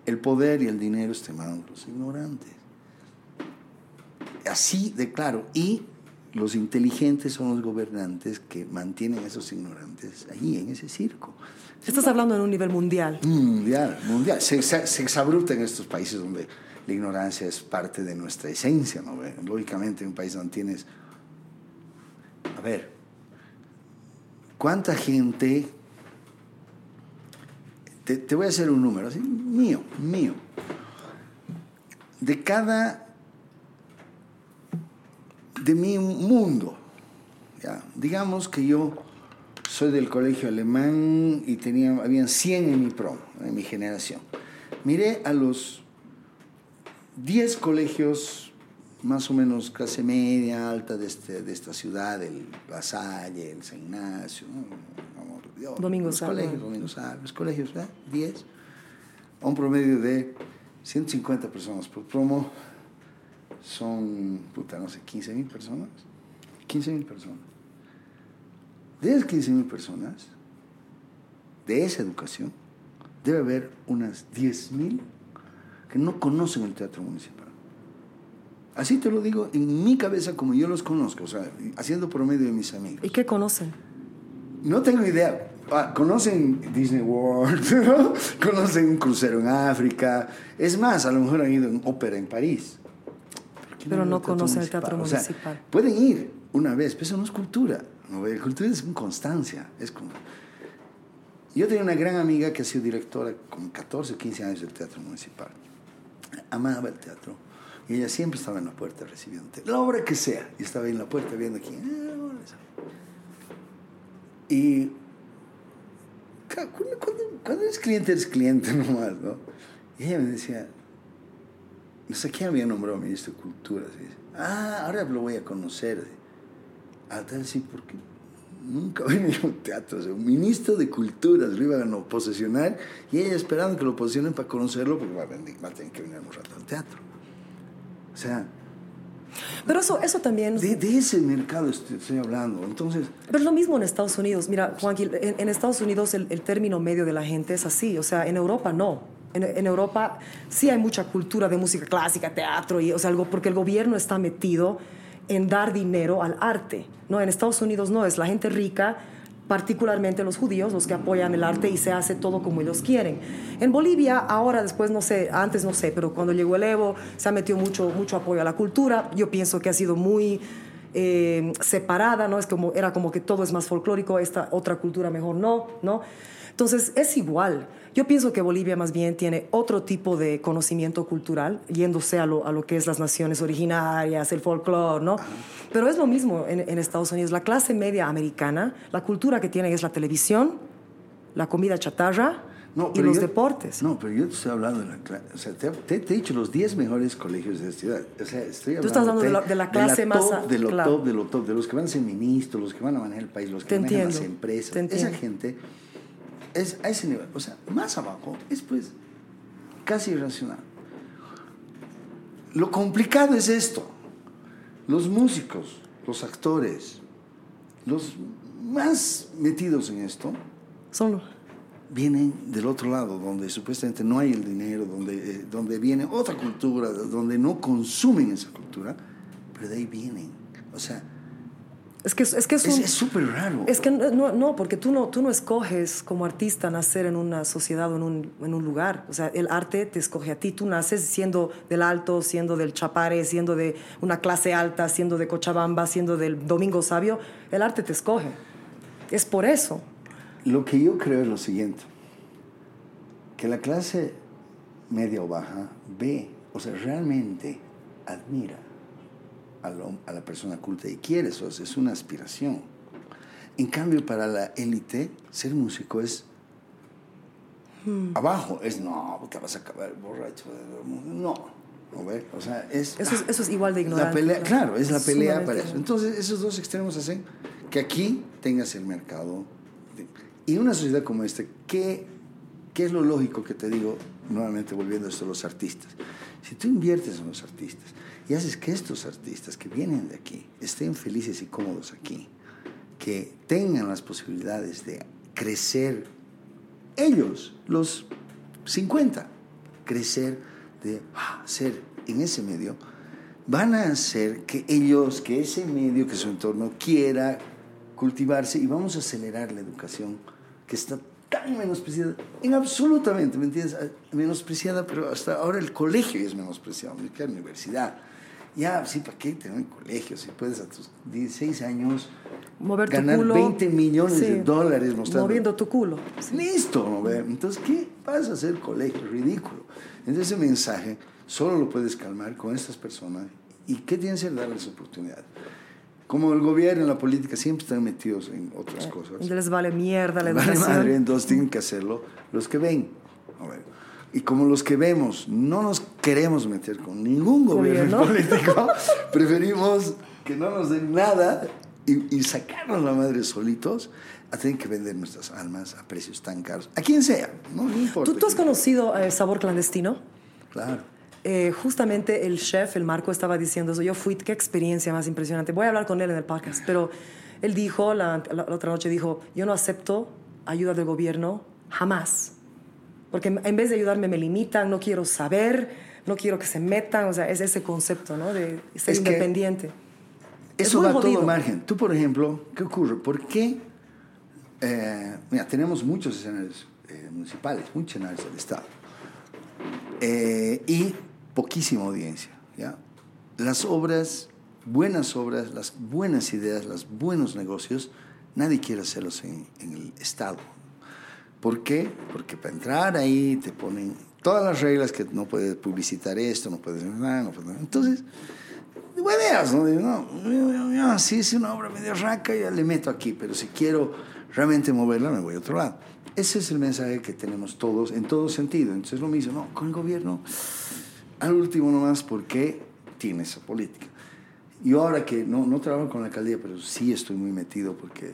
El poder y el dinero en los ignorantes así de claro. Y los inteligentes son los gobernantes que mantienen a esos ignorantes allí, en ese circo. Estás hablando en un nivel mundial. Mundial, mundial. Se, se, se exabruta en estos países donde la ignorancia es parte de nuestra esencia, ¿no? Lógicamente, en un país donde tienes. A ver, ¿cuánta gente. Te, voy a hacer un número, mío, mío. De cada de mi mundo. ¿ya? Digamos que yo soy del colegio alemán y tenía, habían 100 en mi promo, en mi generación. Miré a los 10 colegios más o menos clase media, alta de, este, de esta ciudad, el La Salle, el San Ignacio, ¿no? Dios, Domingo los colegios, Domingo los colegios, ¿verdad? 10, a un promedio de 150 personas por promo, son, puta, no sé, 15 mil personas. 15 mil personas. De esas 15 mil personas, de esa educación, debe haber unas 10 mil que no conocen el teatro municipal. Así te lo digo en mi cabeza como yo los conozco, o sea, haciendo promedio de mis amigos. ¿Y qué conocen? No tengo idea. Ah, conocen Disney World, ¿no? conocen un crucero en África. Es más, a lo mejor han ido en ópera en París. ¿Por qué Pero no conocen el teatro O sea, municipal. pueden ir una vez, pero eso no es cultura. ¿no? La cultura es con constancia. Es como... Yo tenía una gran amiga que ha sido directora con 14 o 15 años del teatro municipal. Amaba el teatro. Y ella siempre estaba en la puerta recibiendo la obra que sea. Y estaba ahí en la puerta viendo quién. "Ah, hola", y cuando, cuando, eres cliente, eres cliente nomás, ¿no? Y ella me decía, no sé quién había nombrado ministro de Cultura. así Ah, ahora lo voy a conocer. A tal sí, porque nunca venía a un teatro. O sea, un ministro de Cultura lo iban a posesionar y ella esperando que lo posesionen para conocerlo porque va a tener que venir un rato al teatro. O sea, Pero eso, eso también... de, de ese mercado estoy, hablando. Entonces, Pero es lo mismo en Estados Unidos. Mira, Juanqui, en, en Estados Unidos el, el término medio de la gente es así. O sea, en Europa no. En, en Europa sí hay mucha cultura de música clásica, teatro, y, o sea, algo, porque el gobierno está metido en dar dinero al arte. ¿no? En Estados Unidos no, es la gente rica, particularmente los judíos, los que apoyan el arte y se hace todo como ellos quieren. En Bolivia, ahora, después, no sé, antes no sé, pero cuando llegó el Evo, se ha metido mucho, mucho apoyo a la cultura. Yo pienso que ha sido muy eh, separada, ¿no? Es como, era como que todo es más folclórico, esta otra cultura mejor no, ¿no? Entonces, es igual. Yo pienso que Bolivia más bien tiene otro tipo de conocimiento cultural, yéndose a lo, a lo que es las naciones originarias, el folclore, ¿no? Pero es lo mismo en, en Estados Unidos. La clase media americana, la cultura que tiene es la televisión, la comida chatarra No, y los yo- deportes. No, pero yo te estoy hablando de la clase. O sea, te, te- te he dicho los 10 mejores colegios de la ciudad. O sea, estoy hablando Tú estás hablando de la- de la clase más top, a- De lo claro. top, de lo top, de los que van a ser ministros, los que van a manejar el país, los que Te manejan las entiendo, empresas. te Esa gente es a ese nivel. O sea, más abajo es pues casi irracional. lo complicado es esto. Los músicos, los actores, los más metidos en esto, Son vienen del otro lado, donde supuestamente no hay el dinero, donde, eh, donde viene otra cultura, donde no consumen esa cultura, pero de ahí vienen. O sea, es que es, que es un- es súper raro. Es que no, no, porque tú no, tú no escoges como artista nacer en una sociedad o en un, en un lugar. O sea, el arte te escoge a ti. Tú naces siendo del Alto, siendo del Chapare, siendo de una clase alta, siendo de Cochabamba, siendo del Domingo Sabio. El arte te escoge. Es por eso. Lo que yo creo es lo siguiente, que la clase media o baja ve, o sea, realmente admira a la persona culta y quiere eso, es una aspiración. En cambio, para la élite, ser músico es abajo, es no, te vas a acabar borracho, no, ¿no ve? O sea, es... Eso es, eso es igual de La ignorante. pelea, ¿no? claro, es la pelea para eso. Entonces, esos dos extremos hacen que aquí tengas el mercado. de- y una sociedad como esta, ¿qué, ¿qué es lo lógico que te digo, nuevamente volviendo a esto, los artistas? Si tú inviertes en los artistas y haces que estos artistas que vienen de aquí estén felices y cómodos aquí, que tengan las posibilidades de crecer ellos, los 50, crecer de ah, ser en ese medio, van a hacer que ellos, que ese medio, que su entorno quiera cultivarse y vamos a acelerar la educación que está tan menospreciada, en absolutamente, ¿me entiendes? Ah, Menospreciada, pero hasta ahora el colegio es menospreciado, la universidad. Ya, sí, ¿para qué tener un colegio? Si puedes a tus 16 años Mover tu ganar culo. 20 millones Sí. de dólares mostrando Moviendo tu culo. Listo, ¿no ve? Entonces, ¿qué vas a hacer colegio? Ridículo. Entonces, ese mensaje solo lo puedes calmar con estas personas. ¿Y qué tienes que? Darles oportunidad. Como el gobierno y la política siempre están metidos en otras cosas. Les vale mierda la Vale educación. madre, entonces tienen que hacerlo los que ven. A ver. Y como los que vemos no nos queremos meter con ningún gobierno, Gobierno. político, preferimos que no nos den nada y, y sacarnos la madre solitos a tener que vender nuestras almas a precios tan caros. A quien sea, no, no importa. ¿Tú, tú has conocido eh, Sabor Clandestino? Claro. Eh, justamente el chef, el Marco, estaba diciendo eso. Yo fui, qué experiencia más impresionante. Voy a hablar con él en el podcast, pero él dijo, la, la- la otra noche dijo, yo no acepto ayuda del gobierno jamás. Porque en vez de ayudarme me limitan, no quiero saber, no quiero que se metan, o sea, es ese concepto, ¿no? De ser Es independiente. Es Eso muy va a todo jodido. margen. Tú, por ejemplo, ¿qué ocurre? ¿Por qué? eh, mira, tenemos muchos escenarios eh, municipales, muchos escenarios del Estado. Eh, y poquísima audiencia. ¿ya? Las obras, buenas obras, las buenas ideas, los buenos negocios, nadie quiere hacerlos en, en el Estado. ¿Por qué? Porque para entrar ahí te ponen todas las reglas que no puedes publicitar esto, no puedes nada, no puedes... Entonces, hueveas, ¿no? Si es una obra medio raca, ya le meto aquí, pero si quiero realmente moverla, me voy a otro lado. Ese es el mensaje que tenemos todos, en todo sentido. Entonces, lo mismo, ¿no? Con el gobierno, al último nomás, ¿por qué tiene esa política? Yo ahora que no, no trabajo con la alcaldía, pero sí estoy muy metido porque,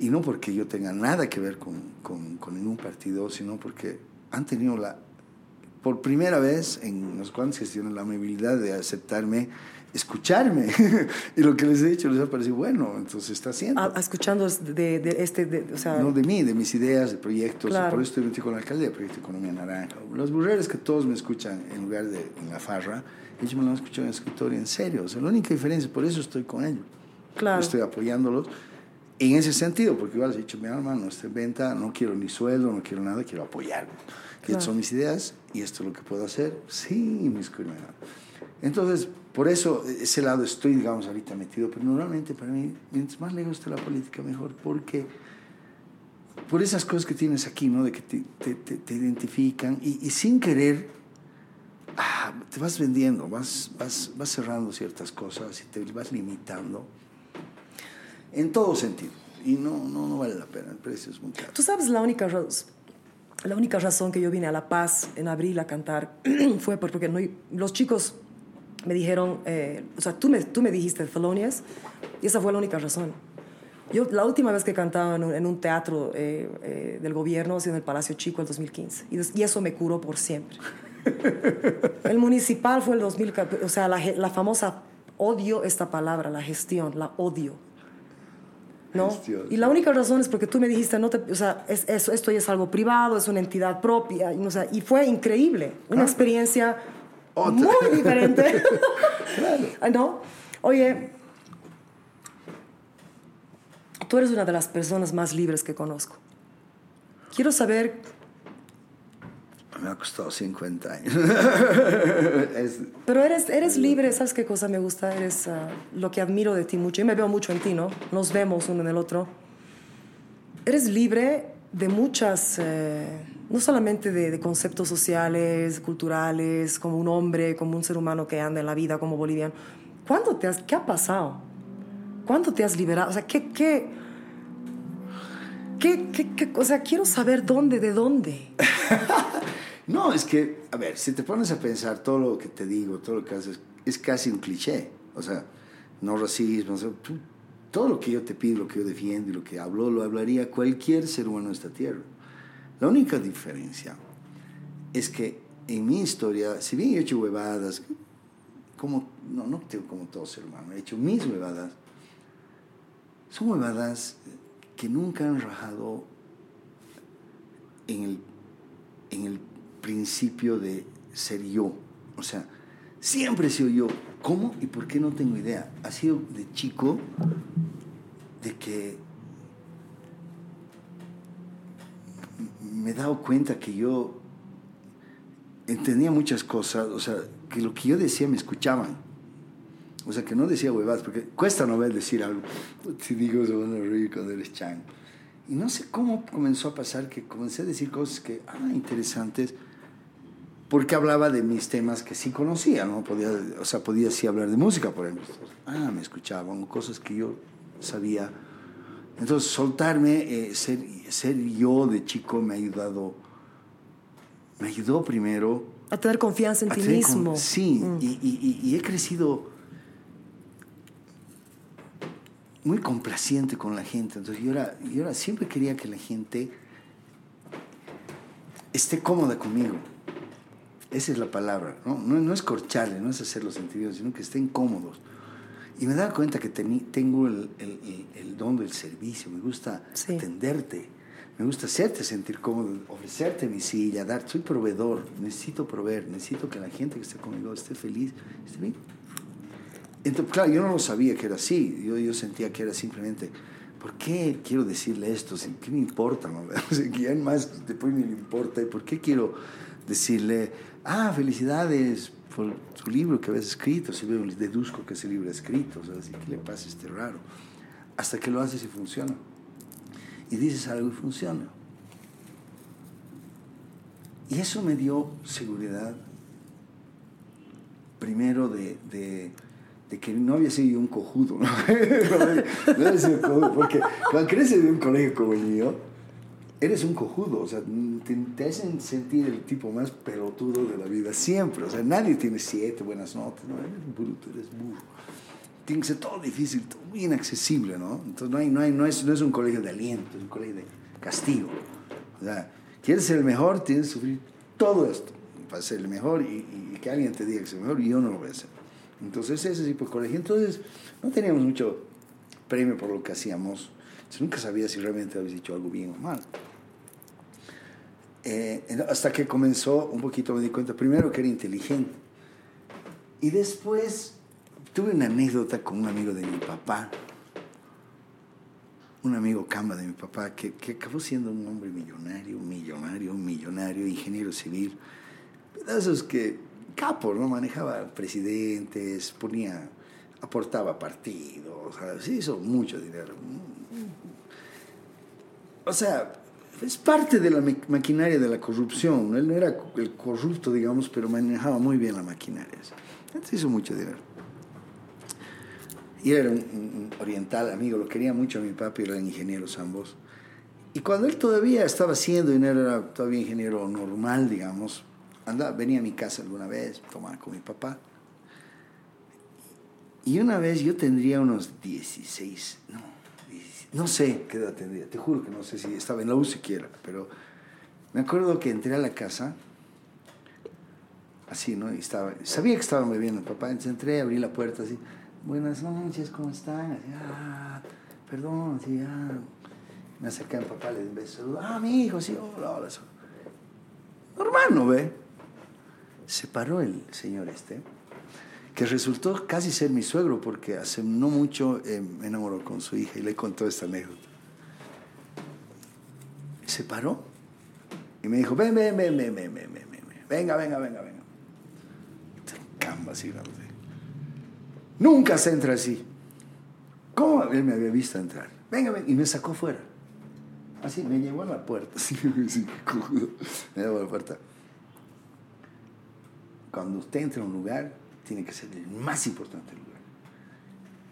y no porque yo tenga nada que ver con, con, con ningún partido, sino porque han tenido la, por primera vez en las cuantas gestiones la amabilidad de aceptarme, escucharme. y lo que les he dicho les ha parecido bueno, entonces está haciendo. A- a- escuchando de, de este, de- o sea, No de mí, de mis ideas, de proyectos. Claro. Por eso estoy metido con la alcaldía, Proyecto Economía Naranja. Las burreras que todos me escuchan en lugar de en la farra, ellos me lo han escuchado en escritorio, en serio. O sea, la única diferencia, por eso estoy con ellos. claro. Estoy apoyándolos en ese sentido, porque igual he dicho, mi hermano, esta venta, no quiero ni sueldo, no quiero nada, quiero apoyarlo. Claro. son mis ideas y esto es lo que puedo hacer. Sí, mis Entonces, por eso, ese lado estoy, digamos, ahorita metido, pero normalmente para mí, mientras más lejos esté la política, mejor, porque por esas cosas que tienes aquí, ¿no? De que te, te- te- te identifican y, y sin querer, ah, te vas vendiendo, vas, vas, vas cerrando ciertas cosas y te vas limitando en todo sentido. Y no, no, no vale la pena, el precio es muy caro. Tú sabes, la única, la única razón que yo vine a La Paz en abril a cantar fue por- porque no, los chicos me dijeron, eh, o sea, tú me, tú me dijiste Thelonious y esa fue la única razón. Yo la última vez que cantaba en un, en un teatro eh, eh, del gobierno en el Palacio Chico el 2015 y, y eso me curó por siempre. El municipal fue el 2014, o sea, la, la famosa odio esta palabra, la gestión, la odio. ¿No? Gestión. Y la única razón es porque tú me dijiste, no te, o sea, es, esto ya es algo privado, es una entidad propia, y, o sea, y fue increíble, una experiencia Otra. muy diferente. ¿No? Oye, tú eres una de las personas más libres que conozco. Quiero saber Me ha costado 50 años. Es- Pero eres, eres libre, ¿sabes qué cosa me gusta? Eres ah, lo que admiro de ti mucho. Yo me veo mucho en ti, ¿no? Nos vemos uno en el otro. Eres libre de muchas, eh, no solamente de, de conceptos sociales, culturales, como un hombre, como un ser humano que anda en la vida como boliviano. ¿Cuándo te has, ¿Qué ha pasado? ¿Cuándo te has liberado? O sea, ¿qué, qué, qué, qué, qué- o sea, quiero saber dónde, de dónde. No, es que, a ver, si te pones a pensar todo lo que te digo, todo lo que haces, es casi un cliché. O sea, no racismo, o sea, tú- todo lo que yo te pido, lo que yo defiendo y lo que hablo, lo hablaría cualquier ser humano de esta tierra. La única diferencia es que en mi historia, si bien he hecho huevadas, como, no, no tengo como todo ser humano, he hecho mis huevadas, son huevadas que nunca han rajado en el, en el principio de ser yo. O sea, siempre he sido yo. ¿Cómo y por qué no tengo idea? Ha sido de chico de que me he dado cuenta que yo entendía muchas cosas, o sea, que lo que yo decía me escuchaban. O sea, que no decía huevadas, porque cuesta no ver decir algo. Si digo, se van a reír cuando eres chan. Y no sé cómo comenzó a pasar que comencé a decir cosas que, ah, interesantes, porque hablaba de mis temas que sí conocía, ¿no? Podía, o sea, podía sí hablar de música, por ejemplo. Ah, me escuchaban, cosas que yo sabía. Entonces, soltarme, eh, ser, ser yo de chico me ha ayudado, me ayudó primero A tener confianza en ti con- mismo. sí, y, y- y- y he crecido muy complaciente con la gente. Entonces yo era, yo era, siempre quería que la gente esté cómoda conmigo. Esa es la palabra, ¿no? No, no es corcharle, no es hacerlos sentir bien, sino que estén cómodos. Y me daba cuenta que teni- tengo el, el- el- don del servicio, me gusta Sí. atenderte, me gusta hacerte sentir cómodo, ofrecerte mi silla, dar, soy proveedor, necesito proveer, necesito que la gente que esté conmigo esté feliz, esté bien. Entonces, claro, yo no lo sabía que era así, yo, yo sentía que era simplemente, ¿por qué quiero decirle esto? ¿Qué me importa? No? O sea, que ya más después me importa, ¿por qué quiero decirle, ah, felicidades por su libro que habías escrito? Si veo, deduzco que ese libro es escrito, o sea, así, ¿qué le pasa este raro? Hasta que lo haces y funciona. Y dices algo y funciona. Y eso me dio seguridad, primero de, de, de que no había sido un cojudo, ¿no? No había sido cojudo, porque cuando creces de un colegio como el mío, eres un cojudo, o sea, te, te hacen sentir el tipo más pelotudo de la vida siempre, o sea, nadie tiene siete buenas notas, ¿no? Eres bruto, eres burro. Tiene que ser todo difícil, todo muy inaccesible, ¿no? Entonces no, hay, no, hay, no, es, no es un colegio de aliento, es un colegio de castigo. O sea, quieres ser el mejor, tienes que sufrir todo esto para ser el mejor y, y que alguien te diga que es el mejor y yo no lo voy a hacer. Entonces ese tipo de colegio. Entonces no teníamos mucho premio por lo que hacíamos. Nunca sabía si realmente habías hecho algo bien o mal. Eh, hasta que comenzó un poquito me di cuenta, primero que era inteligente. Y después tuve una anécdota con un amigo de mi papá, un amigo camba de mi papá, que, que acabó siendo un hombre millonario, millonario, millonario, ingeniero civil. Esos que, capo, ¿no? Manejaba presidentes, ponía, aportaba partidos, o hizo mucho dinero. O sea, es parte de la ma- maquinaria de la corrupción. Él no era el corrupto, digamos, pero manejaba muy bien la maquinaria. Entonces hizo mucho dinero. Y era un, oriental amigo, lo quería mucho a mi papá y eran ingenieros ambos. Y cuando él todavía estaba haciendo dinero, era todavía ingeniero normal, digamos, andaba, venía a mi casa alguna vez, tomaba con mi papá. Y una vez yo tendría unos 16, no, 16, no sé qué edad te juro que no sé si estaba en la U siquiera, pero me acuerdo que entré a la casa así, ¿no? Y estaba, sabía que estaban bebiendo, papá, entonces entré, abrí la puerta así, buenas noches, ¿cómo están? Así, ah, perdón, así, ah. Me acerqué a mi papá, le di un beso, ah, mi hijo, sí, hola, hola. Normal, ¿no ve? Se paró el señor este, que resultó casi ser mi suegro, porque hace no mucho eh, me enamoró con su hija y le contó esta anécdota. Se paró y me dijo, ven, ven, ven, ven, ven, ven, ven, ven, ven. venga, venga, venga, venga. Camba grande. Nunca se entra así. ¿Cómo? Él me había visto entrar. Venga, ven. Y me sacó fuera. Así, me llevó a la puerta. Así. Me llevó a la puerta. Cuando usted entra a un lugar, tiene que ser el más importante lugar.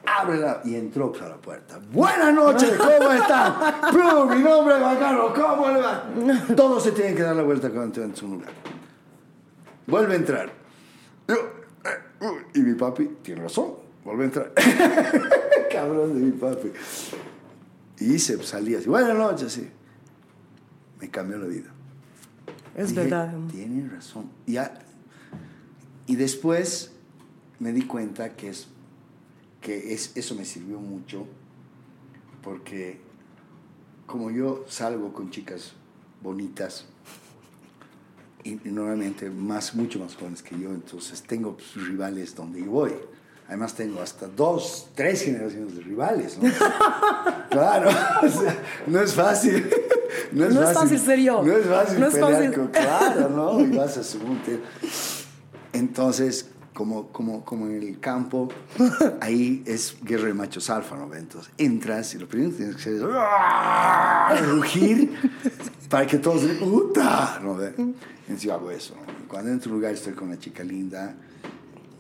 Ábrela y entró a la puerta. Buenas noches, ¿cómo están? Mi nombre es Carlos, ¿cómo le va? Todos se tienen que dar la vuelta cuando entran en su lugar. Vuelve a entrar. Yo, eh, y mi papi tiene razón, vuelve a entrar. Cabrón de mi papi. Y se salía así, buenas noches, sí. Me cambió la vida. Es Dije, verdad. Tienen razón. Ya, y después me di cuenta que, es, que es, eso me sirvió mucho porque como yo salgo con chicas bonitas y, normalmente más, mucho más jóvenes que yo, entonces tengo rivales donde yo voy. Además tengo hasta dos, tres generaciones de rivales, ¿no? claro, o sea, no es fácil. No es, No es fácil ser yo. No es fácil No es pelear fácil. con- claro, ¿no? Y vas a su. Entonces, como, como, como en el campo, ahí es guerra de machos alfa, ¿no? Entonces, entras y lo primero que tienes que hacer es ¡ah! rugir para que todos digan ¡Uta! ¿no? Entonces yo hago eso. ¿no? Cuando entro a un lugar estoy con una chica linda,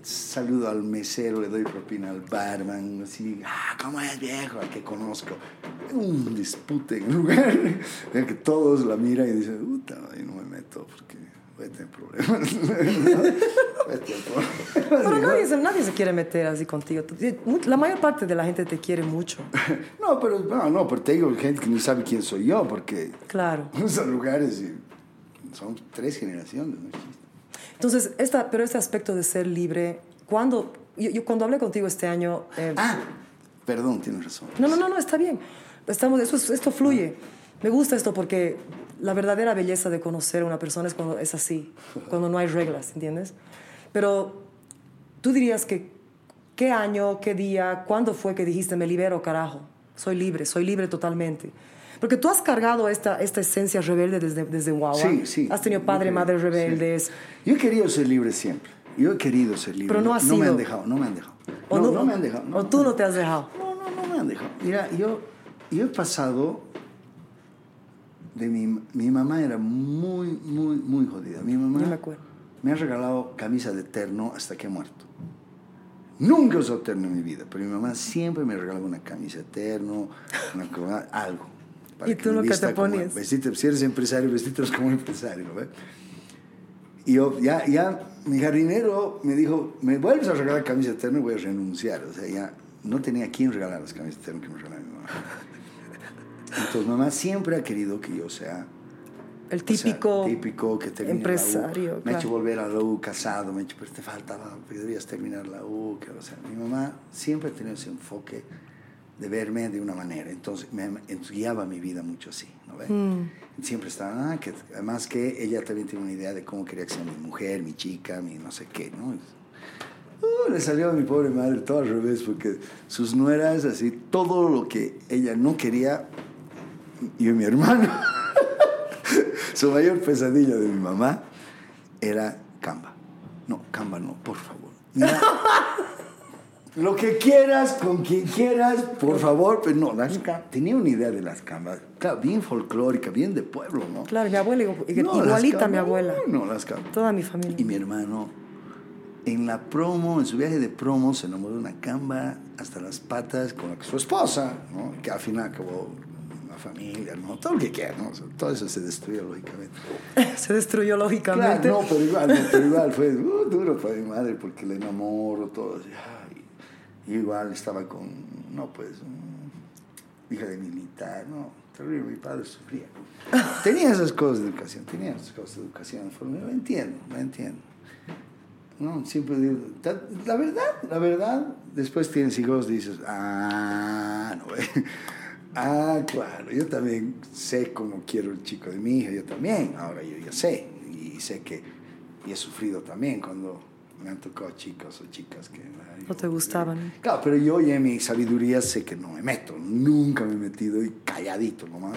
saludo al mesero, le doy propina al barman, así, ah, ¿cómo es viejo? Al que conozco. Un dispute en el lugar, en que todos la miran y dicen, puta, no me meto porque a tener problemas. Pero nadie se, nadie se quiere meter así contigo. La mayor parte de la gente te quiere mucho. No, pero no, no, pero te digo gente que no sabe quién soy yo, porque Claro. esos lugares y son tres generaciones, ¿no? Entonces, esta, pero este aspecto de ser libre, cuando yo, yo cuando hablé contigo este año, eh, Ah, perdón, tienes razón. no, no, no, no, está bien. Estamos, eso, es- esto fluye. Me gusta esto porque la verdadera belleza de conocer a una persona es cuando es así, cuando no hay reglas, ¿entiendes? Pero tú dirías que, ¿qué año, qué día, cuándo fue que dijiste, me libero, carajo? Soy libre, soy libre totalmente. Porque tú has cargado esta, esta esencia rebelde desde, desde guagua. Sí, sí. Has tenido padre, madre sí. rebeldes. Yo he querido ser libre siempre. Yo he querido ser libre. Pero no has me sido. han dejado, no me han dejado. O, no, no, no me han dejado. o tú no te has dejado. No, no, no me han dejado. Mira, yo, yo he pasado de mi, mi mamá era muy, muy, muy jodida. Mi mamá me acuerdo. me ha regalado camisa de terno hasta que ha muerto. Nunca he usado terno en mi vida, pero mi mamá siempre me regalaba una camisa de terno, una algo. ¿Y tú lo que te ponías? vestirte- si eres empresario, vestirte como empresario. Y yo, ya, ya, mi jardinero me dijo, me vuelves a regalar camisa de terno y voy a renunciar. O sea, ya no tenía a quién regalar las camisas de terno que me regalaba mi mamá. Entonces, mamá siempre ha querido que yo sea El o sea, típico, típico que empresario, La U. Me ha claro. hecho volver a la U casado, me ha hecho, pero te faltaba, deberías terminar la U. Que, o sea, mi mamá siempre ha tenido ese enfoque de verme de una manera. Entonces, me guiaba mi vida mucho así, ¿no ve? Mm. Siempre estaba, ah, que, además que ella también tiene una idea de cómo quería que sea mi mujer, mi chica, mi no sé qué, ¿no? Uh, le salió a mi pobre madre todo al revés, porque sus nueras, así, todo lo que ella no quería, y mi hermano. Su mayor pesadilla de mi mamá era Canva. No, Canva no, por favor. Mira, lo que quieras, con quien quieras, por favor, pero no, las tenía una idea de las Canvas, claro, bien folclórica, bien de pueblo, ¿no? Claro, mi abuela, No, igualita Canva, mi abuela. No, las Canva. Toda mi familia. Y mi hermano, en la promo, en su viaje de promo, se enamoró de una camba hasta las patas con la que su esposa, ¿no? que al final acabó familia, ¿no? todo lo que quiera, ¿no? Todo eso se destruyó lógicamente. Se destruyó lógicamente. Claro, no, pero igual, no, pero igual fue uh, duro para mi madre porque le enamoro, todo ay. Y igual estaba con, no, pues, hija de militar, no, terrible, mi padre sufría. Tenía esas cosas de educación, tenía esas cosas de educación, lo entiendo, lo entiendo. No, siempre digo, la verdad, la verdad, después tienes hijos, dices, ah, no, eh. Ah, claro, yo también sé cómo quiero el chico de mi hija, yo también, ahora yo ya sé, y sé que, y he sufrido también cuando me han tocado chicos o chicas que... No te yo- gustaban. Claro, pero yo ya en mi sabiduría sé que no me meto, nunca me he metido y calladito nomás,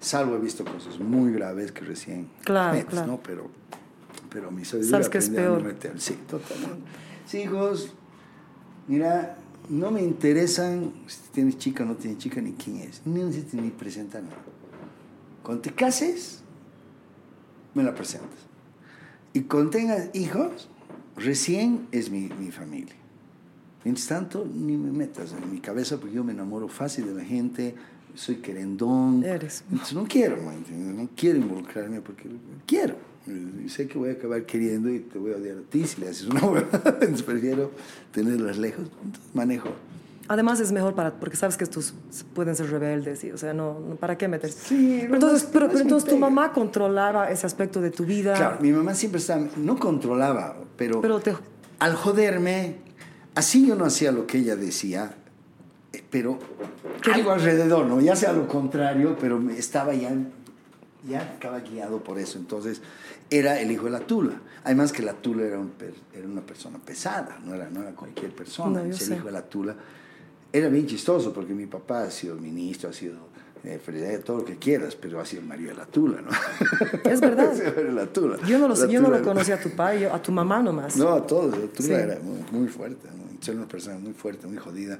salvo he visto cosas muy graves que recién Claro, metes, claro. ¿no? Pero, pero mi sabiduría Sabes que es aprendí a no peor. meter. Sí, totalmente. Sí, hijos, mira, no me interesan si tienes chica o no tienes chica, ni quién es, ni necesitas ni presentar nada. Cuando te cases, me la presentas. Y cuando tengas hijos, recién es mi, mi familia. Mientras tanto, ni me metas en mi cabeza porque yo me enamoro fácil de la gente, soy querendón. Eres. Entonces no quiero, no quiero involucrarme porque quiero. Y sé que voy a acabar queriendo y te voy a odiar a ti si le haces una. Entonces prefiero tenerlas lejos. Entonces manejo. Además es mejor para, porque sabes que estos pueden ser rebeldes, y, o sea, no, no- ¿para qué meterse? Sí, entonces, pero, pero entonces tu mamá controlaba ese aspecto de tu vida. Claro, mi mamá siempre estaba, no controlaba, pero, Pero te- al joderme, así yo no hacía lo que ella decía, eh, pero algo alrededor, ¿no? Ya sea lo contrario, pero estaba ya, ya estaba guiado por eso. Entonces, era el hijo de la tula. Además que la tula era, un era una persona pesada, no era, no era cualquier persona. No, sé. hijo de la tula era bien chistoso porque mi papá ha sido ministro, ha sido eh, todo lo que quieras, pero ha sido el marido de la tula, ¿no? Es verdad. La tula. Yo no lo, La yo no lo conocía a tu padre, a tu mamá nomás. no, a todos. La Tula Sí. era muy, muy fuerte. ¿no? Ser una persona muy fuerte, muy jodida.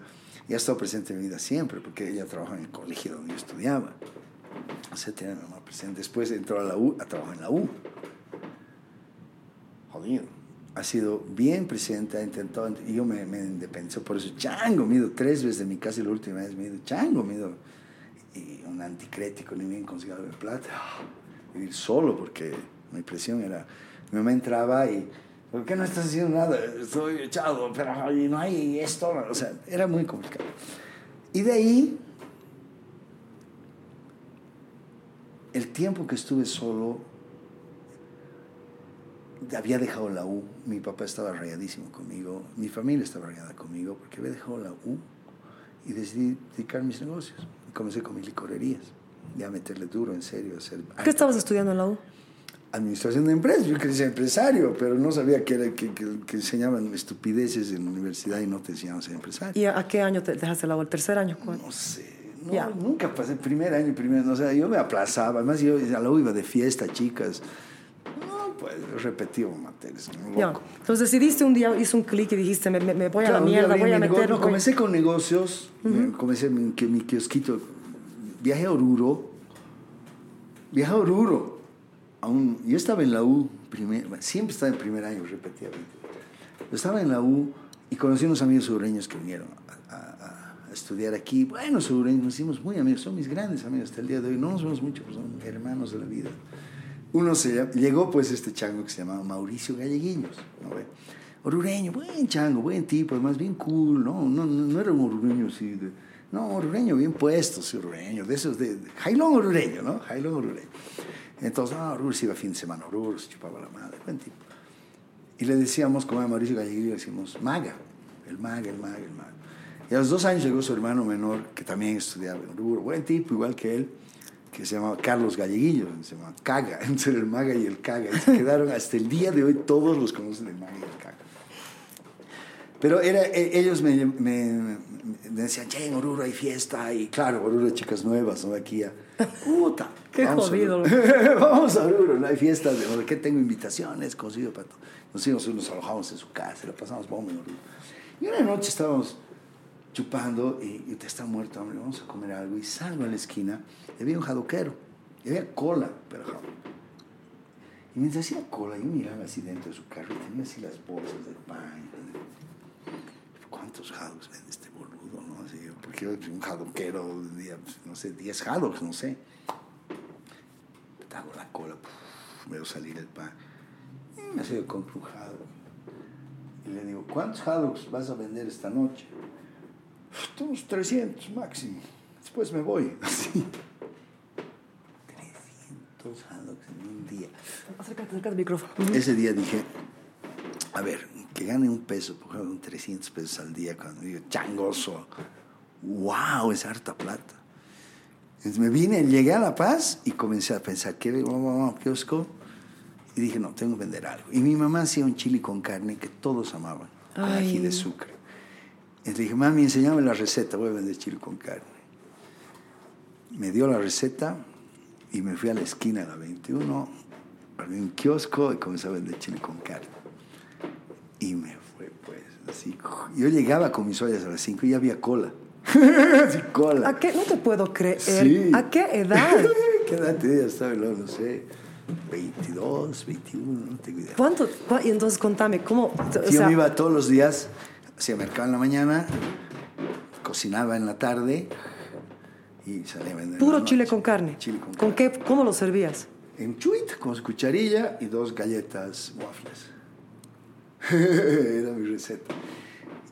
Y ha estado presente en mi vida siempre, porque ella trabajaba en el colegio donde yo estudiaba. Tenía a mi mamá presente. Después entró a la U, a trabajar en la U. Jodido. Ha sido bien presente, ha intentado. Y yo me, me independicé por eso. Chango, me he ido tres veces de mi casa y la última vez me he ido. Chango, me he ido. Y un anticrético, ni bien conseguido de plata. Vivir solo, porque mi presión era. Mi mamá entraba y. ¿Por qué no estás haciendo nada? Estoy echado, pero no hay esto. O sea, era muy complicado. Y de ahí, el tiempo que estuve solo, había dejado la U. Mi papá estaba rayadísimo conmigo. Mi familia estaba rayada conmigo porque había dejado la U y decidí dedicar mis negocios. Comencé con mis licorerías. Ya meterle duro, en serio. Hacer ¿Qué estabas estudiando en la U? Administración de empresas. Yo quería ser empresario, pero no sabía que, era, que, que- que enseñaban estupideces en la universidad y no te enseñaban a ser empresario. ¿Y a, a qué año te dejaste la U? ¿El tercer año? ¿Cuál? No sé. No, Ya. Nunca pasé primer año, primer O sea, yo me aplazaba. Además, yo a la U iba de fiesta, chicas. No, pues repetí materias. ¿no? Loco. Entonces decidiste un día, hizo un clic y dijiste, me, me- voy a Claro, la un día mierda, voy a meter... no, voy- comencé con negocios, me- comencé mi, mi kiosquito. Viajé a Oruro, viajé a Oruro. a un- yo estaba en la U, primer, siempre estaba en primer año, repetía. Yo estaba en la U y conocí unos amigos sureños que vinieron a, a- a estudiar aquí. Bueno, sureños, nos hicimos muy amigos, son mis grandes amigos hasta el día de hoy. No nos vemos mucho, pero son hermanos de la vida. Uno se llegó pues este chango que se llamaba Mauricio Galleguiños, ¿no? Orureño, buen chango, buen tipo, además bien cool, ¿no? No, no, no era un orureño así. No, orureño bien puesto, sí, orureño, de esos de... de Jailón orureño, ¿no? Jailón orureño. Entonces, ah, Oruro se iba fin de semana a Oruro, se chupaba la madre, buen tipo. Y le decíamos, como a Mauricio Galleguillo, le decíamos, maga, el maga, el maga, el maga. Y a los dos años llegó su hermano menor, que también estudiaba en Oruro, buen tipo, igual que él, que se llamaba Carlos Galleguillo, se llamaba Caga, entre el maga y el caga. Y se quedaron hasta el día de hoy, todos los conocen el maga y el caga. Pero era, e- ellos me, me- me decían, che, en Oruro hay fiesta, y claro, Oruro hay chicas nuevas, ¿no? Aquí a... Puta. Qué vamos a jodido. Oruro. vamos a Oruro, no hay fiestas, de Oruro, que tengo invitaciones, consigo para todo. Nos nos alojamos en su casa, la pasamos bomba en Oruro. Y una noche estábamos chupando y, y está muerto, hombre, vamos a comer algo. Y salgo a la esquina y había un jadoquero, y había cola, pero jado. Y mientras hacía cola, yo miraba así dentro de su carro y tenía así las bolsas de pan. ¿Cuántos jados vende este boludo? No? Así, porque yo, un jadoquero pues, no sé, 10 jados, no sé. Hago la cola, puf, veo salir el pan. Y me hace compro un haddock. Y le digo, ¿cuántos haddocks vas a vender esta noche? Unos 300 máximo. Después me voy. Así. 300 haddocks en un día. Acércate, acércate al micrófono. Ese día dije, a ver, que gane un peso, por ejemplo, 300 pesos al día, cuando digo changoso, wow, es harta plata. Entonces me vine, llegué a La Paz y comencé a pensar, ¿qué vamos a kiosco? Y dije, no, tengo que vender algo. Y mi mamá hacía un chili con carne que todos amaban, con ají de sucre. Entonces dije, mami, enséñame la receta, voy a vender chili con carne. Me dio la receta y me fui a la esquina de la 21, abrí un kiosco y comencé a vender chili con carne. Y me fue, pues, así. Yo llegaba con mis ollas a las 5 y ya había cola. así, cola. ¿A qué? No te puedo creer. Sí. ¿A qué edad? ¿Qué edad tenía? Estaba, no, no sé, 22, 21, no tengo idea. ¿Cuánto? Y entonces contame, ¿cómo? O Yo sea, me iba todos los días, hacía mercado en la mañana, cocinaba en la tarde y salía a vender. en puro chile con carne. Chile con ¿Con carne. qué? ¿Cómo lo servías? En chuit, con su cucharilla y dos galletas waffles. Era mi receta.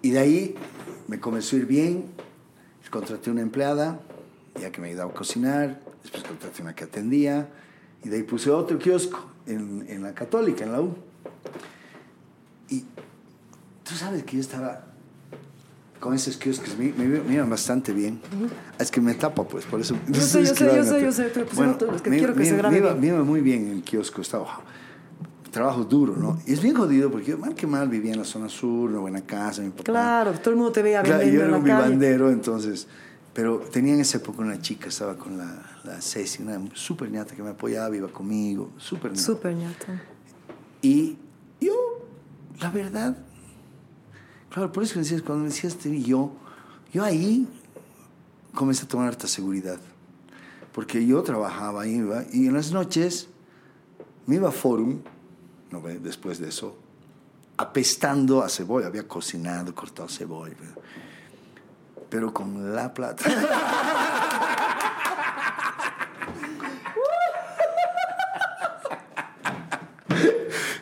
Y de ahí me comenzó a ir bien. Contraté una empleada, ya que me ayudaba a cocinar. Después contraté una que atendía. Y de ahí puse otro kiosco en, en la Católica, en la U. Y tú sabes que yo estaba con esos kioscos, me, me, me iban bastante bien. Es que me tapa, pues, por eso. Yo sé, yo sé, yo sé, yo sé, pero pues no, es que quiero que se grabe me iba, me iba muy bien en el kiosco, estaba trabajo duro, ¿no? Y es bien jodido porque yo, mal que mal, vivía en la zona sur, una buena casa, mi papá. Claro, todo el mundo te veía Claro, yo era calle. vivandero, entonces. Pero tenía en esa época una chica, estaba con la, la Ceci, una súper ñata que me apoyaba, iba conmigo, súper ñata. Súper ñato. Y yo, la verdad, claro, por eso decías, cuando me decías vi yo, yo ahí comencé a tomar harta seguridad. Porque yo trabajaba, iba, y en las noches me iba a Forum, después de eso, apestando a cebolla, había cocinado, cortado cebolla, pero, con la plata.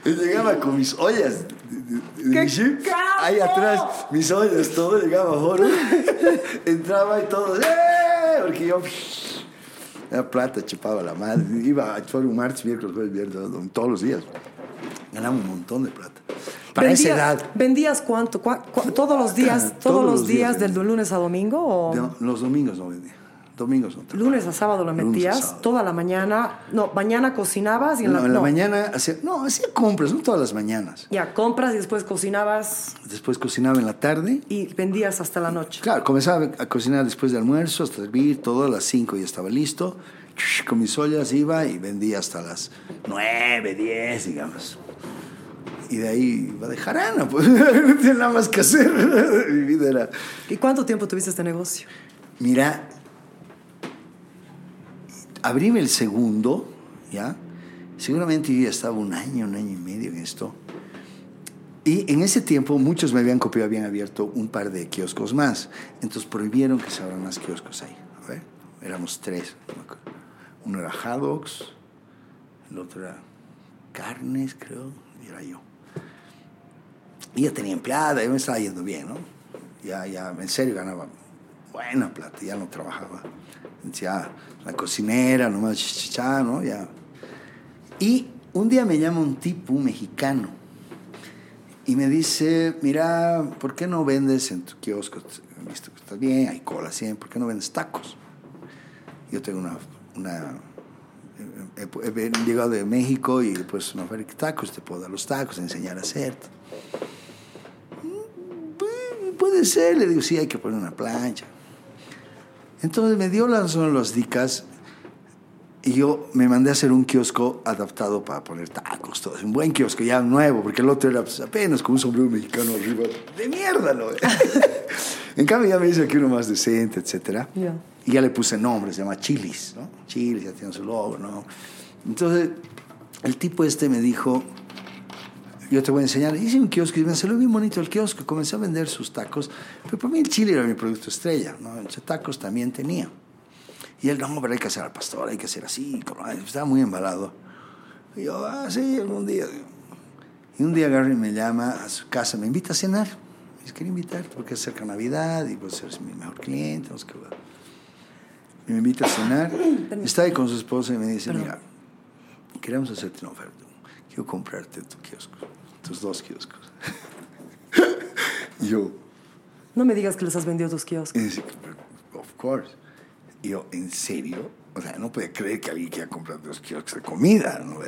Y llegaba con mis ollas ¡Qué capo! ahí atrás, mis ollas, todo, llegaba a Foro, entraba y todo, ¡eh! Porque yo, la plata chupaba la madre, iba a Foro martes, miércoles, jueves, viernes, todos los días. Ganaba un montón de plata. Para esa Vendía- edad, ¿Vendías cuánto? ¿Cuá- cua- ¿Todos los días? ¿Todos, los días, del lunes a domingo? ¿O no, los domingos no vendía. Domingos no trabajaba. lunes a sábado lo Lunes a metías? sábado. ¿Toda la mañana? No, mañana cocinabas y en No, la, en la no. mañana hacía, no, hacía compras, no todas las mañanas. Ya, compras y después cocinabas Después cocinaba en la tarde y vendías hasta la noche. Claro, comenzaba a cocinar después del almuerzo, hasta hervir, todo a las 5 ya estaba listo. Con mis ollas iba y vendía hasta las 9, 10, digamos. Y de ahí iba de jarana, pues no tenía nada más que hacer. Mi vida era. ¿Y cuánto tiempo tuviste este negocio? Mira, abríme el segundo, ¿ya? Seguramente yo ya estaba un año, un año y medio en esto. Y en ese tiempo muchos me habían copiado, habían abierto un par de kioscos más. Entonces prohibieron que se abran más kioscos ahí. A ver, éramos tres. Uno era Haddocks, el otro era Carnes, creo, y era yo. Y ya tenía empleada, ya me estaba yendo bien, ¿no? Ya, ya, en serio ganaba buena plata, ya no trabajaba. Ya, la cocinera, nomás chichichá, ¿no? Ya. Y un día me llama un tipo, un mexicano, y me dice, mira, ¿por qué no vendes en tu kiosco? Visto que estás bien, hay cola siempre, ¿por qué no vendes tacos? Yo tengo una... una he, he- he llegado de México y pues una fábrica de tacos, te puedo dar los tacos, enseñar a hacer. "Mm, Puede ser, le digo, sí, hay que poner una plancha. Entonces me dio las, las dicas y yo me mandé a hacer un kiosco adaptado para poner tacos, todo. Un buen kiosco, ya nuevo, porque el otro era pues, apenas con un sombrero mexicano arriba. De mierda, ¿no? en cambio ya me hice aquí uno más decente, etcétera. Ya. Y ya le puse nombre, se llama Chilis, ¿no? Chilis, ya tiene su logo, ¿no? Entonces, el tipo este me dijo, yo te voy a enseñar. Hice un kiosco y me salió bien bonito el kiosco. Comencé a vender sus tacos. Pero para mí el chile era mi producto estrella, ¿no? Entonces, tacos también tenía. Y él, no, pero hay que hacer al pastor, hay que hacer así. como, Estaba muy embalado. Y yo, ah, sí, algún día. Y un día Gary me llama a su casa, me invita a cenar. Me dice, quiero invitarte porque es cerca de Navidad y pues eres mi mejor cliente. No sé qué. Y me invita a cenar. Está ahí con su esposa y me dice, mira, queremos hacerte una oferta. Quiero comprarte tu kiosco, tus dos kioscos. Y yo, No me digas que les has vendido tus y kioscos. dice, of course. Y yo, ¿en serio? O sea, no puede creer que alguien quiera comprar dos kioscos de comida, ¿no?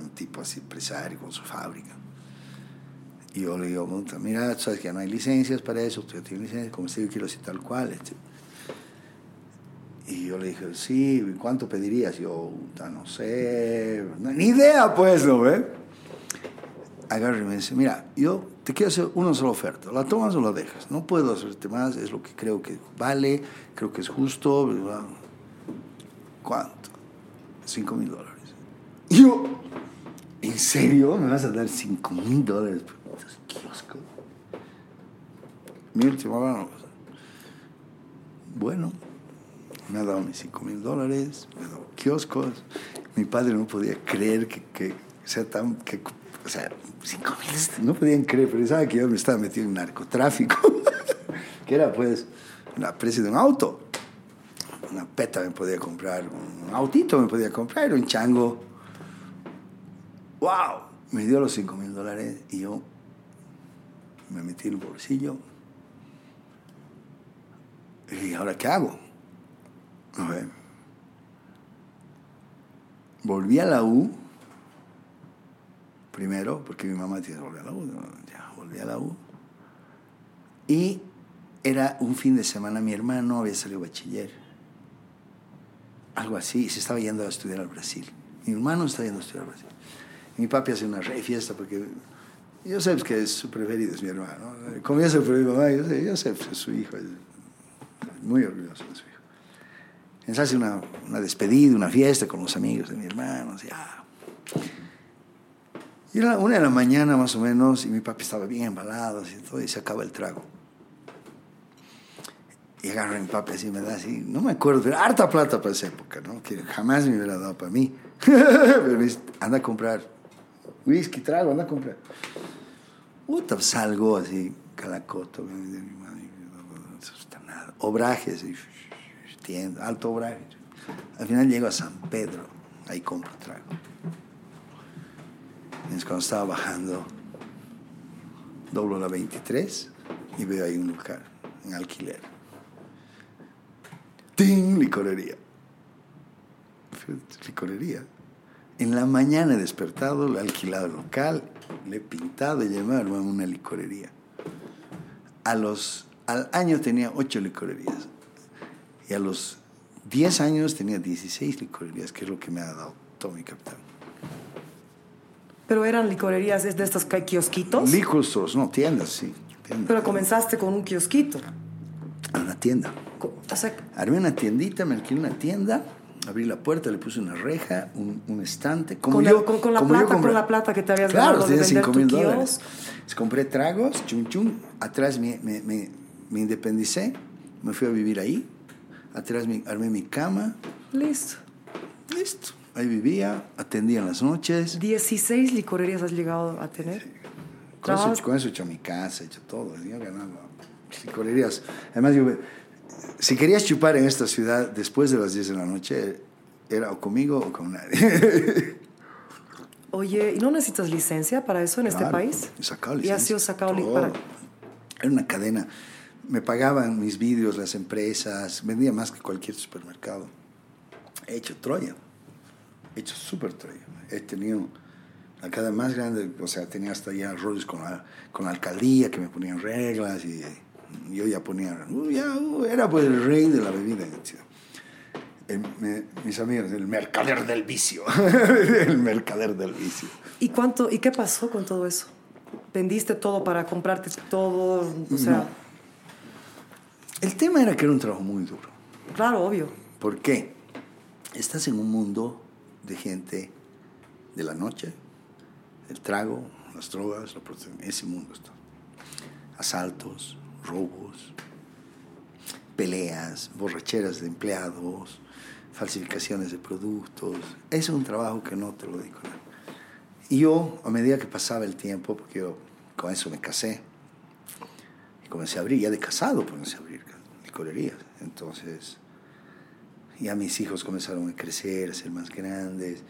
Un tipo así, empresario con su fábrica. Y yo le digo, "Puta, mira, sabes que ya no hay licencias para eso, tú ya tienes licencia, como si yo quiero así tal cual. etc. Y yo le dije, sí, ¿cuánto pedirías? Yo, puta, no sé, no, ni idea pues, ¿no ve? Agarra y me dice, mira, yo te quiero hacer una sola oferta, la tomas o la dejas, no puedo hacerte más, es lo que creo que vale, creo que es justo. ¿cuánto? Cinco mil dólares. Yo, ¿en serio me vas a dar cinco mil dólares kioscos? Mi última mano. Bueno, me ha dado mis cinco mil dólares, me ha dado kioscos. Mi padre no podía creer que, que sea tan... o sea, cinco mil, no podían creer, pero pensaba que yo me estaba metido en narcotráfico, que era pues la precio de un auto. Una peta me podía comprar, un autito me podía comprar, un chango. ¡Wow! Me dio los cinco mil dólares y yo me metí en el bolsillo. Y ¿ahora qué hago? Volví a la U, primero, porque mi mamá que volver a la U, ya volví a la U. Y era un fin de semana, mi hermano había salido bachiller. Algo así, se estaba yendo a estudiar al Brasil. Mi hermano estaba yendo a estudiar al Brasil. Y mi papi hace una re fiesta porque yo sé que es su preferido, es mi hermano. Como yo soy preferido, mamá, yo sé, yo sé que es su hijo, es muy orgulloso de su hijo. Entonces hace una, una despedida, una fiesta con los amigos de mi hermano. así, ah. Y era una de la mañana más o menos, y mi papi estaba bien embalado, así, todo, y se acaba el trago. Y agarra a mi papi así, me da así, no me acuerdo, pero harta plata para esa época, ¿no? Que jamás me hubiera dado para mí. pero me dice, anda a comprar whisky, trago, anda a comprar. Puta, salgo así, calacoto, de mi madre, no nada. Obrajes, y, tienda, alto obraje. Al final llego a San Pedro, ahí compro trago. Entonces cuando estaba bajando, doblo la 23 y veo ahí un lugar, en alquiler. ¡Ting! Licorería. Licorería. En la mañana he despertado, le he alquilado el local, le he pintado y llamado a una licorería. A los, al año tenía ocho licorerías. Y a los 10 años tenía 16 licorerías, que es lo que me ha dado todo mi capital. Pero eran licorerías es de estos que hay kiosquitos. Liquor stores, no, tiendas, sí. tiendas. Pero comenzaste con un kiosquito. Una tienda. O sea, Armé una tiendita, me alquilé una tienda, abrí la puerta, le puse una reja, un, un estante. Como Con yo, la- con- con la como plata, compré- con la plata que te habías claro, ganado de tenía vender cinco tu mil kiosco. dólares. Entonces, compré tragos, chum chum. Atrás me, me, me, me independicé, me fui a vivir ahí. Atrás me, armé mi cama, listo. listo. Ahí vivía, atendía en las noches. 16 licorerías has llegado a tener. Con eso, Trabajabas- con eso he hecho mi casa, he hecho todo. Yo ganaba licorerías. Además, yo, si querías chupar en esta ciudad después de las 10 de la noche, era o conmigo o con nadie. Oye, ¿y no necesitas licencia para eso en este país? he sacado Y has licencia, sido sacado para... Era una cadena. Me pagaban mis vídeos las empresas, vendía más que cualquier supermercado. He hecho Troya, hecho super Troya. He tenido la cadena más grande, o sea, tenía hasta ya rollos con la, con la alcaldía que me ponían reglas y yo ya ponía, uh, ya, uh, era pues el rey de la bebida. El- me- mis amigos, el mercader del vicio, el mercader del vicio. ¿Y cuánto, y qué pasó con todo eso? ¿Vendiste todo para comprarte todo? O sea, El tema era que era un trabajo muy duro. claro, obvio. ¿Por qué? Estás en un mundo de gente de la noche, el trago, las drogas, la ese mundo está. Asaltos, robos, peleas, borracheras de empleados, falsificaciones de productos. Es un trabajo que no te lo digo. Y yo, a medida que pasaba el tiempo, porque yo con eso me casé, y comencé a abrir, ya de casado comencé a abrir licorerías. Entonces, ya mis hijos comenzaron a crecer, a ser más grandes.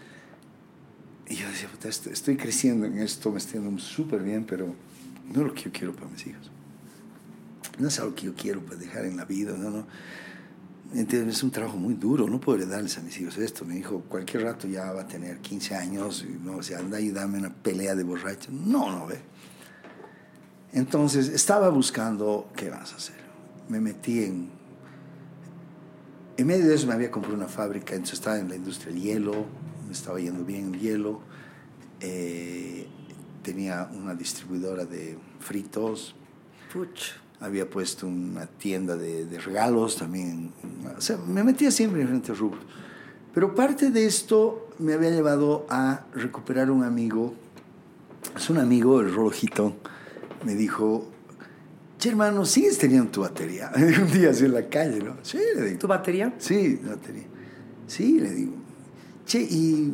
Y yo decía, "Puta, esto- estoy creciendo en esto, me estoy yendo súper bien, pero no es lo que yo quiero para mis hijos. No es algo que yo quiero pues, dejar en la vida, no, no. Entonces, es un trabajo muy duro, no puedo darles a mis hijos esto. Mi hijo cualquier rato ya va a tener 15 años no, o sea, anda y dame una pelea de borracho. No, no ve. Entonces estaba buscando qué vas a hacer. Me metí en... En medio de eso me había comprado una fábrica, entonces estaba en la industria del hielo, me estaba yendo bien el hielo. Eh, tenía una distribuidora de fritos, Puch. había puesto una tienda de, de regalos también. O sea, me metía siempre en diferentes rubros. Pero parte de esto me había llevado a recuperar un amigo. Es un amigo, el Rolojito, me dijo, che hermano, ¿sigues teniendo tu batería? Un día así en la calle, ¿no? Sí, le digo. ¿Tu batería? Sí, batería. Sí, le digo. Che, ¿y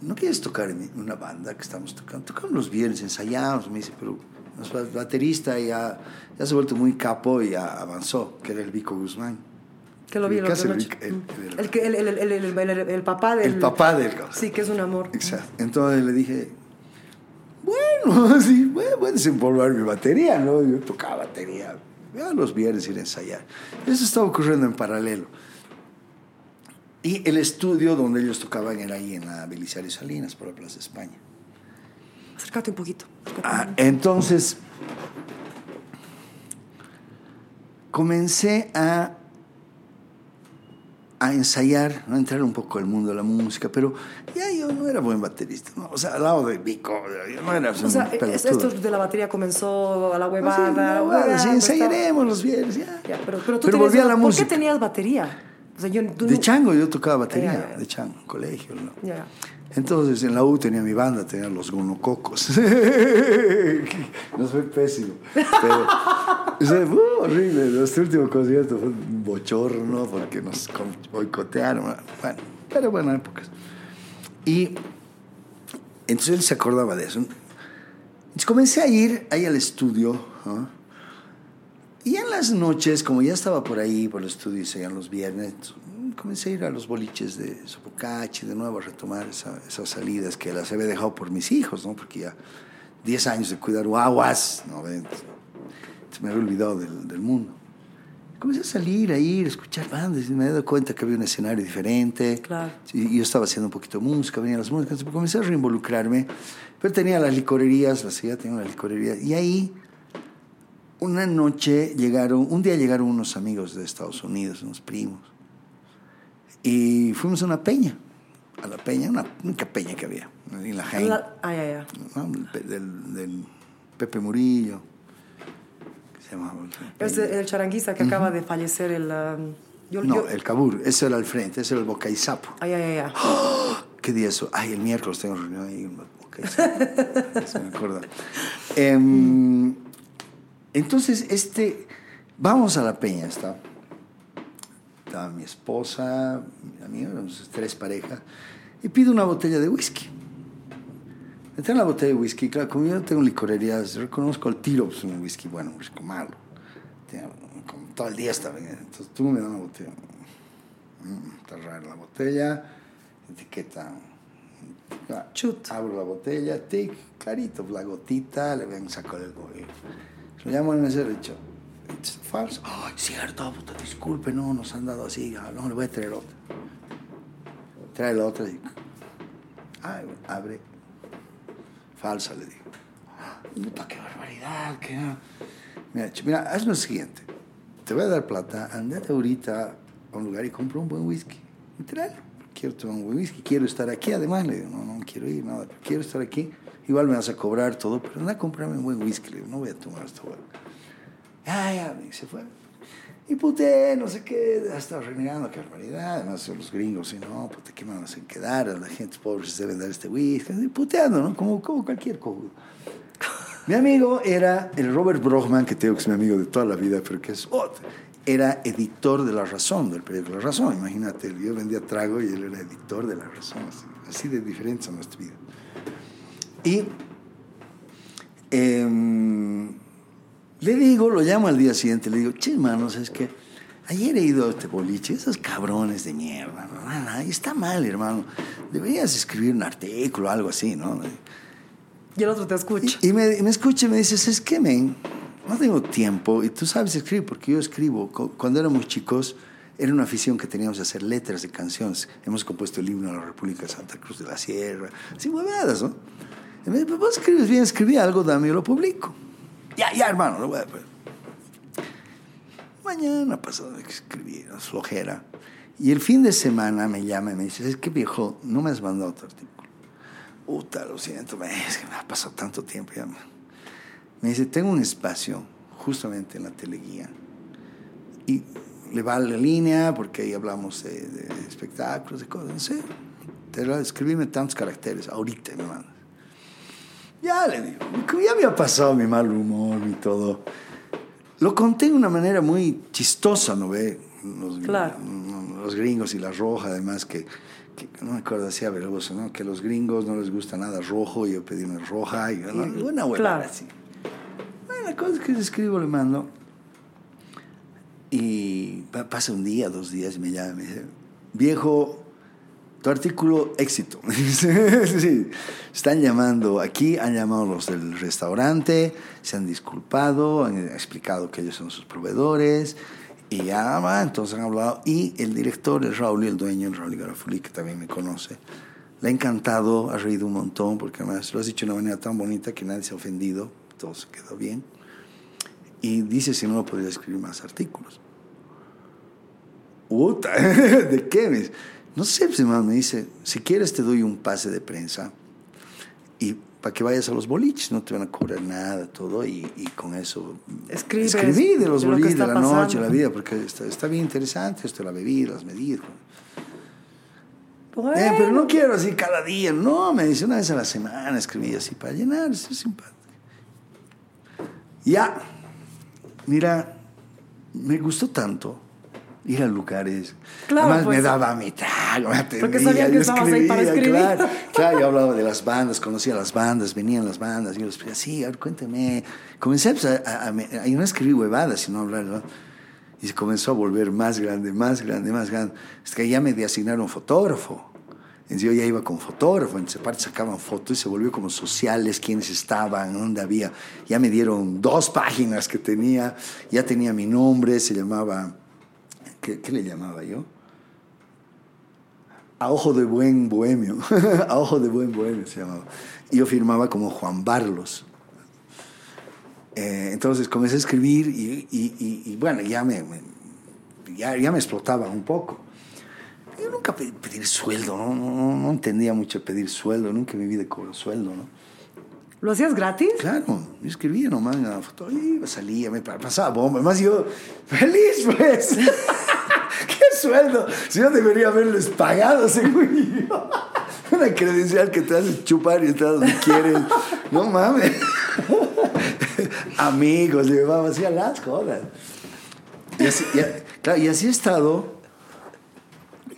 no quieres tocar en una banda que estamos tocando? Tocamos los viernes, ensayamos. Me dice, pero nuestro baterista ya, ya se ha vuelto muy capo y ya avanzó, que era el Vico Guzmán. Que lo vi el, el- el- el papá del... El papá del Sí, que es un amor. Exacto. Entonces le dije, bueno, sí, voy a, voy a desempolvar mi batería, ¿no? Yo tocaba batería. Ya los viernes ir a ensayar. Eso estaba ocurriendo en paralelo. Y el estudio donde ellos tocaban era ahí en la Belisario Salinas, por la Plaza España. Acércate un poquito. acércate. Ah, entonces, comencé a, a ensayar, a entrar un poco al mundo de la música, pero ya yo no era buen baterista, ¿no? o sea, al lado de Vico, yo no era O sea, esto de la batería comenzó a la Ah, sí, huevada. huevada, huevada, sí, ensayaremos los viernes, ya. Ya, pero, pero tú Pero volví a la ¿Por música. qué tenías batería? O sea, yo, tú De no- chango yo tocaba batería, ya, ya. de chango, en colegio, ¿no? Entonces en la U tenía mi banda, tenía los gonococos. no soy pésimo. Pero o sea, horrible. Nuestro último concierto fue un bochorno porque nos boicotearon. Bueno, pero bueno, épocas. Y entonces él se acordaba de eso. Entonces comencé a ir ahí al estudio. ¿no? Y en las noches, como ya estaba por ahí, por el estudio, y seguían los viernes, comencé a ir a los boliches de Sopocachi, de nuevo a retomar esa- esas salidas que las había dejado por mis hijos, ¿no? Porque ya 10 años de cuidar guaguas, ¿no? Entonces, me había olvidado del, del mundo. Comencé a salir, a ir, a escuchar bandas, y me he dado cuenta que había un escenario diferente. Claro. Y yo estaba haciendo un poquito de música, venían las músicas, comencé a reinvolucrarme. Pero tenía las licorerías, la ciudad tenía una licorería. Y ahí, una noche llegaron, un día llegaron unos amigos de Estados Unidos, unos primos. Y fuimos a una peña, a la peña, una única peña que había, en la Jaén, La- ah, ya, ya. ¿no? del, Pe- del- del Pepe Murillo, que se llamaba. Es el, el charanguista que acaba de fallecer, el... um, yo- No, yo- el Cabur, ese era al frente, ese era el Boca y Sapo. Ay, ay, ay, ay. ¿Qué día es eso? Ay, el miércoles tengo reunión ahí en Boca y Sapo. Se me acuerda. Em, entonces, este, vamos a la peña, está. Estaba mi esposa, mi amigo, éramos tres parejas, y pido una botella de whisky. Me traen la botella de whisky, claro, como yo tengo licorerías, reconozco el tiro, pues un whisky bueno, un whisky malo. Tenía- como todo el día estaba bien. Entonces tú me das una botella. Mm, está rara la botella, etiqueta. Chut. Abro la botella, tic, clarito, la gotita, le ven saco del bolillo. Lo llamo al mesero y dicho, "Es falso. Ay, cierto, puta, disculpe, no, nos han dado así, no, le voy a traer otra. Trae la otra y. Ay, abre. Falsa, le digo. Puta, qué barbaridad, qué. Mira, mira, haz lo siguiente. Te voy a dar plata, andate ahorita a un lugar y compra un buen whisky. Y tráelo. Quiero tomar un buen whisky, quiero estar aquí. Además, le digo, no, no quiero ir, nada, quiero estar aquí. Igual me vas a cobrar todo, pero anda a comprarme un buen whisky. Le digo, no voy a tomar esto, güey. Ya, ya, y se fue. Y puté, no sé qué, hasta renegando, qué barbaridad. Además, los gringos, y no, puta, ¿qué me van a hacer quedar? La gente pobre se deben dar este whisky. Y puteando, ¿no? Como, como cualquier cojudo. Mi amigo era el Robert Brockman, que tengo que es mi amigo de toda la vida, pero que es otro. Era editor de La Razón, del periódico La Razón. Imagínate, yo vendía trago y él era editor de La Razón. Así, de diferentes a nuestra vida. Y em, le digo, lo llamo al día siguiente, le digo, che, hermano, ¿sabes qué? Ayer he ido a este boliche, esos cabrones de mierda, ¿no? Ah, está mal, hermano. Deberías escribir un artículo, algo así, ¿no? Y el otro te escucha. Y, y me, me escucha y me dice, es que, men, no tengo tiempo. Y tú sabes escribir, porque yo escribo. Cu- Cuando éramos chicos, era una afición que teníamos de hacer letras de canciones. Hemos compuesto el himno a la República de Santa Cruz de la Sierra. Así, huevadas, ¿no? Y me dice, "Pues vos escribes bien, escribí algo, dame, yo lo publico. Ya, ya, hermano, lo voy a. Mañana pasado escribí, es flojera. Y el fin de semana me llama y me dice, es que viejo, no me has mandado tu artículo. Puta, lo siento, es que me ha pasado tanto tiempo ya. Me dice, tengo un espacio justamente en la teleguía. Y le va la línea porque ahí hablamos de, espectáculos, de cosas, no sé. Te lo- escribime tantos caracteres, ahorita me mandas. Ya le digo, ya había pasado mi mal humor y todo. Lo conté de una manera muy chistosa, ¿no ve? Los, Claro. los gringos y la roja, además, que, que no me acuerdo, decía Veloso, ¿no? Que a los gringos no les gusta nada rojo, y yo pedí una roja, y ¿no? una huevada Claro. así. Bueno, la cosa es que le escribo, le mando, y pa- pasa un día, dos días, y me llama y me dice, viejo, tu artículo éxito. sí, están llamando aquí, han llamado los del restaurante, se han disculpado, han explicado que ellos son sus proveedores, y ya va, entonces han hablado. Y el director, el Raúl, el dueño, el Raúl Garafuli, que también me conoce, le ha encantado, ha reído un montón, porque además lo has dicho de una manera tan bonita que nadie se ha ofendido, todo se quedó bien. Y dice si no podría escribir más artículos. Puta, ¿de qué? No sé, pues, hermano, me dice, si quieres te doy un pase de prensa y para que vayas a los boliches, no te van a cobrar nada, todo, y, y con eso escribí de los boliches, de la noche, la vida, porque está, está bien interesante esto, la bebida, las medidas. Bueno, Eh, pero no quiero así cada día, no, me dice una vez a la semana escribí así para llenar, es simpático. Ya, mira, me gustó tanto ir a lugares. Claro, Además me pues. daba mi trago, me atendía, Porque sabían que estabas ahí para escribir. Claro, claro, yo hablaba de las bandas, conocía las bandas, venían las bandas, yo les pedía, sí, a ver, cuéntame. Comencé pues, a, a, a, y no escribí huevadas, sino a hablar, ¿no? Y se comenzó a volver más grande, más grande, más grande. Es que ya me asignaron fotógrafo. Entonces yo ya iba con fotógrafo, entonces aparte sacaban fotos y se volvió como sociales, quiénes estaban, dónde había. Ya me dieron dos páginas que tenía, ya tenía mi nombre, se llamaba, ¿qué, le llamaba yo? A ojo de buen bohemio, a ojo de buen bohemio se llamaba. Yo firmaba como Juan Barlos. Eh, entonces comencé a escribir y, bueno, ya me, ya, me explotaba un poco. Yo nunca pedí pedir sueldo, ¿no? No, entendía mucho pedir sueldo, nunca viví de cobro sueldo, ¿no? ¿Lo hacías gratis? Claro, yo escribía nomás en la foto, iba, salía, me pa- pasaba bomba. Además yo, feliz pues. ¿Qué sueldo? Si yo debería haberles pagado, según yo. Una credencial que te hace chupar y estás donde quieres. No mames. Amigos, llevaba así a las jodas. Y así, y a- claro, y así he estado,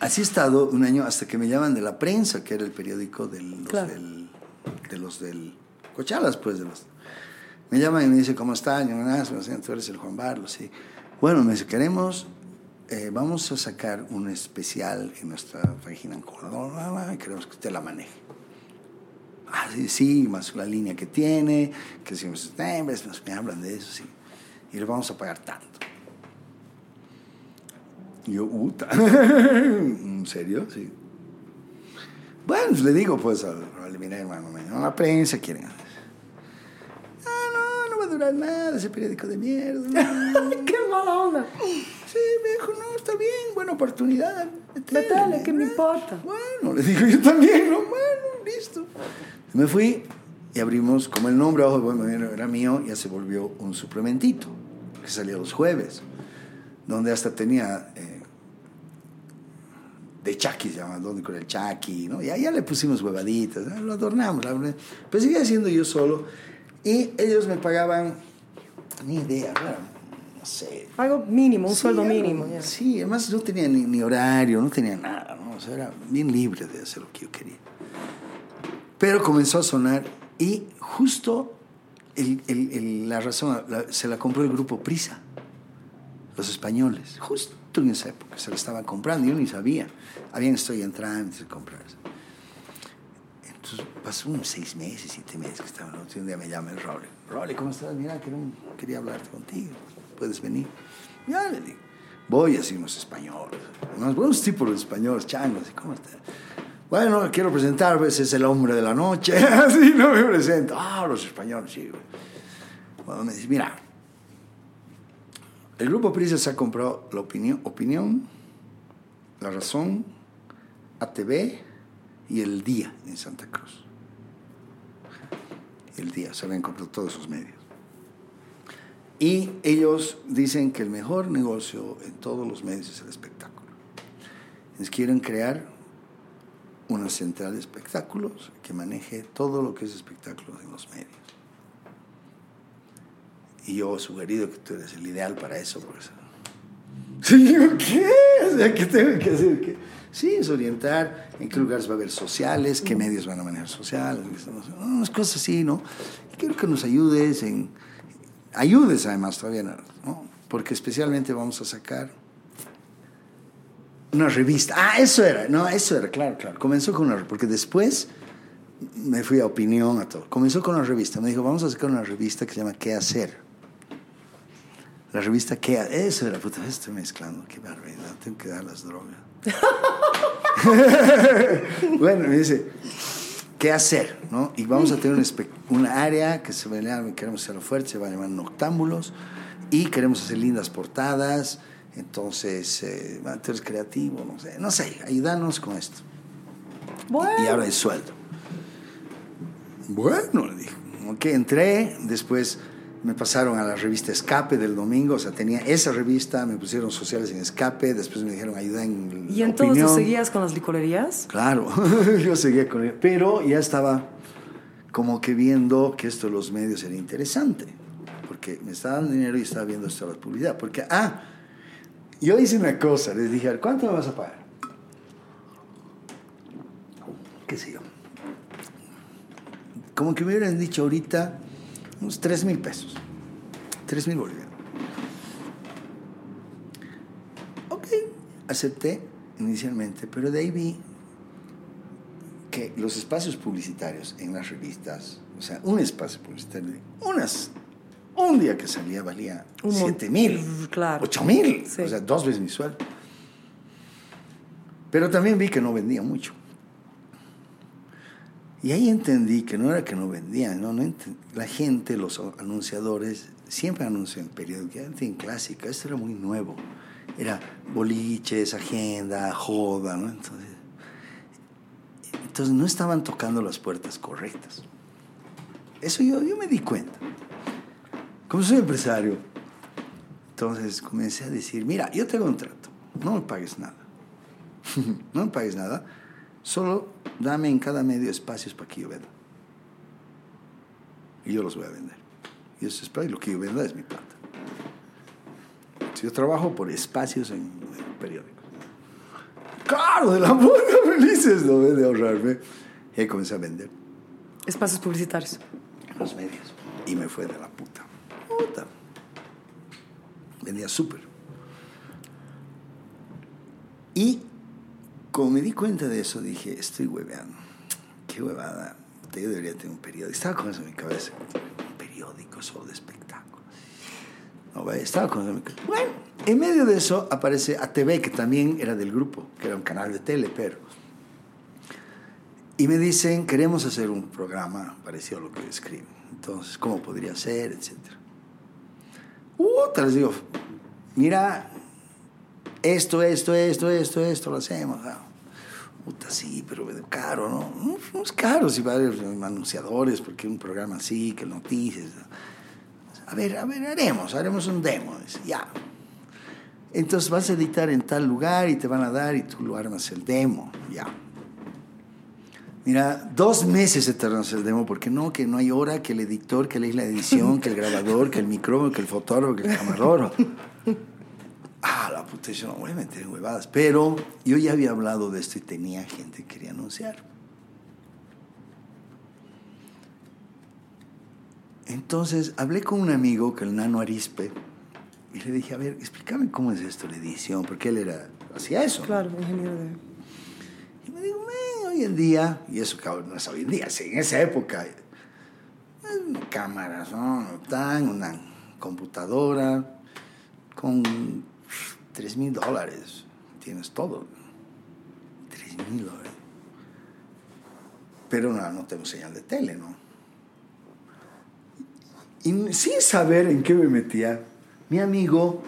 así he estado un año hasta que me llaman de la prensa, que era el periódico de los Claro. del, de los del Cochalas, pues, de los... Me llaman y me dicen, ¿cómo están? Yo, "Ah, tú eres el Juan Barlos, sí. Bueno, me dice, queremos, eh, vamos a sacar un especial en nuestra página en Córdoba, queremos que usted la maneje. Ah, sí, sí, más la línea que tiene, que si pues, eh, me hablan de eso, sí. Y le vamos a pagar tanto. Y yo, puta. ¿En serio? Sí. Bueno, le digo, pues, al, al me la prensa, quieren. Ah, no, no va a durar nada, ese periódico de mierda. no". ¡Qué mala onda! Sí, viejo, no, está bien, buena oportunidad. Métele, ¿qué me importa? Bueno, le digo yo también, no, bueno, listo. Me fui y abrimos, como el nombre Ojo de Buen Bohemio era mío, ya se volvió un suplementito que salía los jueves, donde hasta tenía eh, de Chucky, se llama, donde con el Chucky, ¿no? Ya, ya le pusimos huevaditas, ¿no? lo adornamos, la pero seguía siendo yo solo y ellos me pagaban, ni idea, bueno, no sé, Algo mínimo, un Sí, sueldo algo- mínimo. Sí, además no tenía ni, ni horario, no tenía nada, ¿no? O sea, era bien libre de hacer lo que yo quería. Pero comenzó a sonar y justo el- el- el- la razón la- se la compró el grupo Prisa, los españoles, justo en esa época se la estaban comprando, yo ni sabía. Habían estoy en trámites de comprarse. Entonces pasó unos seis meses, siete meses que estaba, ¿no? Entonces, un día me llama el Rolly. Rolly, ¿cómo estás? Mira, quería hablarte contigo. ¿Puedes venir? Ya le digo. Voy así unos españoles, unos buenos tipos de españoles, changos, ¿y ¿cómo estás? Bueno, quiero presentar, pues es el hombre de la noche. Así no me presento. Ah, los españoles, sí. Bueno, me dice, mira, el grupo Prisa se ha comprado la opinión, opinión, La Razón, ATV y El Día en Santa Cruz. El Día, se habían comprado todos esos medios. Y ellos dicen que el mejor negocio en todos los medios es el espectáculo. Entonces quieren crear una central de espectáculos que maneje todo lo que es espectáculos en los medios. Y yo he sugerido que tú eres el ideal para eso. Por eso. Sí, yo, ¿qué? O sea, ¿qué tengo que hacer? ¿Qué? Sí, es orientar en qué lugares va a haber sociales, qué medios van a manejar sociales, unas cosas así, ¿no? Y quiero que nos ayudes en... Ayudes además todavía, ¿no? Porque especialmente vamos a sacar una revista. Ah, eso era, no, eso era, claro, claro. Comenzó con una, porque después me fui a opinión, a todo. Comenzó con una revista. Me dijo, vamos a sacar una revista que se llama ¿Qué hacer? La revista ¿Qué hacer? Eso era, puta, estoy mezclando, qué barbaridad, tengo que dar las drogas. bueno, me dice, ¿qué hacer? ¿no? Y vamos a tener un área que se va a llamar, queremos hacerlo fuerte, se va a llamar Noctámbulos, y queremos hacer lindas portadas, entonces, eh, eres creativo, no sé, no sé, ayúdanos con esto. Bueno. Y ahora es sueldo. Bueno, le dije. Ok, entré, después me pasaron a la revista Escape del domingo, o sea, tenía esa revista, me pusieron sociales en Escape, después me dijeron ayuda en ¿Y entonces opinión. tú seguías con las licorerías? Claro, yo seguía con él, pero ya estaba como que viendo que esto de los medios era interesante, porque me estaba dando dinero y estaba viendo esto de la publicidad, porque, ah, yo hice una cosa, les dije, ¿cuánto me vas a pagar? ¿Qué sé yo? Como que me hubieran dicho ahorita unos 3 mil pesos, 3 mil bolivianos. Ok, acepté inicialmente, pero de ahí vi que los espacios publicitarios en las revistas, o sea, un espacio publicitario, unas, un día que salía valía Un mon- 7 mil, Claro. 8 mil, Sí. o sea, dos veces mi sueldo. Pero también vi que no vendía mucho. Y ahí entendí que no era que no vendían, no, no la gente, los anunciadores, siempre anuncian periódicos, en clásica, esto era muy nuevo. Era boliches, agenda, joda, ¿no? Entonces, entonces no estaban tocando las puertas correctas. Eso yo, yo me di cuenta. Como soy empresario, entonces comencé a decir, mira, yo te contrato, no me pagues nada. no me pagues nada, solo dame en cada medio espacios para que yo venda. Y yo los voy a vender. Y esos espacios, lo que yo venda es mi plata. Si yo trabajo por espacios en, en periódicos. Claro, de la puta felices, ¿no? De ahorrarme. Y ahí comencé a vender Espacios publicitarios. en los medios. Y me fue de la puta. Puta. Vendía súper. Y como me di cuenta de eso, dije, estoy hueveando. Qué huevada. Yo debería tener un periódico. Estaba con eso en mi cabeza. Un periódico solo de espectáculos. No, estaba con eso en mi cabeza. Bueno, en medio de eso aparece ATV, que también era del grupo, que era un canal de tele, pero... Y me dicen, queremos hacer un programa parecido a lo que escriben. Entonces, ¿cómo podría ser? Etcétera. Uh, les digo, mira, esto, esto, esto, esto, esto, lo hacemos. Ah, Puta, sí, pero caro, ¿no? No es caro si va a haber anunciadores, porque un programa así, que noticias. A ver, a ver, haremos, haremos un demo. Dice, ya. Entonces vas a editar en tal lugar y te van a dar y tú lo armas el demo, ya. Mira, dos meses hacer el demo porque no, que no hay hora, que el editor, que la edición, que el grabador, que el micrófono, que el fotógrafo, que el camarógrafo. Ah, la puta, yo no voy a meter en huevadas. Pero yo ya había hablado de esto y tenía gente que quería anunciar. Entonces hablé con un amigo, que el nano Arispe, y le dije, a ver, explícame cómo es esto, la edición, porque él era, hacía eso. ¿no? Claro, ingeniero de... Y me dijo, "Men, hoy en día, y eso no es hoy en día, sí, en esa época, eh, cámaras, ¿no? Tan, una computadora con 3 mil dólares, tienes todo. 3 mil dólares. Pero no, no tengo señal de tele, ¿no? Y sin saber en qué me metía, mi amigo,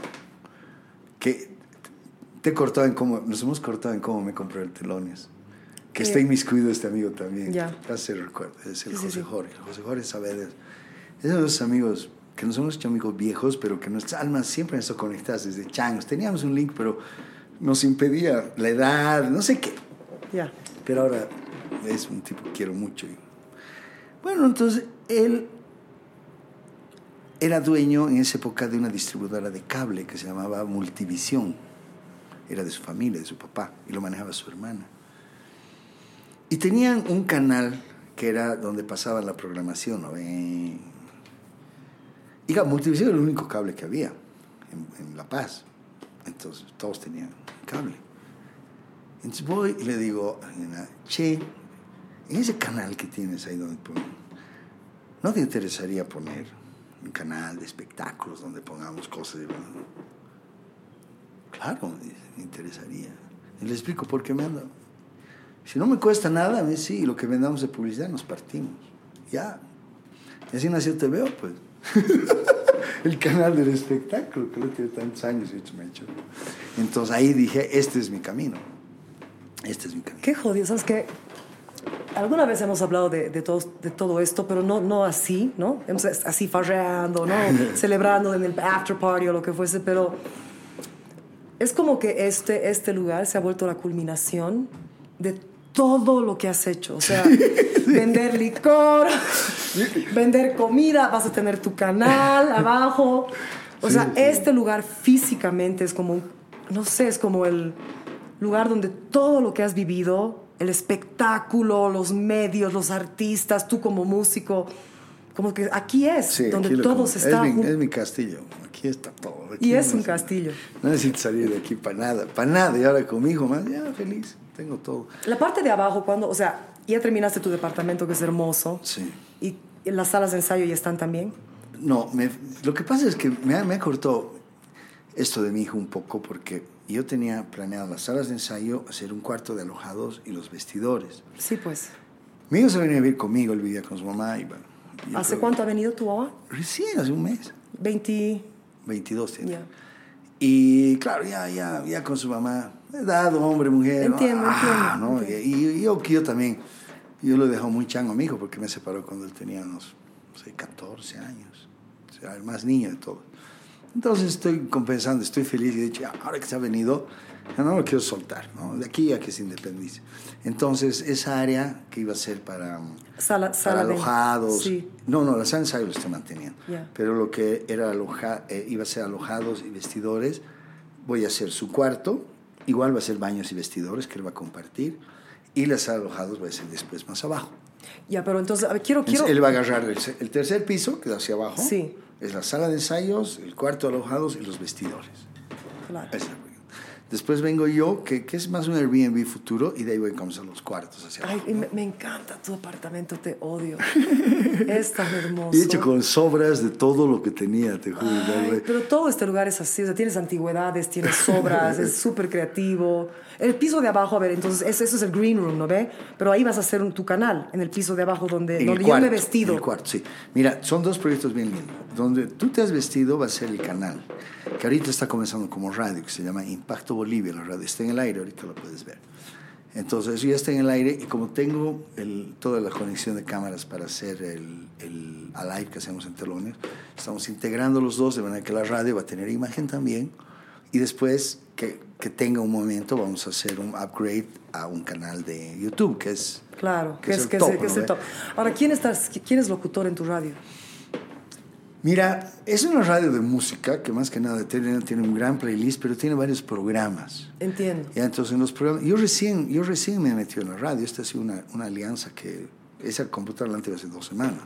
que te cortado en cómo, nos hemos cortado en cómo me compró el telones. Que está inmiscuido este amigo también. Ya. Ya se recuerda, es el Sí, José sí. Jorge. José Jorge Saavedra. Esos dos amigos que no somos hecho amigos viejos, pero que nuestras almas siempre han estado conectadas desde changos. Teníamos un link, pero nos impedía la edad, no sé qué. Ya. Pero ahora es un tipo que quiero mucho. Bueno, entonces él era dueño en esa época de una distribuidora de cable que se llamaba Multivisión. Era de su familia, de su papá, y lo manejaba su hermana. Y tenían un canal que era donde pasaba la programación, ¿no? Eh, Y la Multivisión era el único cable que había en, La Paz. Entonces todos tenían cable. Entonces voy y le digo, a che, en ese canal que tienes ahí donde ponen, ¿no te interesaría poner un canal de espectáculos donde pongamos cosas? de- Claro, me interesaría. Y le explico por qué me anda. Si no me cuesta nada, mí sí, lo que vendamos de publicidad nos partimos. Ya. Y así nació Te Veo, pues. El canal del espectáculo, que no tiene tantos años me hecho. Entonces ahí dije, este es mi camino. Este es mi camino. Qué jodido, ¿sabes qué? Alguna vez hemos hablado de, de, todo, de todo esto, pero no, no así, ¿no? Hemos así farreando, ¿no? Celebrando en el after party o lo que fuese, pero es como que este, este lugar se ha vuelto la culminación de todo lo que has hecho. O sea, vender licor, vender comida, vas a tener tu canal abajo. O sea, este lugar físicamente es como, no sé, es como el lugar donde todo lo que has vivido, el espectáculo, los medios, los artistas, tú como músico, como que aquí es, Sí, donde aquí todo se es mi, es mi castillo. Aquí está todo. Aquí y es no un castillo. No necesito salir de aquí para nada, para nada. Y ahora con mi hijo más, ya feliz, tengo todo. La parte de abajo, cuando, o sea, ya terminaste tu departamento que es hermoso. Sí. Y las salas de ensayo ya están también. No, me- lo que pasa es que me, me cortado esto de mi hijo un poco porque yo tenía planeado las salas de ensayo, hacer un cuarto de alojados y los vestidores. Sí, pues. Mi hijo se venía a vivir conmigo, él vivía con su mamá. Y, bueno, ¿Hace creo- cuánto ha venido tu mamá? Recién, hace un mes. 20... 22 tiene. Ya. Y claro, ya, ya, ya con su mamá, edad, hombre, mujer. ¿no? Entiendo, Ah, entiendo, ¿no? Y, yo, yo también, yo lo he dejado muy chango a mi hijo porque me separó cuando él tenía unos, no sé, 14 años. O sea, el más niño de todo. Entonces estoy compensando, estoy feliz y he dicho, "Ya, ahora que se ha venido, ya no lo quiero soltar, ¿no? De aquí a que se independice. Entonces, esa área que iba a ser para, Sala, para sala de- alojados. Sí. No, no, la sala de ensayo lo estoy manteniendo. Ya. Pero lo que era aloja, eh, iba a ser alojados y vestidores, voy a hacer su cuarto, igual va a ser baños y vestidores que él va a compartir, y las alojados va a ser después más abajo. Ya, pero entonces, a ver, quiero... Entonces, quiero él va a agarrar el, tercer piso, que da hacia abajo, Sí. es la sala de ensayos, el cuarto de alojados y los vestidores. Claro. Esa es. Después vengo yo, que, que es más un Airbnb futuro, y de ahí voy a los cuartos hacia Ay, abajo. me encanta tu apartamento, te odio. es tan hermoso. Y hecho con sobras de todo lo que tenía, te juro. Ay, pero todo este lugar es así, o sea, tienes antigüedades, tienes sobras, es súper creativo. El piso de abajo, a ver, entonces ese, eso es el green room, ¿no ve? Pero ahí vas a hacer un- tu canal, en el piso de abajo donde, donde el yo me he cuarto, vestido. el cuarto, sí. Mira, son dos proyectos bien lindos. Donde tú te has vestido va a ser el canal, que ahorita está comenzando como radio, que se llama Impacto Bolivia. La radio está en el aire, ahorita lo puedes ver. Entonces, eso ya está en el aire y como tengo el, toda la conexión de cámaras para hacer el, el a live que hacemos en telones, estamos integrando los dos de manera que la radio va a tener imagen también y después que, que tenga un momento vamos a hacer un upgrade a un canal de YouTube, que es Claro, que que es es, el que es top, el- que es ¿no el ve? top. Ahora, ¿quién, estás, ¿quién es locutor en tu radio? Mira, es una radio de música que más que nada tiene, tiene un gran playlist, pero tiene varios programas. Entiendo. Ya, entonces, en los programas, yo recién, yo recién me metí en la radio. Esta ha sido una, una alianza que esa computadora la antes hace dos semanas.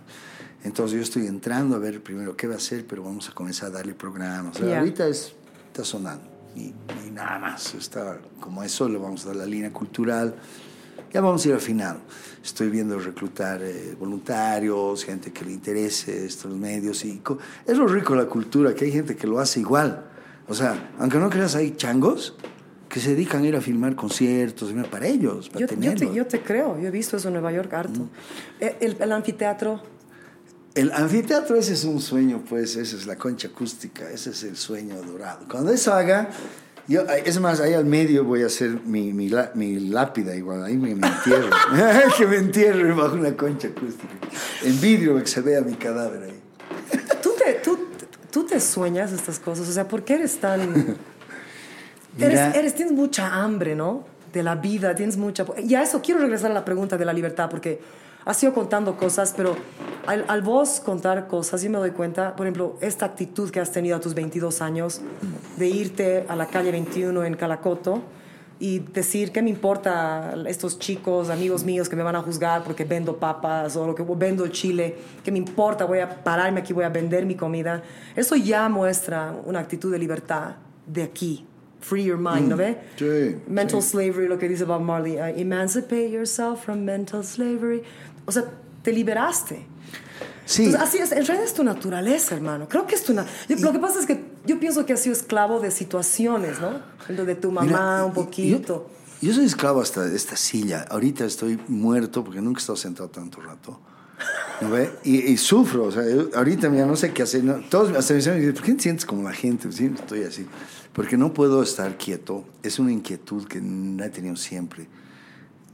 Entonces, yo estoy entrando a ver primero qué va a hacer, pero vamos a comenzar a darle programas. O sea, Ya. Ahorita es, está sonando y, y nada más. Está como eso, le vamos a dar la línea cultural. Ya vamos a ir al final. Estoy viendo reclutar eh, voluntarios, gente que le interese estos medios. y Es lo rico de la cultura, que hay gente que lo hace igual. O sea, aunque no creas, hay changos que se dedican a ir a filmar conciertos, para ellos, para Yo, yo, te, yo te creo, yo he visto eso en Nueva York harto. Eh, El, el anfiteatro, El anfiteatro ese es un sueño, pues, esa es la concha acústica, ese es el sueño dorado. Cuando eso haga, yo, es más, ahí al medio voy a hacer mi, mi, mi lápida igual, ahí me, me entierro, que me entierro bajo una concha acústica. En vidrio que se vea mi cadáver ahí. ¿tú te, tú, tú te sueñas estas cosas, o sea, ¿por qué eres tan... Mira. Eres, eres- tienes mucha hambre, ¿no? De la vida, tienes mucha... Y a eso quiero regresar a la pregunta de la libertad, porque has ido contando cosas, pero al, al vos contar cosas, yo me doy cuenta, por ejemplo, esta actitud que has tenido a tus 22 años, de irte a la calle 21 en Calacoto y decir, ¿qué me importa estos chicos, amigos míos que me van a juzgar porque vendo papas o lo que vendo chile? ¿Qué me importa? Voy a pararme aquí, voy a vender mi comida. Eso ya muestra una actitud de libertad de aquí. Free your mind, ¿no ve? sí, Mental sí. slavery, lo que dice Bob Marley. uh, emancipate yourself from mental slavery. O sea, te liberaste. Sí, Entonces, así es, en realidad es tu naturaleza, hermano. Creo que es tu... yo- lo que pasa es que yo pienso que has sido esclavo de situaciones, ¿no? De tu mamá Mira, un poquito. Yo, yo soy esclavo hasta de esta silla. Ahorita estoy muerto porque nunca he estado sentado tanto rato. Y, sufro. O sea, ahorita ya no sé qué hacer. Todos hasta me dicen, ¿por qué te sientes como la gente? Sí, estoy así. Porque no puedo estar quieto. Es una inquietud que la he tenido siempre.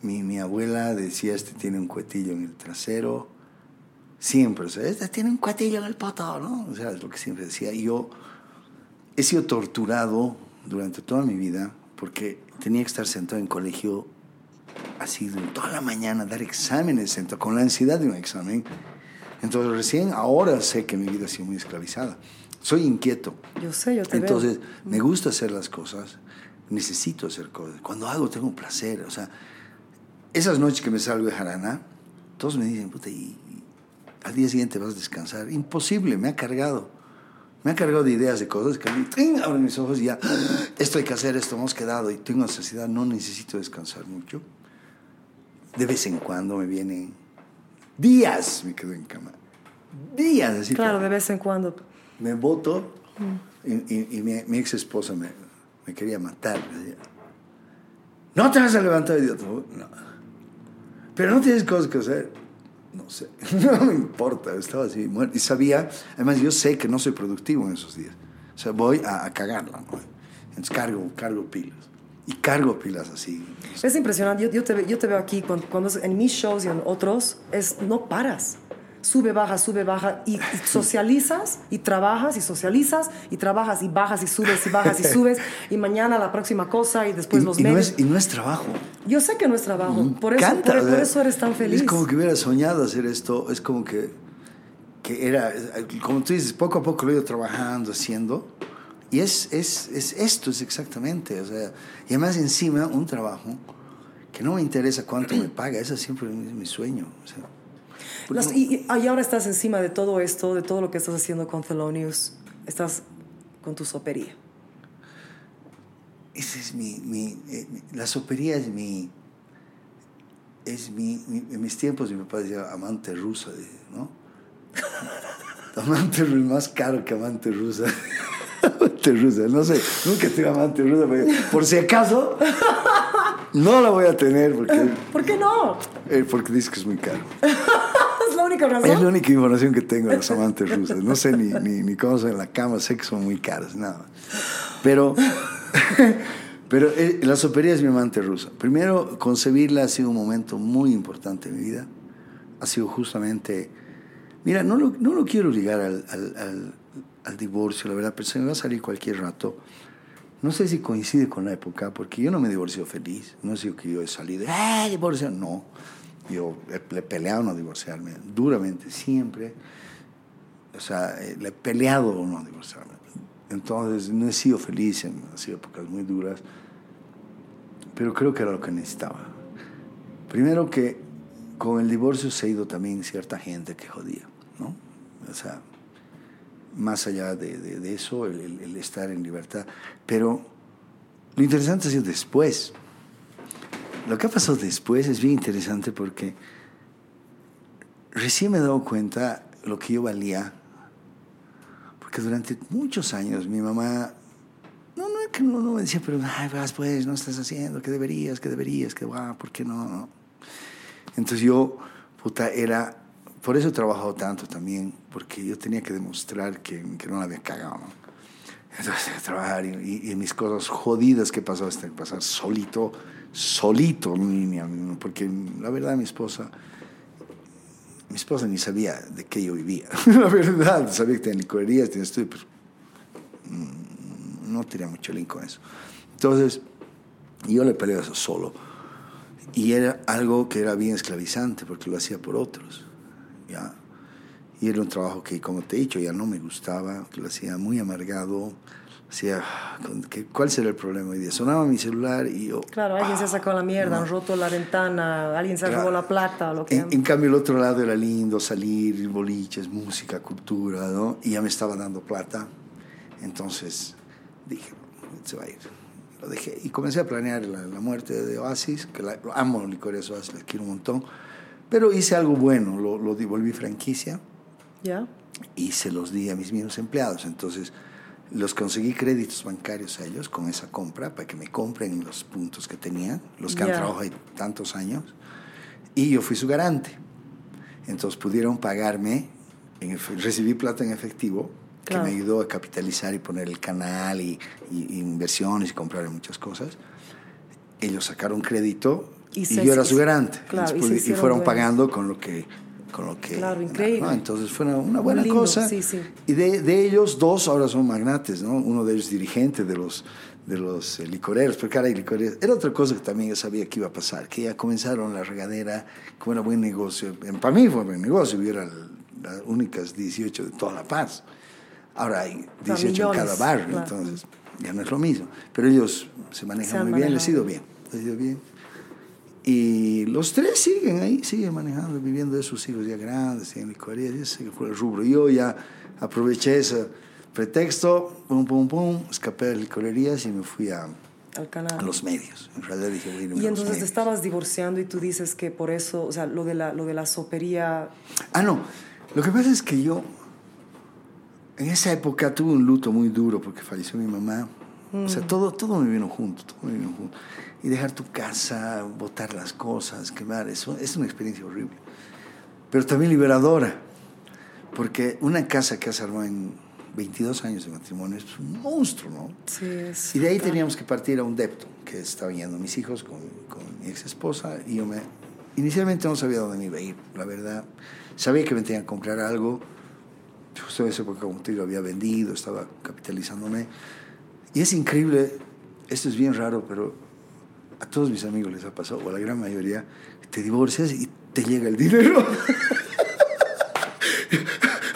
Mi, mi abuela decía, este tiene un cuetillo en el trasero. Siempre. O sea, este tiene un cuetillo en el poto, ¿no? O sea, es lo que siempre decía. Y yo he sido torturado durante toda mi vida porque tenía que estar sentado en colegio así toda la mañana, dar exámenes, sentado con la ansiedad de un examen. Entonces recién ahora sé que mi vida ha sido muy esclavizada. Soy inquieto. Yo sé, yo te Entonces veo. me gusta hacer las cosas, necesito hacer cosas. Cuando hago tengo placer. O sea, esas noches que me salgo de jarana, todos me dicen, puta, y, y al día siguiente vas a descansar. Imposible, me ha cargado. Me ha cargado de ideas de cosas que a mí, ¡trin! abro mis ojos y ya, esto hay que hacer, esto hemos quedado y tengo necesidad, no necesito descansar mucho. De vez en cuando me vienen días, me quedo en cama. Días, así. Claro, de vez en cuando. Me voto y, y- y mi, mi ex esposa me, me quería matar. me decía, no te vas a levantar, idiota. No. Pero no tienes cosas que hacer. No sé, no me importa, estaba así muerto. Y sabía, además yo sé que no soy productivo en esos días. O sea, voy a, a cagarla. ¿no? Entonces cargo, cargo pilas. Y cargo pilas así. Es impresionante. Yo, yo, te, yo te veo aquí cuando, cuando en mis shows y en otros, es no paras. Sube, baja, sube, baja. Y, y socializas y trabajas y socializas y trabajas y bajas y subes y bajas y subes. Y mañana la próxima cosa y después y, los y no es, y no es trabajo. Yo sé que no es trabajo. Por eso, por, por eso eres tan feliz. Es como que hubiera soñado hacer esto, es como que, que era, como tú dices, poco a poco lo he ido trabajando, haciendo, y es, es, es esto, es exactamente, o sea, y además encima un trabajo que no me interesa cuánto me paga, ese siempre es mi sueño. o sea, y, y- ahora estás encima de todo esto, de todo lo que estás haciendo con Thelonious. Estás con tu sopería. Ese es mi, mi, eh, la sopería es mi, es mi, mi- en mis tiempos mi papá decía amante rusa, ¿no? amante rusa, más caro que amante rusa. amante rusa, no sé, nunca tuve amante rusa, pero por si acaso, no la voy a tener porque, ¿Por qué no? eh, porque dice que es muy caro. Es la única razón. Es la única información que tengo de los amantes rusas. No sé ni, ni, ni cómo son en la cama, sé que son muy caras, nada más. Pero, pero eh, la sopería es mi amante rusa. Primero, concebirla ha sido un momento muy importante en mi vida. Ha sido justamente. Mira, no lo, no lo quiero ligar al, al, al- al divorcio, la verdad, pero se me va a salir cualquier rato. No sé si coincide con la época, porque yo no me divorcio feliz. No es que yo he salido, ¡eh, divorcio! No. Yo le he peleado no divorciarme, duramente, siempre. O sea, eh, le he peleado no divorciarme. Entonces, no he sido feliz en sido épocas muy duras, pero creo que era lo que necesitaba. Primero que con el divorcio se ha ido también cierta gente que jodía, ¿no? O sea, más allá de, de- de eso, el, el- el estar en libertad. Pero lo interesante ha sido después. Lo que ha pasado después es bien interesante porque recién me he dado cuenta lo que yo valía. Porque durante muchos años mi mamá, no, no, que no, no me decía, pero, ay, vas pues, no estás haciendo, que deberías, que deberías, que va, ¿por qué no? Entonces yo, puta, era, por eso he trabajado tanto también, porque yo tenía que demostrar que, que no la había cagado, ¿no? Entonces, trabajar y, y, mis cosas jodidas que pasó hasta pasar solito, solito, porque la verdad mi esposa, mi esposa ni sabía de qué yo vivía. la verdad, sabía que tenía licorerías, tenía estudio, pero no tenía mucho link con eso. Entonces, yo le peleé eso solo. Y era algo que era bien esclavizante porque lo hacía por otros. ¿Ya? Y era un trabajo que, como te he dicho, ya no me gustaba, que lo hacía muy amargado. Hacía, ¿Cuál será el problema hoy día? Sonaba mi celular y yo... Claro, alguien se sacó la mierda, han roto la ventana, alguien se Claro. robó la plata o lo que En, en cambio, el otro lado era lindo, salir, boliches, música, cultura, ¿no? Y ya me estaba dando plata. Entonces dije, se va a ir. Lo dejé. Y comencé a planear la, la muerte de Oasis, que la, amo licores Oasis, les quiero un montón. Pero hice algo bueno, lo, lo devolví franquicia ¿Ya? y se los di a mis mismos empleados. Entonces, los conseguí créditos bancarios a ellos con esa compra para que me compren los puntos que tenían, los que han Ya. trabajado tantos años. Y yo fui su garante. Entonces pudieron pagarme, en recibí plata en efectivo, Claro. que me ayudó a capitalizar y poner el canal y, y- y inversiones y comprar muchas cosas. Ellos sacaron crédito Y y, yo era su garante. claro, y Entonces, se y fueron pagando con lo que con lo que Claro, increíble. ¿no? entonces fue una, una buena lindo, cosa sí, sí. y de, de ellos dos ahora son magnates no uno de ellos dirigente de los de los eh, licoreros porque ahora hay licoreros era otra cosa que también yo sabía que iba a pasar que ya comenzaron la regadera como era buen negocio En- para mí fue buen negocio hubiera las únicas 18 de toda La Paz ahora hay 18 en millones, cada barrio claro. entonces ya no es lo mismo pero ellos se manejan Se muy bien les ha manejado. ido bien les ha ido bien y los tres siguen ahí, siguen manejando, viviendo de sus hijos ya grandes, siguen licorerías, y ese fue el rubro. Yo ya aproveché ese pretexto, pum, pum, pum, escapé de licorerías y me fui a, a los medios. En realidad dije, voy a irme a Y los entonces te estabas divorciando y tú dices que por eso, o sea, lo de la, lo de la sopería, Ah, no, lo que pasa es que yo, en esa época tuve un luto muy duro porque falleció mi mamá. O sea, todo, todo me vino junto, todo me vino junto. Y dejar tu casa, botar las cosas, quemar, eso es una experiencia horrible. Pero también liberadora, porque una casa que has armado en 22 años de matrimonio es un monstruo, ¿no? sí, es Y de ahí teníamos que partir a un depto, que estaban yendo mis hijos con, con mi ex esposa. Y yo me. Inicialmente no sabía dónde me iba a ir, la verdad. Sabía que me tenían que comprar algo. Justo en esa época, como te digo, había vendido, estaba capitalizándome. Y es increíble, esto es bien raro, pero a todos mis amigos les ha pasado, o a la gran mayoría, te divorcias y te llega el dinero.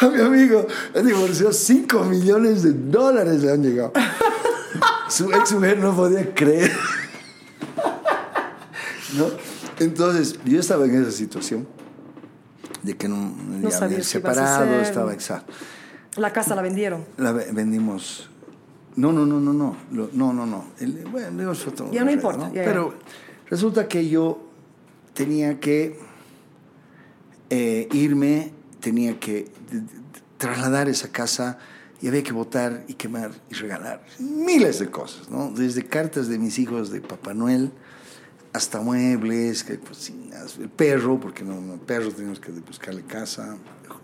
a mi amigo ha divorciado 5 millones de dólares le han llegado. Su ex mujer no podía creer. ¿No? Entonces, yo estaba en esa situación de que no, ya sabías me qué he ibas a separado, estaba exacto. La casa la vendieron. La ve- vendimos. No, no, no, no, no. No, no, no. El- bueno, digo, es otro Ya no importa, ya, ya. Pero resulta que yo tenía que eh, irme, tenía que trasladar esa casa y había que votar y quemar y regalar miles de cosas, ¿no? Desde cartas de mis hijos de Papá Noel hasta muebles, cocinas, el perro, porque no, no, perro teníamos que buscarle casa.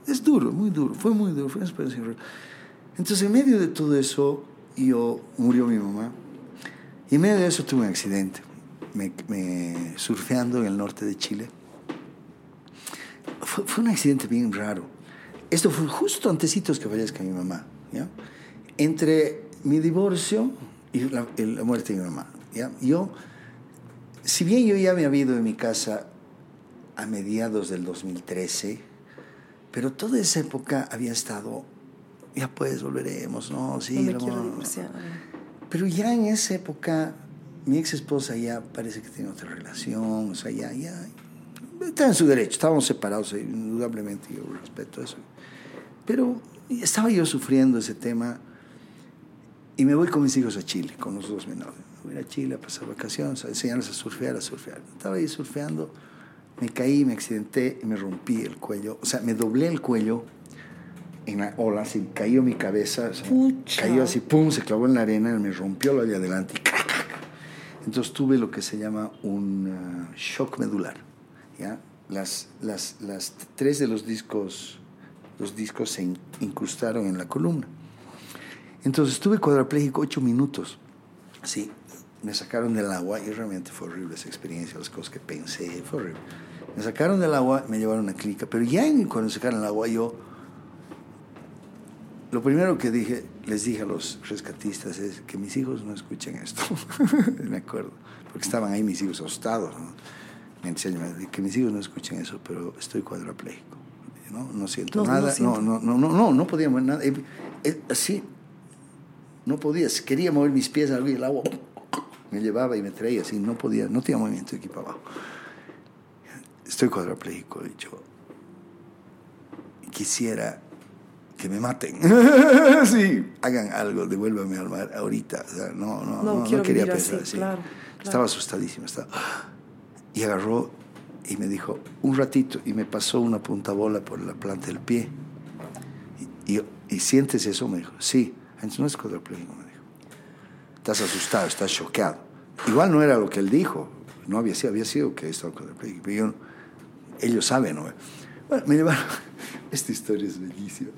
Es duro, muy duro, fue muy duro, fue una experiencia. Entonces, en medio de todo eso, yo murió mi mamá. Y en medio de eso tuve un accidente, me, me- surfeando en el norte de Chile. Fue, fue un accidente bien raro. Esto fue justo antecitos que fallezca mi mamá. ¿ya? Entre mi divorcio y la, y la muerte de mi mamá. ¿ya? Yo, si bien yo ya me había ido de mi casa a mediados del 2013, pero toda esa época había estado, ya pues volveremos, ¿no? Sí, no me quiero divorciar. pero ya en esa época, mi ex esposa ya parece que tiene otra relación, o sea, ya, ya, está en su derecho, estábamos separados, eh, indudablemente, yo respeto eso. Pero estaba yo sufriendo ese tema Y me voy con mis hijos a Chile, con los dos menores. Voy a Chile a pasar vacaciones, a enseñarles a surfear, a surfear. Estaba ahí surfeando, me caí, me accidenté y me rompí el cuello. O sea, me doblé el cuello en la ola, así cayó mi cabeza, o sea, cayó así, pum, se clavó en la arena, me rompió lo de adelante y. Entonces tuve lo que se llama un ah, shock medular. ¿ya? Las, las, las tres de los discos, los discos se in- incrustaron en la columna. Entonces estuve cuadrapléjico ocho minutos. Sí, me sacaron del agua y realmente fue horrible esa experiencia, las cosas que pensé, fue horrible. Me sacaron del agua, me llevaron a una clínica, pero ya en- cuando me sacaron del agua yo, lo primero que dije, les dije a los rescatistas es que mis hijos no escuchen esto, me acuerdo, porque estaban ahí mis hijos asustados, ¿no? Me enseñan, que mis hijos no escuchen eso, pero estoy cuadrapléjico, ¿no? No siento No, no nada, siento. no, no, no, no, no, no podía mover nada, así, no podía, quería mover mis pies al el agua me llevaba y me traía así, no podía, no tenía movimiento aquí para abajo. Estoy cuadrapléjico, dicho, quisiera que me maten. sí, hagan algo, devuélvame al mar ahorita. O sea, no, no, No, no, quería pensar así, claro, Estaba asustadísimo. Estaba, y agarró y me dijo, un ratito, y me pasó una punta bola por la planta del pie. Y, y, y sientes eso, me dijo, sí. Entonces no es cuadrapléjico, me dijo. Estás asustado, estás choqueado. Igual no era lo que él dijo, no había sido, había sido que estaba cuadrapléjico, pero yo, ellos saben, ¿no? Bueno, me llevaron, esta historia es bellísima.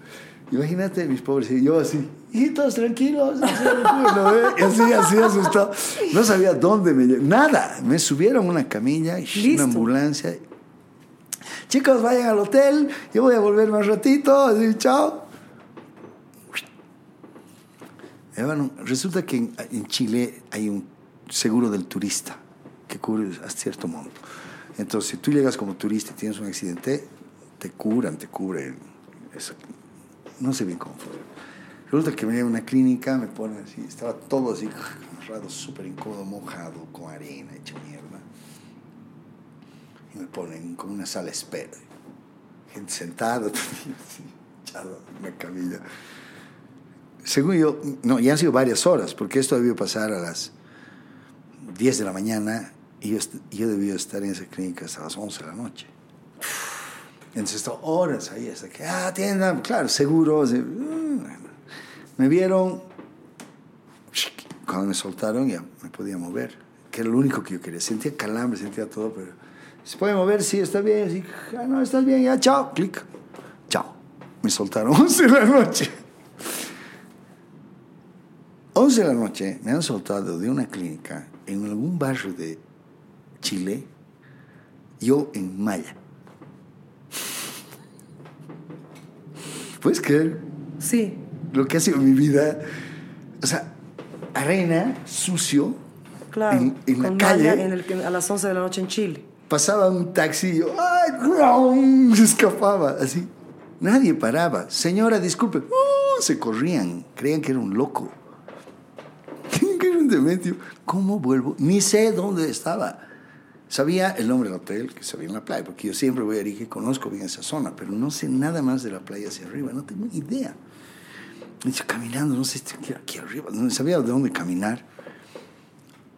Imagínate mis pobres, y yo así, hijitos, tranquilos, así, así, así asustado. No sabía dónde me lle- nada. Me subieron a una camilla, Listo. una ambulancia. Chicos, vayan al hotel, yo voy a volver más ratito, así, chao. Eh, bueno, resulta que en, en Chile hay un seguro del turista que cubre a cierto monto. Entonces, si tú llegas como turista y tienes un accidente, te curan, te cubren. Eso, no sé bien cómo fue. Resulta que llevan a una clínica, me ponen así, estaba todo así, agarrado, súper incómodo, mojado, con arena, hecha mierda. Y me ponen como una sala espera. Gente sentada, así, echado en una camilla. Según yo, no, ya han sido varias horas, porque esto debió pasar a las 10 de la mañana y yo, yo debía estar en esa clínica hasta las 11 de la noche. Entonces, horas ahí hasta que, ah, atiendan, claro, seguro. así, mm. Me vieron, cuando me soltaron ya me podía mover, que era lo único que yo quería. Sentía calambre, sentía todo, pero ¿se puede mover? Sí, está bien. Sí, ah, no, estás bien, ya, chao, clic, chao. Me soltaron 11 de la noche. 11 de la noche me han soltado de una clínica en algún barrio de Chile, yo en Maya. ¿Puedes creer Sí, lo que ha sido mi vida? O sea, arena, sucio, claro. en, en la calle. En el- a las 11 de la noche en Chile. pasaba un taxi y yo, ¡ay! Se escapaba, así. Nadie paraba. Señora, disculpe. ¡Uh! se corrían. Creían que era un loco. Que era un dementio. ¿Cómo vuelvo? Ni sé dónde estaba. Sabía el nombre del hotel, que sabía en la playa, porque yo siempre voy a Arica y conozco bien esa zona, pero no sé nada más de la playa hacia arriba. No tengo ni idea. Y yo caminando, no sé, aquí, arriba, no sabía de dónde caminar.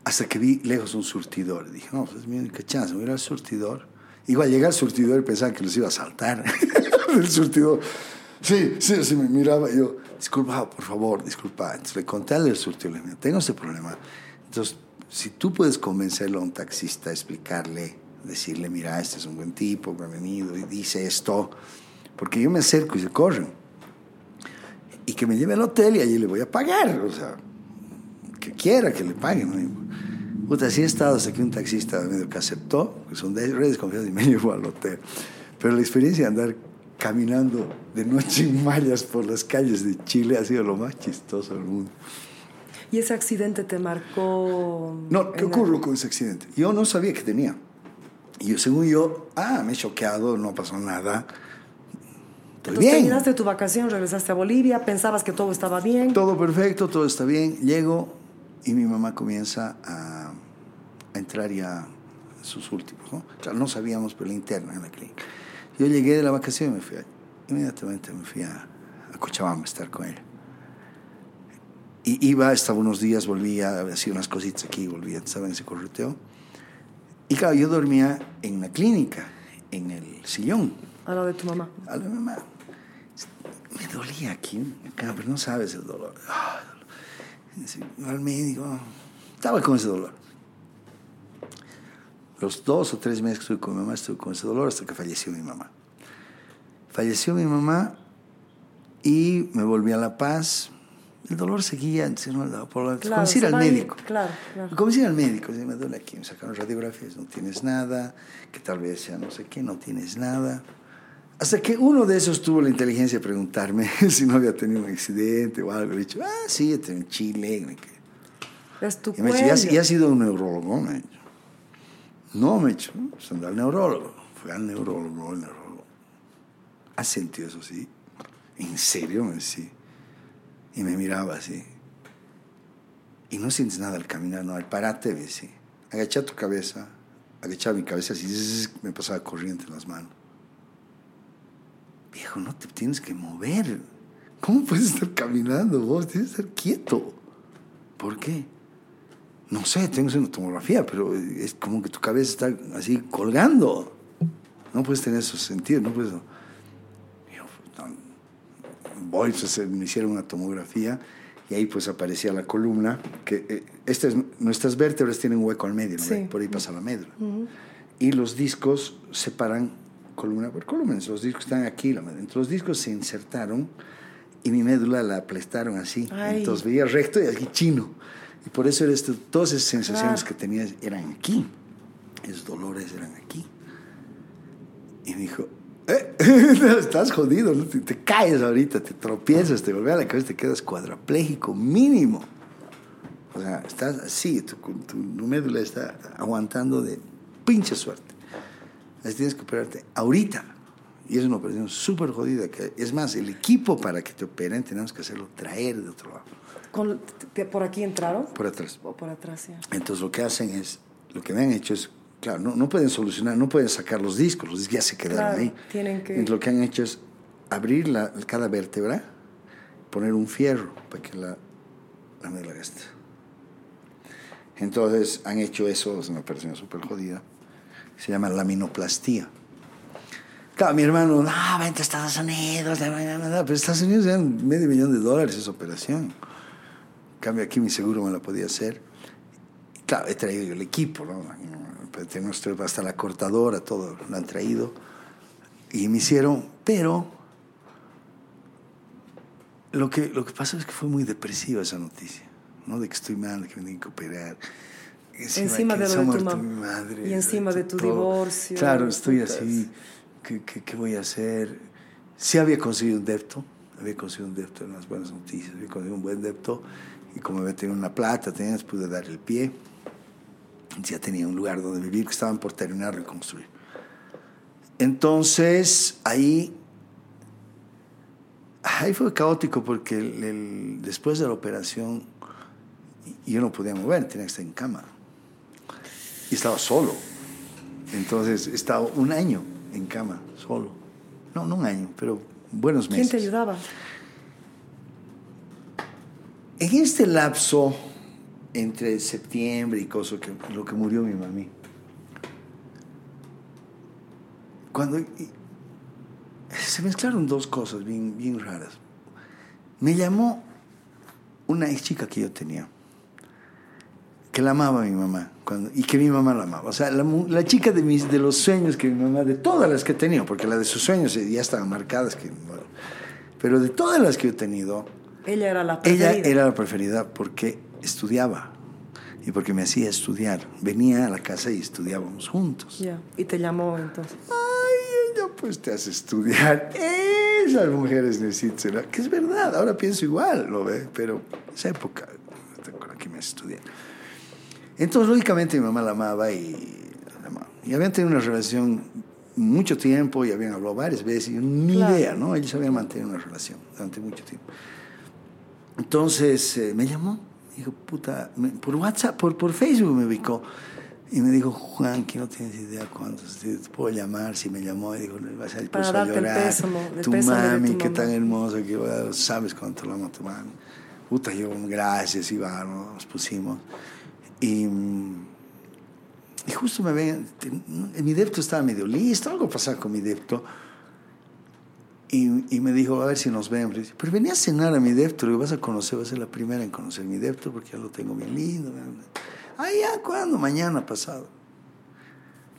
Hasta que vi lejos un surtidor. Dije, no, pues es mi única chance, voy a ir al surtidor. Igual llegué al surtidor y pensaba que los iba a saltar. el surtidor. Sí, sí, así me miraba y yo, disculpa, por favor, disculpa. Entonces le conté al del surtidor, le dije, tengo este problema. Entonces, si tú puedes convencerlo a un taxista, explicarle, decirle, mira, este es un buen tipo, que ha venido y dice esto, porque yo me acerco y se corren. Y que me lleve al hotel y allí le voy a pagar, o sea, que quiera que le paguen. Puta, así he estado hasta que un taxista que aceptó, que son de redes confiadas y me llevó al hotel. Pero la experiencia de andar caminando de noche en mallas por las calles de Chile ha sido lo más chistoso del mundo. ¿Y ese accidente te marcó? No, ¿qué la- ocurrió con ese accidente? Yo no sabía que tenía. Y yo, según yo, ah, me he choqueado, no pasó nada. Estoy Entonces bien. terminaste tu vacación, regresaste a Bolivia, pensabas que todo estaba bien. Todo perfecto, todo está bien. Llego y mi mamá comienza a, a entrar ya a sus últimos. ¿no? Claro, no sabíamos, pero la interna en la clínica. Yo llegué de la vacación y me fui, a- inmediatamente me fui a, a Cochabamba a estar con ella. Y iba, estaba unos días, volvía, hacía unas cositas aquí, volvía, estaba en ese correteo. Y claro, yo dormía en la clínica, en el sillón. Al lado de tu mamá. A la mamá, me dolía aquí, acá, pero no sabes el dolor. Ah, al médico, estaba con ese dolor. Los dos o tres meses que estuve con mi mamá, estuve con ese dolor hasta que falleció mi mamá. Falleció mi mamá y me volví a La Paz. El dolor seguía, se no, por la, Claro, como decir se al ir, médico. claro, claro. Como decir al médico, si me duele aquí, me sacaron radiografías, no tienes nada, que tal vez sea no sé qué, no tienes nada. Hasta que uno de esos tuvo la inteligencia de preguntarme si no había tenido un accidente o algo. Le he dicho, ah, sí, he tenido en Chile. Es tu Y me ha dicho, ¿y has, sido un neurólogo? Me ha dicho. No, me ha dicho, pues anda al neurólogo. Fue al neurólogo, el neurólogo. ¿Has sentido eso sí? ¿En serio? Me decía. Y me miraba así. Y no sientes nada al caminar, no, al parate, me decía. Agacha tu cabeza. Agachaba mi cabeza así, me pasaba corriente en las manos. Viejo, no te tienes que mover. ¿Cómo puedes estar caminando vos? Tienes que estar quieto. ¿Por qué? No sé, tengo una tomografía, pero es como que tu cabeza está así colgando. No puedes tener esos sentidos, no puedes... Voy, pues, me hicieron una tomografía y ahí pues aparecía la columna, que eh, estas, nuestras vértebras tienen un hueco al medio, ¿no? Sí. por ahí pasa la médula. Y los discos separan columna por columna, los discos están aquí, la médula. Entonces los discos se insertaron y mi médula la aplastaron así. Ay. Entonces veía recto y aquí chino. Y por eso era esto, todas esas sensaciones Claro. que tenías eran aquí. Esos dolores eran aquí. Y me dijo, "Eh, estás jodido, ¿no? te, te caes ahorita, te tropiezas, te vuelve a la cabeza, te quedas cuadrapléjico mínimo. O sea, estás así, tu, tu, tu médula está aguantando de pinche suerte. Así tienes que operarte ahorita. Y es una operación súper jodida. Que, es más, el equipo para que te operen tenemos que hacerlo traer de otro lado, Con- te- ¿Por aquí entraron? por atrás. O por atrás, ya. Entonces lo que hacen es, lo que me han hecho es, claro, no, no pueden solucionar, no pueden sacar los discos, los discos ya se quedaron Claro, ahí. tienen que- Entonces lo que han hecho es abrir la, cada vértebra, poner un fierro para que la, la médula gaste. Entonces han hecho eso, es una operación súper jodida, se llama laminoplastía. Claro, mi hermano, no, vente a Estados Unidos, la- la- la- la", pero Estados Unidos eran medio millón de dólares esa operación. En cambio, aquí mi seguro me la podía hacer. Claro, he traído yo el equipo, ¿no? Pues Tenemos hasta la cortadora, todo lo han traído. Y me hicieron, pero lo que, lo que pasó es que fue muy depresiva esa noticia, ¿no? De que estoy mal, de que me tienen que operar. Encima que de lo de tu muerto mam- mi madre, y encima de tu todo. divorcio, Claro, estoy así. ¿Qué, qué, qué voy a hacer? Sí había conseguido un depto, había conseguido un depto en las buenas noticias, había conseguido un buen depto y como había tenido una plata, tenía, pude dar el pie. Ya tenía un lugar donde vivir que estaban por terminar de construir. Entonces, ahí, ahí fue caótico porque el- el- después de la operación yo no podía mover, tenía que estar en cama. Y estaba solo. Entonces, estaba un año en cama, solo. No, no un año, pero buenos ¿Quién meses. te ayudaba? En este lapso entre septiembre y cosas que lo que murió mi mami. Cuando y- se mezclaron dos cosas bien, bien raras. Me llamó una ex chica que yo tenía, que la amaba a mi mamá, cuando, y que mi mamá la amaba. O sea, la, la chica de, mis, de los sueños que mi mamá, de todas las que he tenido, porque la de sus sueños ya estaban marcadas, que, bueno, pero de todas las que he tenido, Ella era la ella preferida. era la preferida porque estudiaba y porque me hacía estudiar. Venía a la casa y estudiábamos juntos. Ya, Y te llamó entonces. Ay, ella pues te hace estudiar. Esas mujeres necesitan, que es verdad, ahora pienso igual, ¿lo ve? Pero esa época, con la que me hace estudiar. Entonces, lógicamente, mi mamá la amaba y la amaba. Y habían tenido una relación mucho tiempo y habían hablado varias veces y ni Claro. idea, ¿no? Ellos habían mantenido una relación durante mucho tiempo. Entonces eh, me llamó, dijo, puta, me- por WhatsApp, por, por Facebook me ubicó. Y me dijo, Juan, que no tienes idea cuándo, te puedo llamar, si me llamó, y dijo, le vas a ir a el llorar. pésamo, el tu mami, tu mamá". tan hermosa, que bueno, sabes cuánto la amo a tu mami. Puta, yo, gracias, iba, ¿no? nos pusimos. Y, mm, y justo me ven, mi depto estaba medio listo, algo pasaba con mi depto. Y, y me dijo, a ver si nos vemos. Dije, Pero venía a cenar a mi depto, digo, vas a conocer, vas a ser la primera en conocer mi depto porque ya lo tengo bien lindo. Ah, ya, ¿cuándo? Mañana pasado.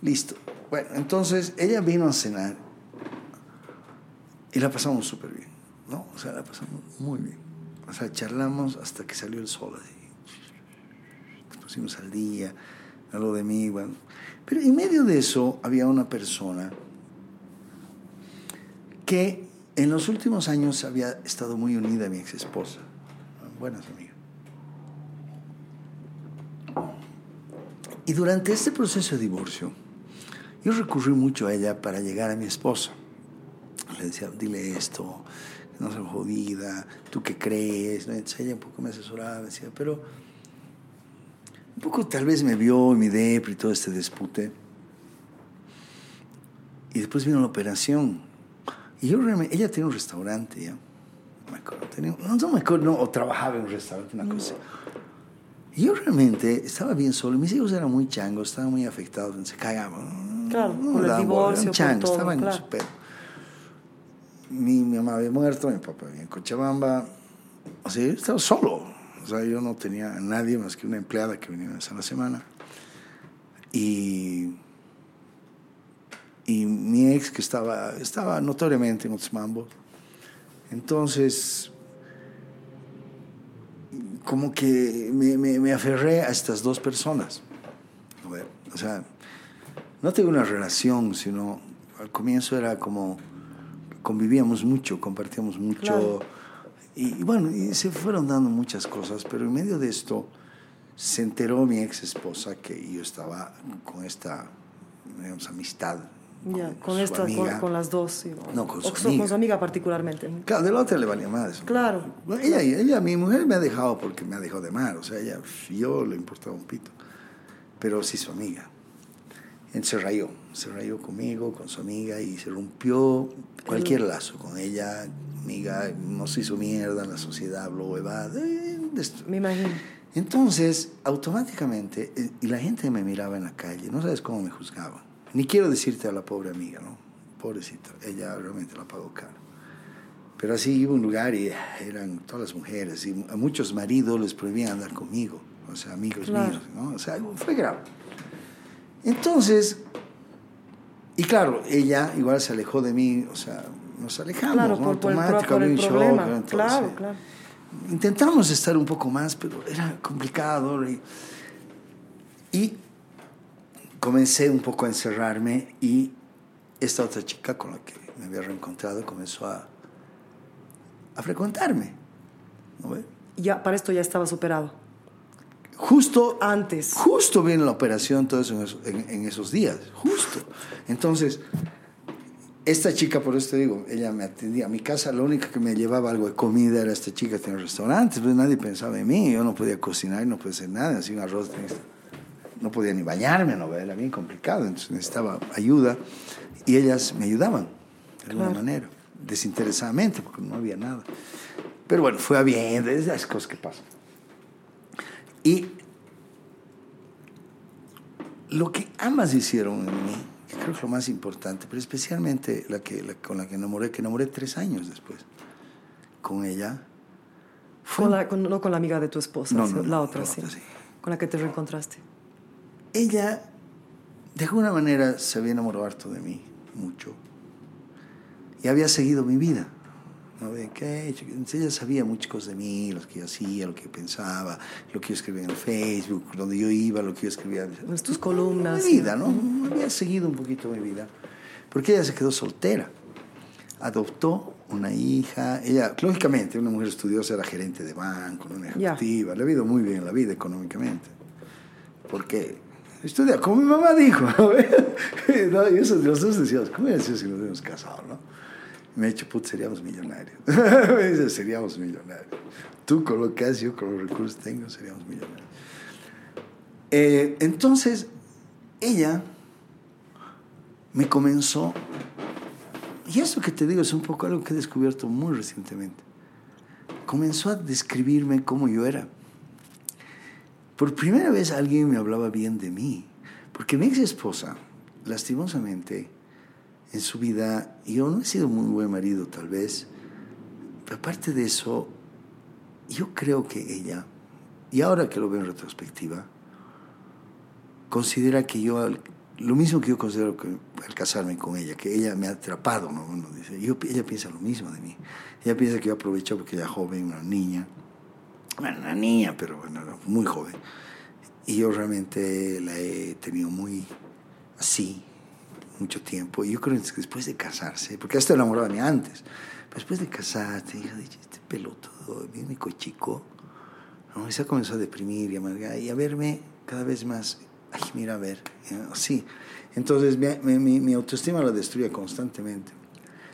Listo. Bueno, entonces ella vino a cenar y la pasamos súper bien, ¿no? O sea, la pasamos muy bien. O sea, charlamos hasta que salió el sol así. Nos pusimos al día, habló de mí, bueno. Pero en medio de eso había una persona que en los últimos años había estado muy unida a mi ex esposa. Buenas amigas. Y durante este proceso de divorcio, yo recurrí mucho a ella para llegar a mi esposa. Le decía, dile esto, no seas jodida, tú qué crees. Entonces ella un poco me asesoraba, decía, pero un poco tal vez me vio mi depre y todo este dispute. Y después vino la operación. Y yo realmente, ella tenía un restaurante ya. No me acuerdo, tenía- no, no me acuerdo, no, o trabajaba en un restaurante, una cosa. Y yo realmente estaba bien solo. Mis hijos eran muy changos, estaban muy afectados, se cagaban. Claro, No por el divorcio, eran changos, todo, estaban en claro. su pedo. Mi, mi mamá había muerto, mi papá vivía en Cochabamba. O sea, yo estaba solo. O sea, yo no tenía a nadie más que una empleada que venía una vez a la semana. Y, y mi ex, que estaba, estaba notoriamente en otros mambos. Entonces, como que me, me- me aferré a estas dos personas. O sea, no tengo una relación, sino al comienzo era como convivíamos mucho, compartíamos mucho. Claro. Y, y bueno, y se fueron dando muchas cosas, pero en medio de esto se enteró mi ex esposa que yo estaba con esta, digamos, amistad. Ya, con, su esta, con, amiga. con las dos. sí. No, con O su con amiga. con su amiga particularmente. Claro, de la otra le valía más. Claro. Ella, ella, mi mujer me ha dejado porque me ha dejado de amar. O sea, ella, yo le importaba un pito. Pero sí su amiga. Entonces se rayó. Se rayó conmigo, con su amiga y se rompió cualquier lazo con ella. Amiga, nos hizo mierda en la sociedad, habló huevada. eh, Me imagino. Entonces, automáticamente, eh, y la gente me miraba en la calle, no sabes cómo me juzgaban. Ni quiero decirte a la pobre amiga, ¿no? Pobrecita, ella realmente la pagó caro. Pero así iba a un lugar y eran todas las mujeres, y a muchos maridos les prohibían andar conmigo, o sea, amigos Claro. míos, ¿no? O sea, fue grave. Entonces, y claro, ella igual se alejó de mí, o sea, nos alejamos, Claro, ¿no? por, por el, Automático, por el shock, problema. ¿no? Todo, claro, sí. claro. Intentamos estar un poco más, pero era complicado. Y, y comencé un poco a encerrarme y esta otra chica con la que me había reencontrado comenzó a, a frecuentarme. ¿no? Ya, para esto ya estaba superado. Justo Antes. Justo viene la operación, todo eso en, esos- en- en esos días, justo. Entonces, esta chica, por eso te digo, ella me atendía a mi casa, la única que me llevaba algo de comida era esta chica que tenía restaurantes, pues nadie pensaba en mí, yo no podía cocinar, no podía hacer nada, así un arroz, tenía- no podía ni bañarme, no, era bien complicado, entonces necesitaba ayuda y ellas me ayudaban de alguna Claro. manera, desinteresadamente, porque no había nada. Pero bueno, fue a bien, esas cosas que pasan. Y lo que ambas hicieron en mí, que creo que es lo más importante, pero especialmente la que, la con la que enamoré, que enamoré tres años después, con ella, fue Con la, con- no con la amiga de tu esposa, No, sí, no, la no, otra, la sí. otra, sí. Con la que te reencontraste. Ella, de alguna manera, se había enamorado harto de mí, mucho, y había seguido mi vida. ¿no? De ¿qué he hecho? Entonces ella sabía muchas cosas de mí, lo que yo hacía, lo que pensaba, lo que yo escribía en el Facebook, donde yo iba, lo que yo escribía. Tus columnas. Mi vida, ¿no? Había seguido un poquito mi vida. Porque ella se quedó soltera. Adoptó una hija. Ella, lógicamente, una mujer estudiosa, era gerente de banco, una ejecutiva. Le ha ido muy bien en la vida económicamente. Porque estudia, como mi mamá dijo. ¿no? Y eso, los dos decíamos, ¿cómo era si nos hubiéramos casado, no? Me ha dicho, putz, seríamos millonarios. me dice, seríamos millonarios. Tú con lo que haces, yo con los recursos que tengo, seríamos millonarios. Eh, entonces, ella me comenzó, y eso que te digo es un poco algo que he descubierto muy recientemente, comenzó a describirme cómo yo era. Por primera vez alguien me hablaba bien de mí, porque mi ex esposa, lastimosamente, en su vida, yo no he sido muy buen marido tal vez, pero aparte de eso, yo creo que ella, y ahora que lo veo en retrospectiva, considera que yo, lo mismo que yo considero que al casarme con ella, que ella me ha atrapado, ¿no? Uno dice, ella piensa lo mismo de mí. Ella piensa que yo aprovecho porque ella es joven, una niña, bueno, una niña, pero bueno, muy joven. Y yo realmente la he tenido muy así, mucho tiempo. Y yo creo que después de casarse, porque hasta enamoraba ni antes, pero después de casarse, hija, dije, este pelotudo, bien chico, ¿no? Se comenzó a deprimir y amargar y a verme cada vez más, ay, mira, a ver, así. Entonces mi, mi, mi autoestima la destruía constantemente.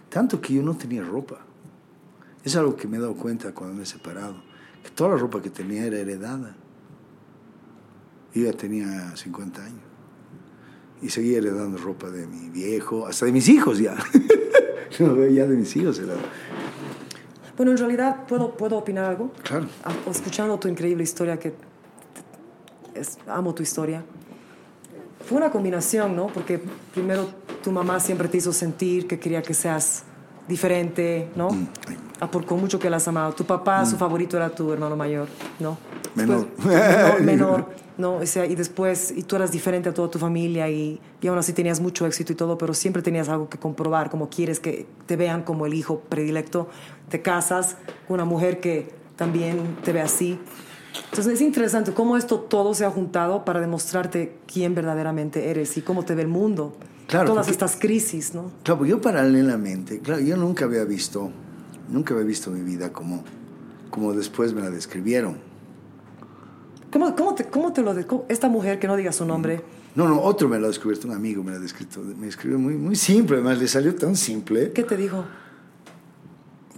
Tanto que yo no tenía ropa. Es algo que me he dado cuenta cuando me he separado. Toda la ropa que tenía era heredada. Yo ya tenía 50 años. Y seguía heredando ropa de mi viejo, hasta de mis hijos ya. ya de mis hijos era. Bueno, en realidad, ¿puedo, ¿puedo opinar algo? Claro. Ah, Escuchando tu increíble historia, que es- amo tu historia. Fue una combinación, ¿no? Porque primero tu mamá siempre te hizo sentir que quería que seas diferente, ¿no? Ah, por con mucho que las amaba. Tu papá, su favorito era tu hermano mayor, ¿no? Menor. Después- menor, menor, ¿no? O sea, y después, y tú eras diferente a toda tu familia y, y aún así tenías mucho éxito y todo, pero siempre tenías algo que comprobar, como quieres que te vean como el hijo predilecto. Te casas con una mujer que también te ve así. Entonces es interesante cómo esto todo se ha juntado para demostrarte quién verdaderamente eres y cómo te ve el mundo. Claro, Todas porque- estas crisis, ¿no? Claro, yo paralelamente, claro, yo nunca había visto, nunca había visto mi vida como, como después me la describieron. ¿Cómo, cómo, te, cómo te lo... de- cómo- esta mujer, que no diga su nombre, No, no, otro me lo ha descubierto, un amigo me lo ha descrito, me escribió muy, muy simple, además le salió tan simple, ¿qué te dijo?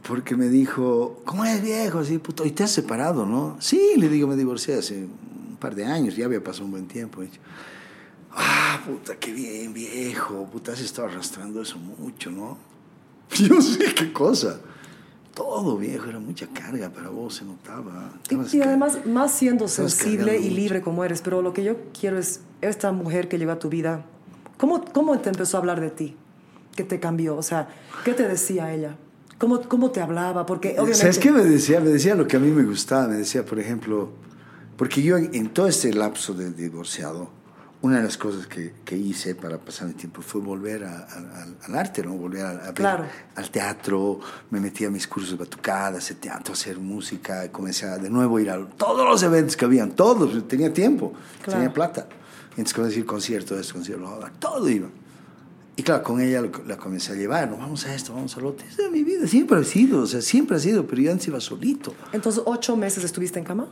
porque me dijo, ¿cómo es viejo? Así, puto, y te has separado, ¿no? Sí, le digo, me divorcié hace un par de años, ya había pasado un buen tiempo. Y, ah, puta, qué bien, viejo, puta, has estado arrastrando eso mucho, ¿no? Yo sé qué cosa. Todo, viejo, era mucha carga para vos, se notaba. Y, y además, más siendo sensible y mucho. libre como eres, pero lo que yo quiero es esta mujer que llegó a tu vida, ¿cómo, cómo te empezó a hablar de ti? ¿Qué te cambió? O sea, ¿qué te decía ella? ¿Cómo, cómo te hablaba? Porque obviamente... ¿Sabes qué me decía? Me decía lo que a mí me gustaba. Me decía, por ejemplo, porque yo en, en todo este lapso de divorciado, una de las cosas que, que hice para pasar el tiempo fue volver a- a- al- arte, ¿no? Volver a, a ver al teatro, me metí a mis cursos de batucada, hacer teatro, hacer música, comencé a de nuevo ir a todos los eventos que habían, todos, tenía tiempo, Claro. tenía plata. Entonces comencé a ir concierto, esto, concierto, todo iba. Y claro, con ella la comencé a llevar, ¿no? vamos a esto, vamos a lo otro. Esa es mi vida, siempre ha sido, o sea, siempre ha sido, pero yo antes iba solito. Entonces, ocho meses estuviste en cama.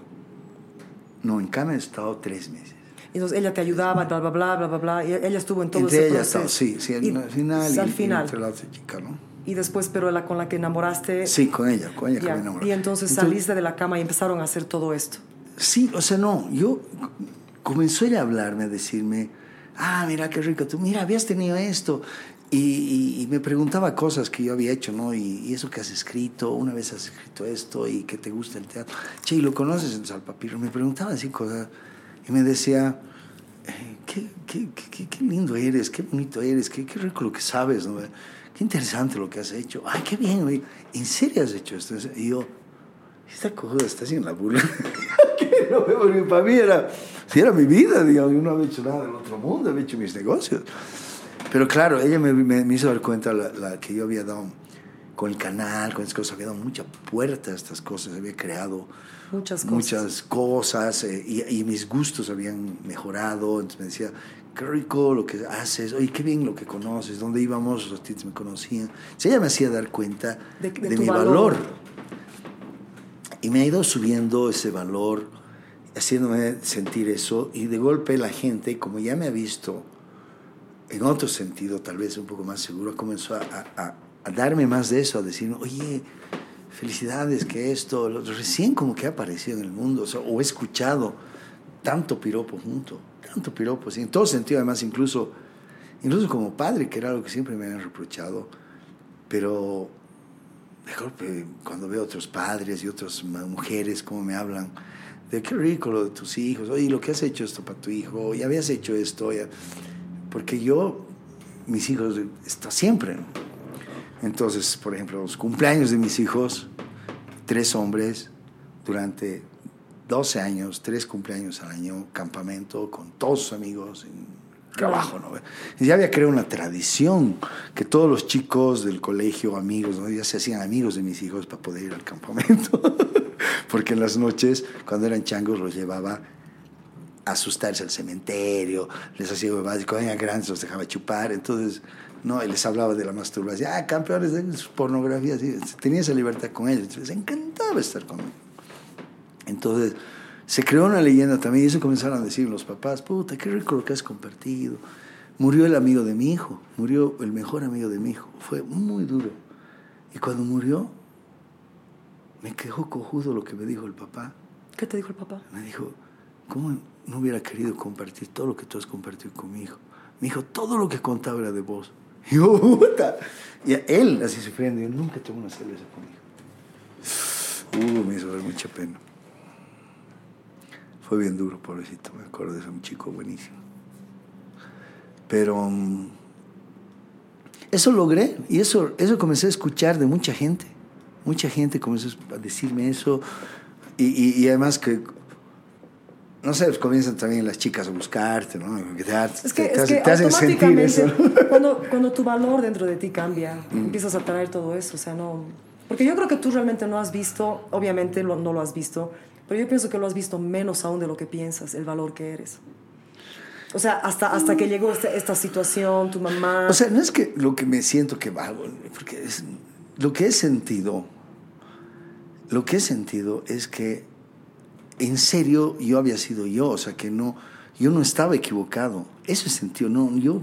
No, en cama he estado tres meses. Y entonces ella te ayudaba, bla, bla, bla, bla, bla, bla. Y ella estuvo en todo Entre ese ellas, proceso. sí, sí, Y- al final. y- al y final. entre la otra chica, ¿no? Y después, pero la con la que enamoraste. Sí, con ella, con ella que me enamoré. Y entonces saliste de la cama y empezaron a hacer todo esto. Sí, o sea, no, yo comenzó ella a hablarme, a decirme, ah, mira qué rico, tú, mira, habías tenido esto. Y, y- y me preguntaba cosas que yo había hecho, ¿no? Y, y eso que has escrito, una vez has escrito esto y que te gusta el teatro. Che, ¿y lo conoces en Salpapiro? Me preguntaba así cosas y me decía, eh, qué, qué, qué- qué- lindo eres, qué bonito eres, qué, rico lo que sabes, ¿no? Qué interesante lo que has hecho. Ay, qué bien, güey. ¿En serio has hecho esto? Y yo, esta cojuda está haciendo la burla. Que no, porque para mí era, si era mi vida, digamos, yo no había hecho nada del otro mundo, había hecho mis negocios. Pero claro, ella me, me- me hizo dar cuenta la, la que yo había dado con el canal, con esas cosas, había dado mucha puerta a estas cosas, había creado Muchas cosas. muchas cosas eh, y, y mis gustos habían mejorado. Entonces me decía, qué rico lo que haces, oye, qué bien lo que conoces, dónde íbamos, los tíos me conocían. Entonces ella me hacía dar cuenta De- de, de tu mi valor. valor. Y me ha ido subiendo ese valor, haciéndome sentir eso. Y de golpe la gente, como ya me ha visto en otro sentido, tal vez un poco más seguro, comenzó a, a- a darme más de eso, a decirme, oye, felicidades, que esto, lo- recién como que ha aparecido en el mundo, o, sea, o he escuchado tanto piropo junto, tanto piropo, en todo sentido, además, incluso, incluso como padre, que era algo que siempre me habían reprochado, pero golpe, cuando veo otros padres y otras mujeres, cómo me hablan, de qué rico lo de tus hijos, oye, lo que has hecho esto para tu hijo, ya habías hecho esto, ya. porque yo, mis hijos, está siempre. ¿no? Entonces, por ejemplo, los cumpleaños de mis hijos, tres hombres, durante 12 años, tres cumpleaños al año, campamento con todos sus amigos, en trabajo, ¿no? Y ya había creado una tradición que todos los chicos del colegio, amigos, ¿no? ya se hacían amigos de mis hijos para poder ir al campamento. Porque en las noches, cuando eran changos, los llevaba a asustarse al cementerio, les hacía huevadas, y cuando eran grandes los dejaba chupar, entonces, no, y les hablaba de la masturbación, ah, campeones de sus pornografías, y tenía esa libertad con ellos, les encantaba estar conmigo. Entonces, se creó una leyenda también, y eso comenzaron a decir los papás, puta, qué rico lo que has compartido. Murió el amigo de mi hijo, murió el mejor amigo de mi hijo, fue muy duro. Y cuando murió, me quejó cojudo lo que me dijo el papá. ¿Qué te dijo el papá? Me dijo, ¿cómo no hubiera querido compartir todo lo que tú has compartido con mi hijo? Me dijo, todo lo que contaba era de vos. Y puta. Y él así sufriendo, yo nunca tomé una cerveza con mi hijo. Uh, me hizo dar mucha pena. Fue bien duro, pobrecito, me acuerdo de ese un chico buenísimo. Pero mm, eso logré y eso, eso comencé a escuchar de mucha gente. Mucha gente comenzó a decirme eso y- y además que, no sé, pues comienzan también las chicas a buscarte, ¿no? Que te, Es que, te es que te hacen sentir eso. cuando, cuando tu valor dentro de ti cambia, Mm. empiezas a traer todo eso, o sea, no... Porque yo creo que tú realmente no has visto, obviamente lo- no lo has visto, pero yo pienso que lo has visto menos aún de lo que piensas, el valor que eres. O sea, hasta, hasta que llegó esta, esta situación, tu mamá... O sea, no es que lo que me siento que valgo, porque es, lo que he sentido, lo que he sentido es que en serio yo había sido yo, o sea, que no, yo no estaba equivocado. Eso sentido, no, yo,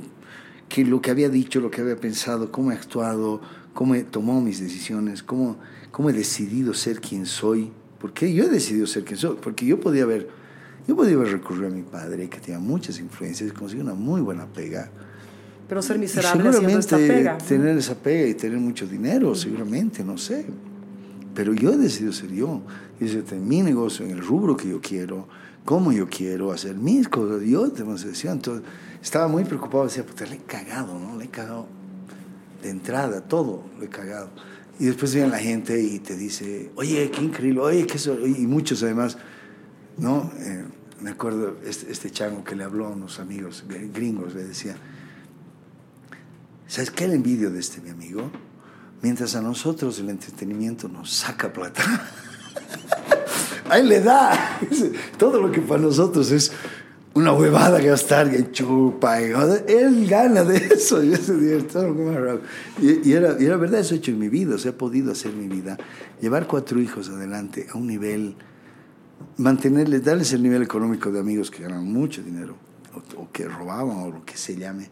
que lo que había dicho, lo que había pensado, cómo he actuado, cómo he tomado mis decisiones, cómo, cómo he decidido ser quien soy. Porque yo he decidido ser quien soy, porque yo podía haber, yo podía haber recurrido a mi padre, que tenía muchas influencias, consiguió una muy buena pega. pero ser Y miserable esta pega. tener esa pega y tener mucho dinero, seguramente, no sé. Pero yo he decidido ser yo. Y hacer mi negocio en el rubro que yo quiero, como yo quiero, hacer mis cosas. Yo tengo esa decisión. Entonces, estaba muy preocupado. Decía, puta, le he cagado, ¿no? Le he cagado de entrada, todo lo he cagado. Y después viene la gente y te dice, oye, qué increíble, oye, qué eso. Y muchos además, ¿no? Eh, me acuerdo este, este chango que le habló a unos amigos gringos, le decía, ¿Sabes qué? El envidio de este mi amigo. Mientras a nosotros el entretenimiento nos saca plata. A él le da. Todo lo que para nosotros es una huevada gastar que chupa. y él gana de eso. Y. Y- era, y era verdad, eso he hecho en mi vida. O sea, he podido hacer mi vida. Llevar cuatro hijos adelante a un nivel mantenerles, darles el nivel económico de amigos que ganan mucho dinero, o, o que robaban, o lo que se llame,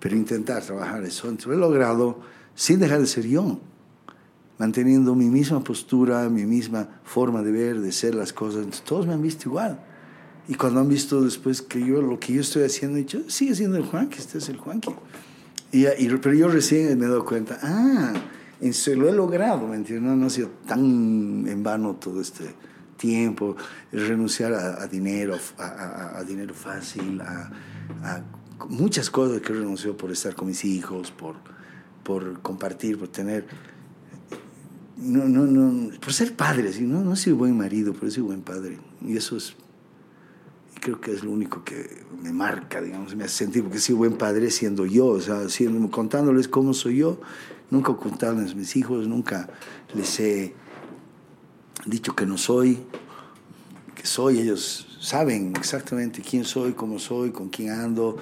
pero intentar trabajar eso. Entonces, he logrado sin dejar de ser yo, manteniendo mi misma postura, mi misma forma de ver, de ser las cosas. Todos me han visto igual. Y cuando han visto después que yo lo que yo estoy haciendo, dicho, sigue siendo el Juanqui, este es el Juanqui. Y, y- pero yo recién me he dado cuenta, ah, serio, lo he logrado, ¿me entiendes? No, no ha sido tan en vano todo este tiempo, renunciar a, a dinero, a, dinero fácil, a, muchas cosas que he renunciado por estar con mis hijos, por, por compartir, por tener... No, no, no, por ser padre, ¿sí? no, no sido buen marido, pero sido buen padre. Y eso es creo que es lo único que me marca, digamos, me hace sentir, porque sido buen padre siendo yo, o sea, siendo, contándoles cómo soy yo, nunca ocultándoles mis hijos, nunca les he dicho que no soy, que soy, ellos saben exactamente quién soy, cómo soy, con quién ando,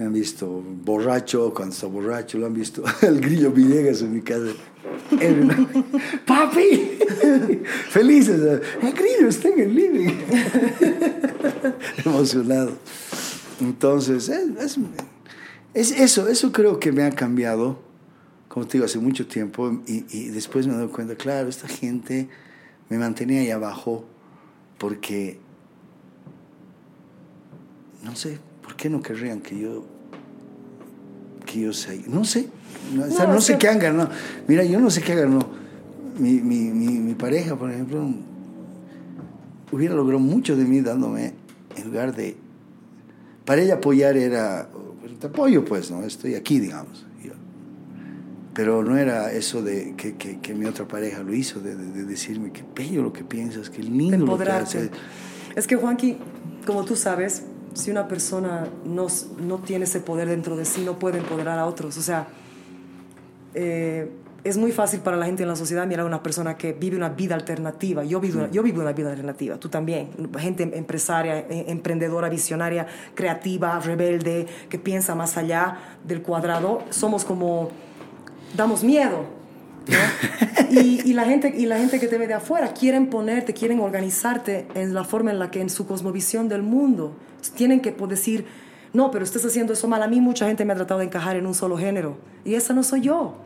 me han visto borracho, cuando está borracho, lo han visto el grillo Villegas en mi casa. ¡Papi! Felices. El grillo está en el living. Emocionado. Entonces, es, es- es eso, eso creo que me ha cambiado, como te digo, hace mucho tiempo. Y, después me doy cuenta, claro, esta gente me mantenía ahí abajo porque, no sé, ¿por qué no querrían que yo que yo sea. No sé. No, o sea, No, sé qué han ganado. Mira, yo no sé qué ganado. mi, mi, mi, mi pareja, por ejemplo, hubiera logrado mucho de mí dándome en lugar de... Para ella apoyar era, "Pues, te apoyo pues, ¿no? Estoy aquí, digamos. Pero no era eso de que, que, que mi otra pareja lo hizo, de, de- de decirme qué bello lo que piensas, qué lindo lo que haces. Es que, Juanqui, como tú sabes, si una persona no, no tiene ese poder dentro de sí, no puede empoderar a otros. O sea, eh, es muy fácil para la gente en la sociedad mirar a una persona que vive una vida alternativa. Yo vivo, yo vivo una vida alternativa, tú también. Gente empresaria, eh, emprendedora, visionaria, creativa, rebelde, que piensa más allá del cuadrado. Somos como, damos miedo. Y, la gente, y la gente que te ve de afuera quieren ponerte, quieren organizarte en la forma en la que en su cosmovisión del mundo tienen que decir, no, pero estás haciendo eso mal. A mí mucha gente me ha tratado de encajar en un solo género y esa no soy yo.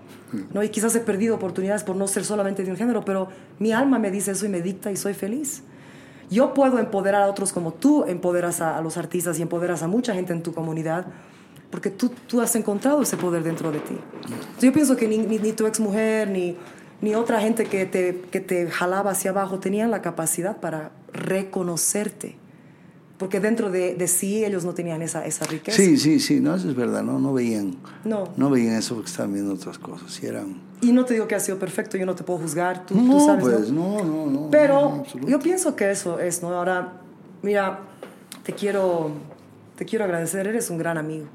¿no? Y quizás he perdido oportunidades por no ser solamente de un género, pero mi alma me dice eso y me dicta y soy feliz. Yo puedo empoderar a otros como tú empoderas a, a los artistas y empoderas a mucha gente en tu comunidad, porque tú, tú has encontrado ese poder dentro de ti. Yo pienso que ni, ni, ni tu exmujer ni, ni otra gente que te, que te jalaba hacia abajo tenían la capacidad para reconocerte, porque dentro de, de sí ellos no tenían esa, esa riqueza. Sí, sí, sí, no, eso es verdad, no, no veían, No. no veían eso porque estaban viendo otras cosas, y eran... Y no te digo que ha sido perfecto, yo no te puedo juzgar, tú, tú No, sabes. pues, ¿no? no, no, no. no, Pero absoluto. yo pienso que eso es, ¿no? Ahora, mira, te quiero, te quiero agradecer, eres un gran amigo.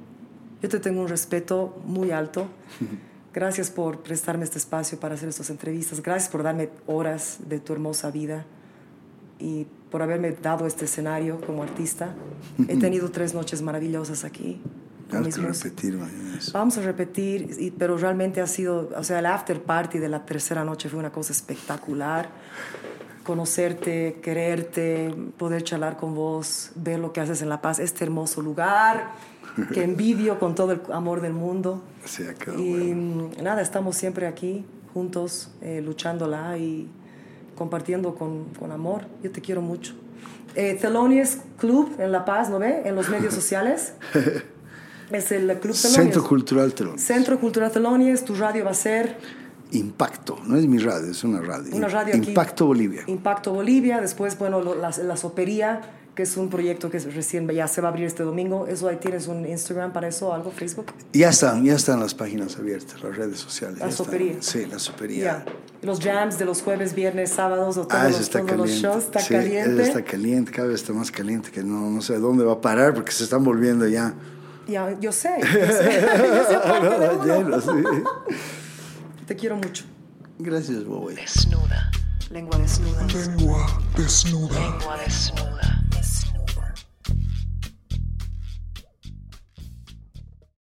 Yo te tengo un respeto muy alto. Gracias por prestarme este espacio para hacer estas entrevistas. Gracias por darme horas de tu hermosa vida y por haberme dado este escenario como artista. He tenido tres noches maravillosas aquí. mis que repetir mañana. Vamos a repetir, y- pero realmente ha sido, o sea, el after party de la tercera noche fue una cosa espectacular. Conocerte, quererte, poder charlar con vos, ver lo que haces en La Paz, este hermoso lugar que envidio con todo el amor del mundo. Sí, quedado Y bueno. mm, nada, estamos siempre aquí juntos, eh, luchándola y compartiendo con, con amor. Yo te quiero mucho. Eh, Thelonious Club en La Paz, ¿no ve? En los medios sociales. Es el Club Thelonious. Centro Cultural Telón. Centro Cultural Thelonious, tu radio va a ser Impacto, no es mi radio, es una radio. una radio aquí. Impacto Bolivia. Impacto Bolivia, después, bueno, lo- la, la Sopería, que es un proyecto que recién ya se va a abrir este domingo. ¿Eso ahí tienes un Instagram para eso, algo, Facebook? Ya están, ya están las páginas abiertas, las redes sociales. La sopería. Sí, la sopería. Ya. Los jams de los jueves, viernes, sábados, o todos, Ah, eso los, está todos los shows, está sí, caliente. Está caliente, cada vez está más caliente, que no, no sé dónde va a parar porque se están volviendo ya. Ya, yo sé, yo sé. Yo sé parte de uno. Llenos, sí. Te quiero mucho. Gracias, Bowie. Desnuda. Lengua desnuda. Lengua desnuda. Lengua desnuda.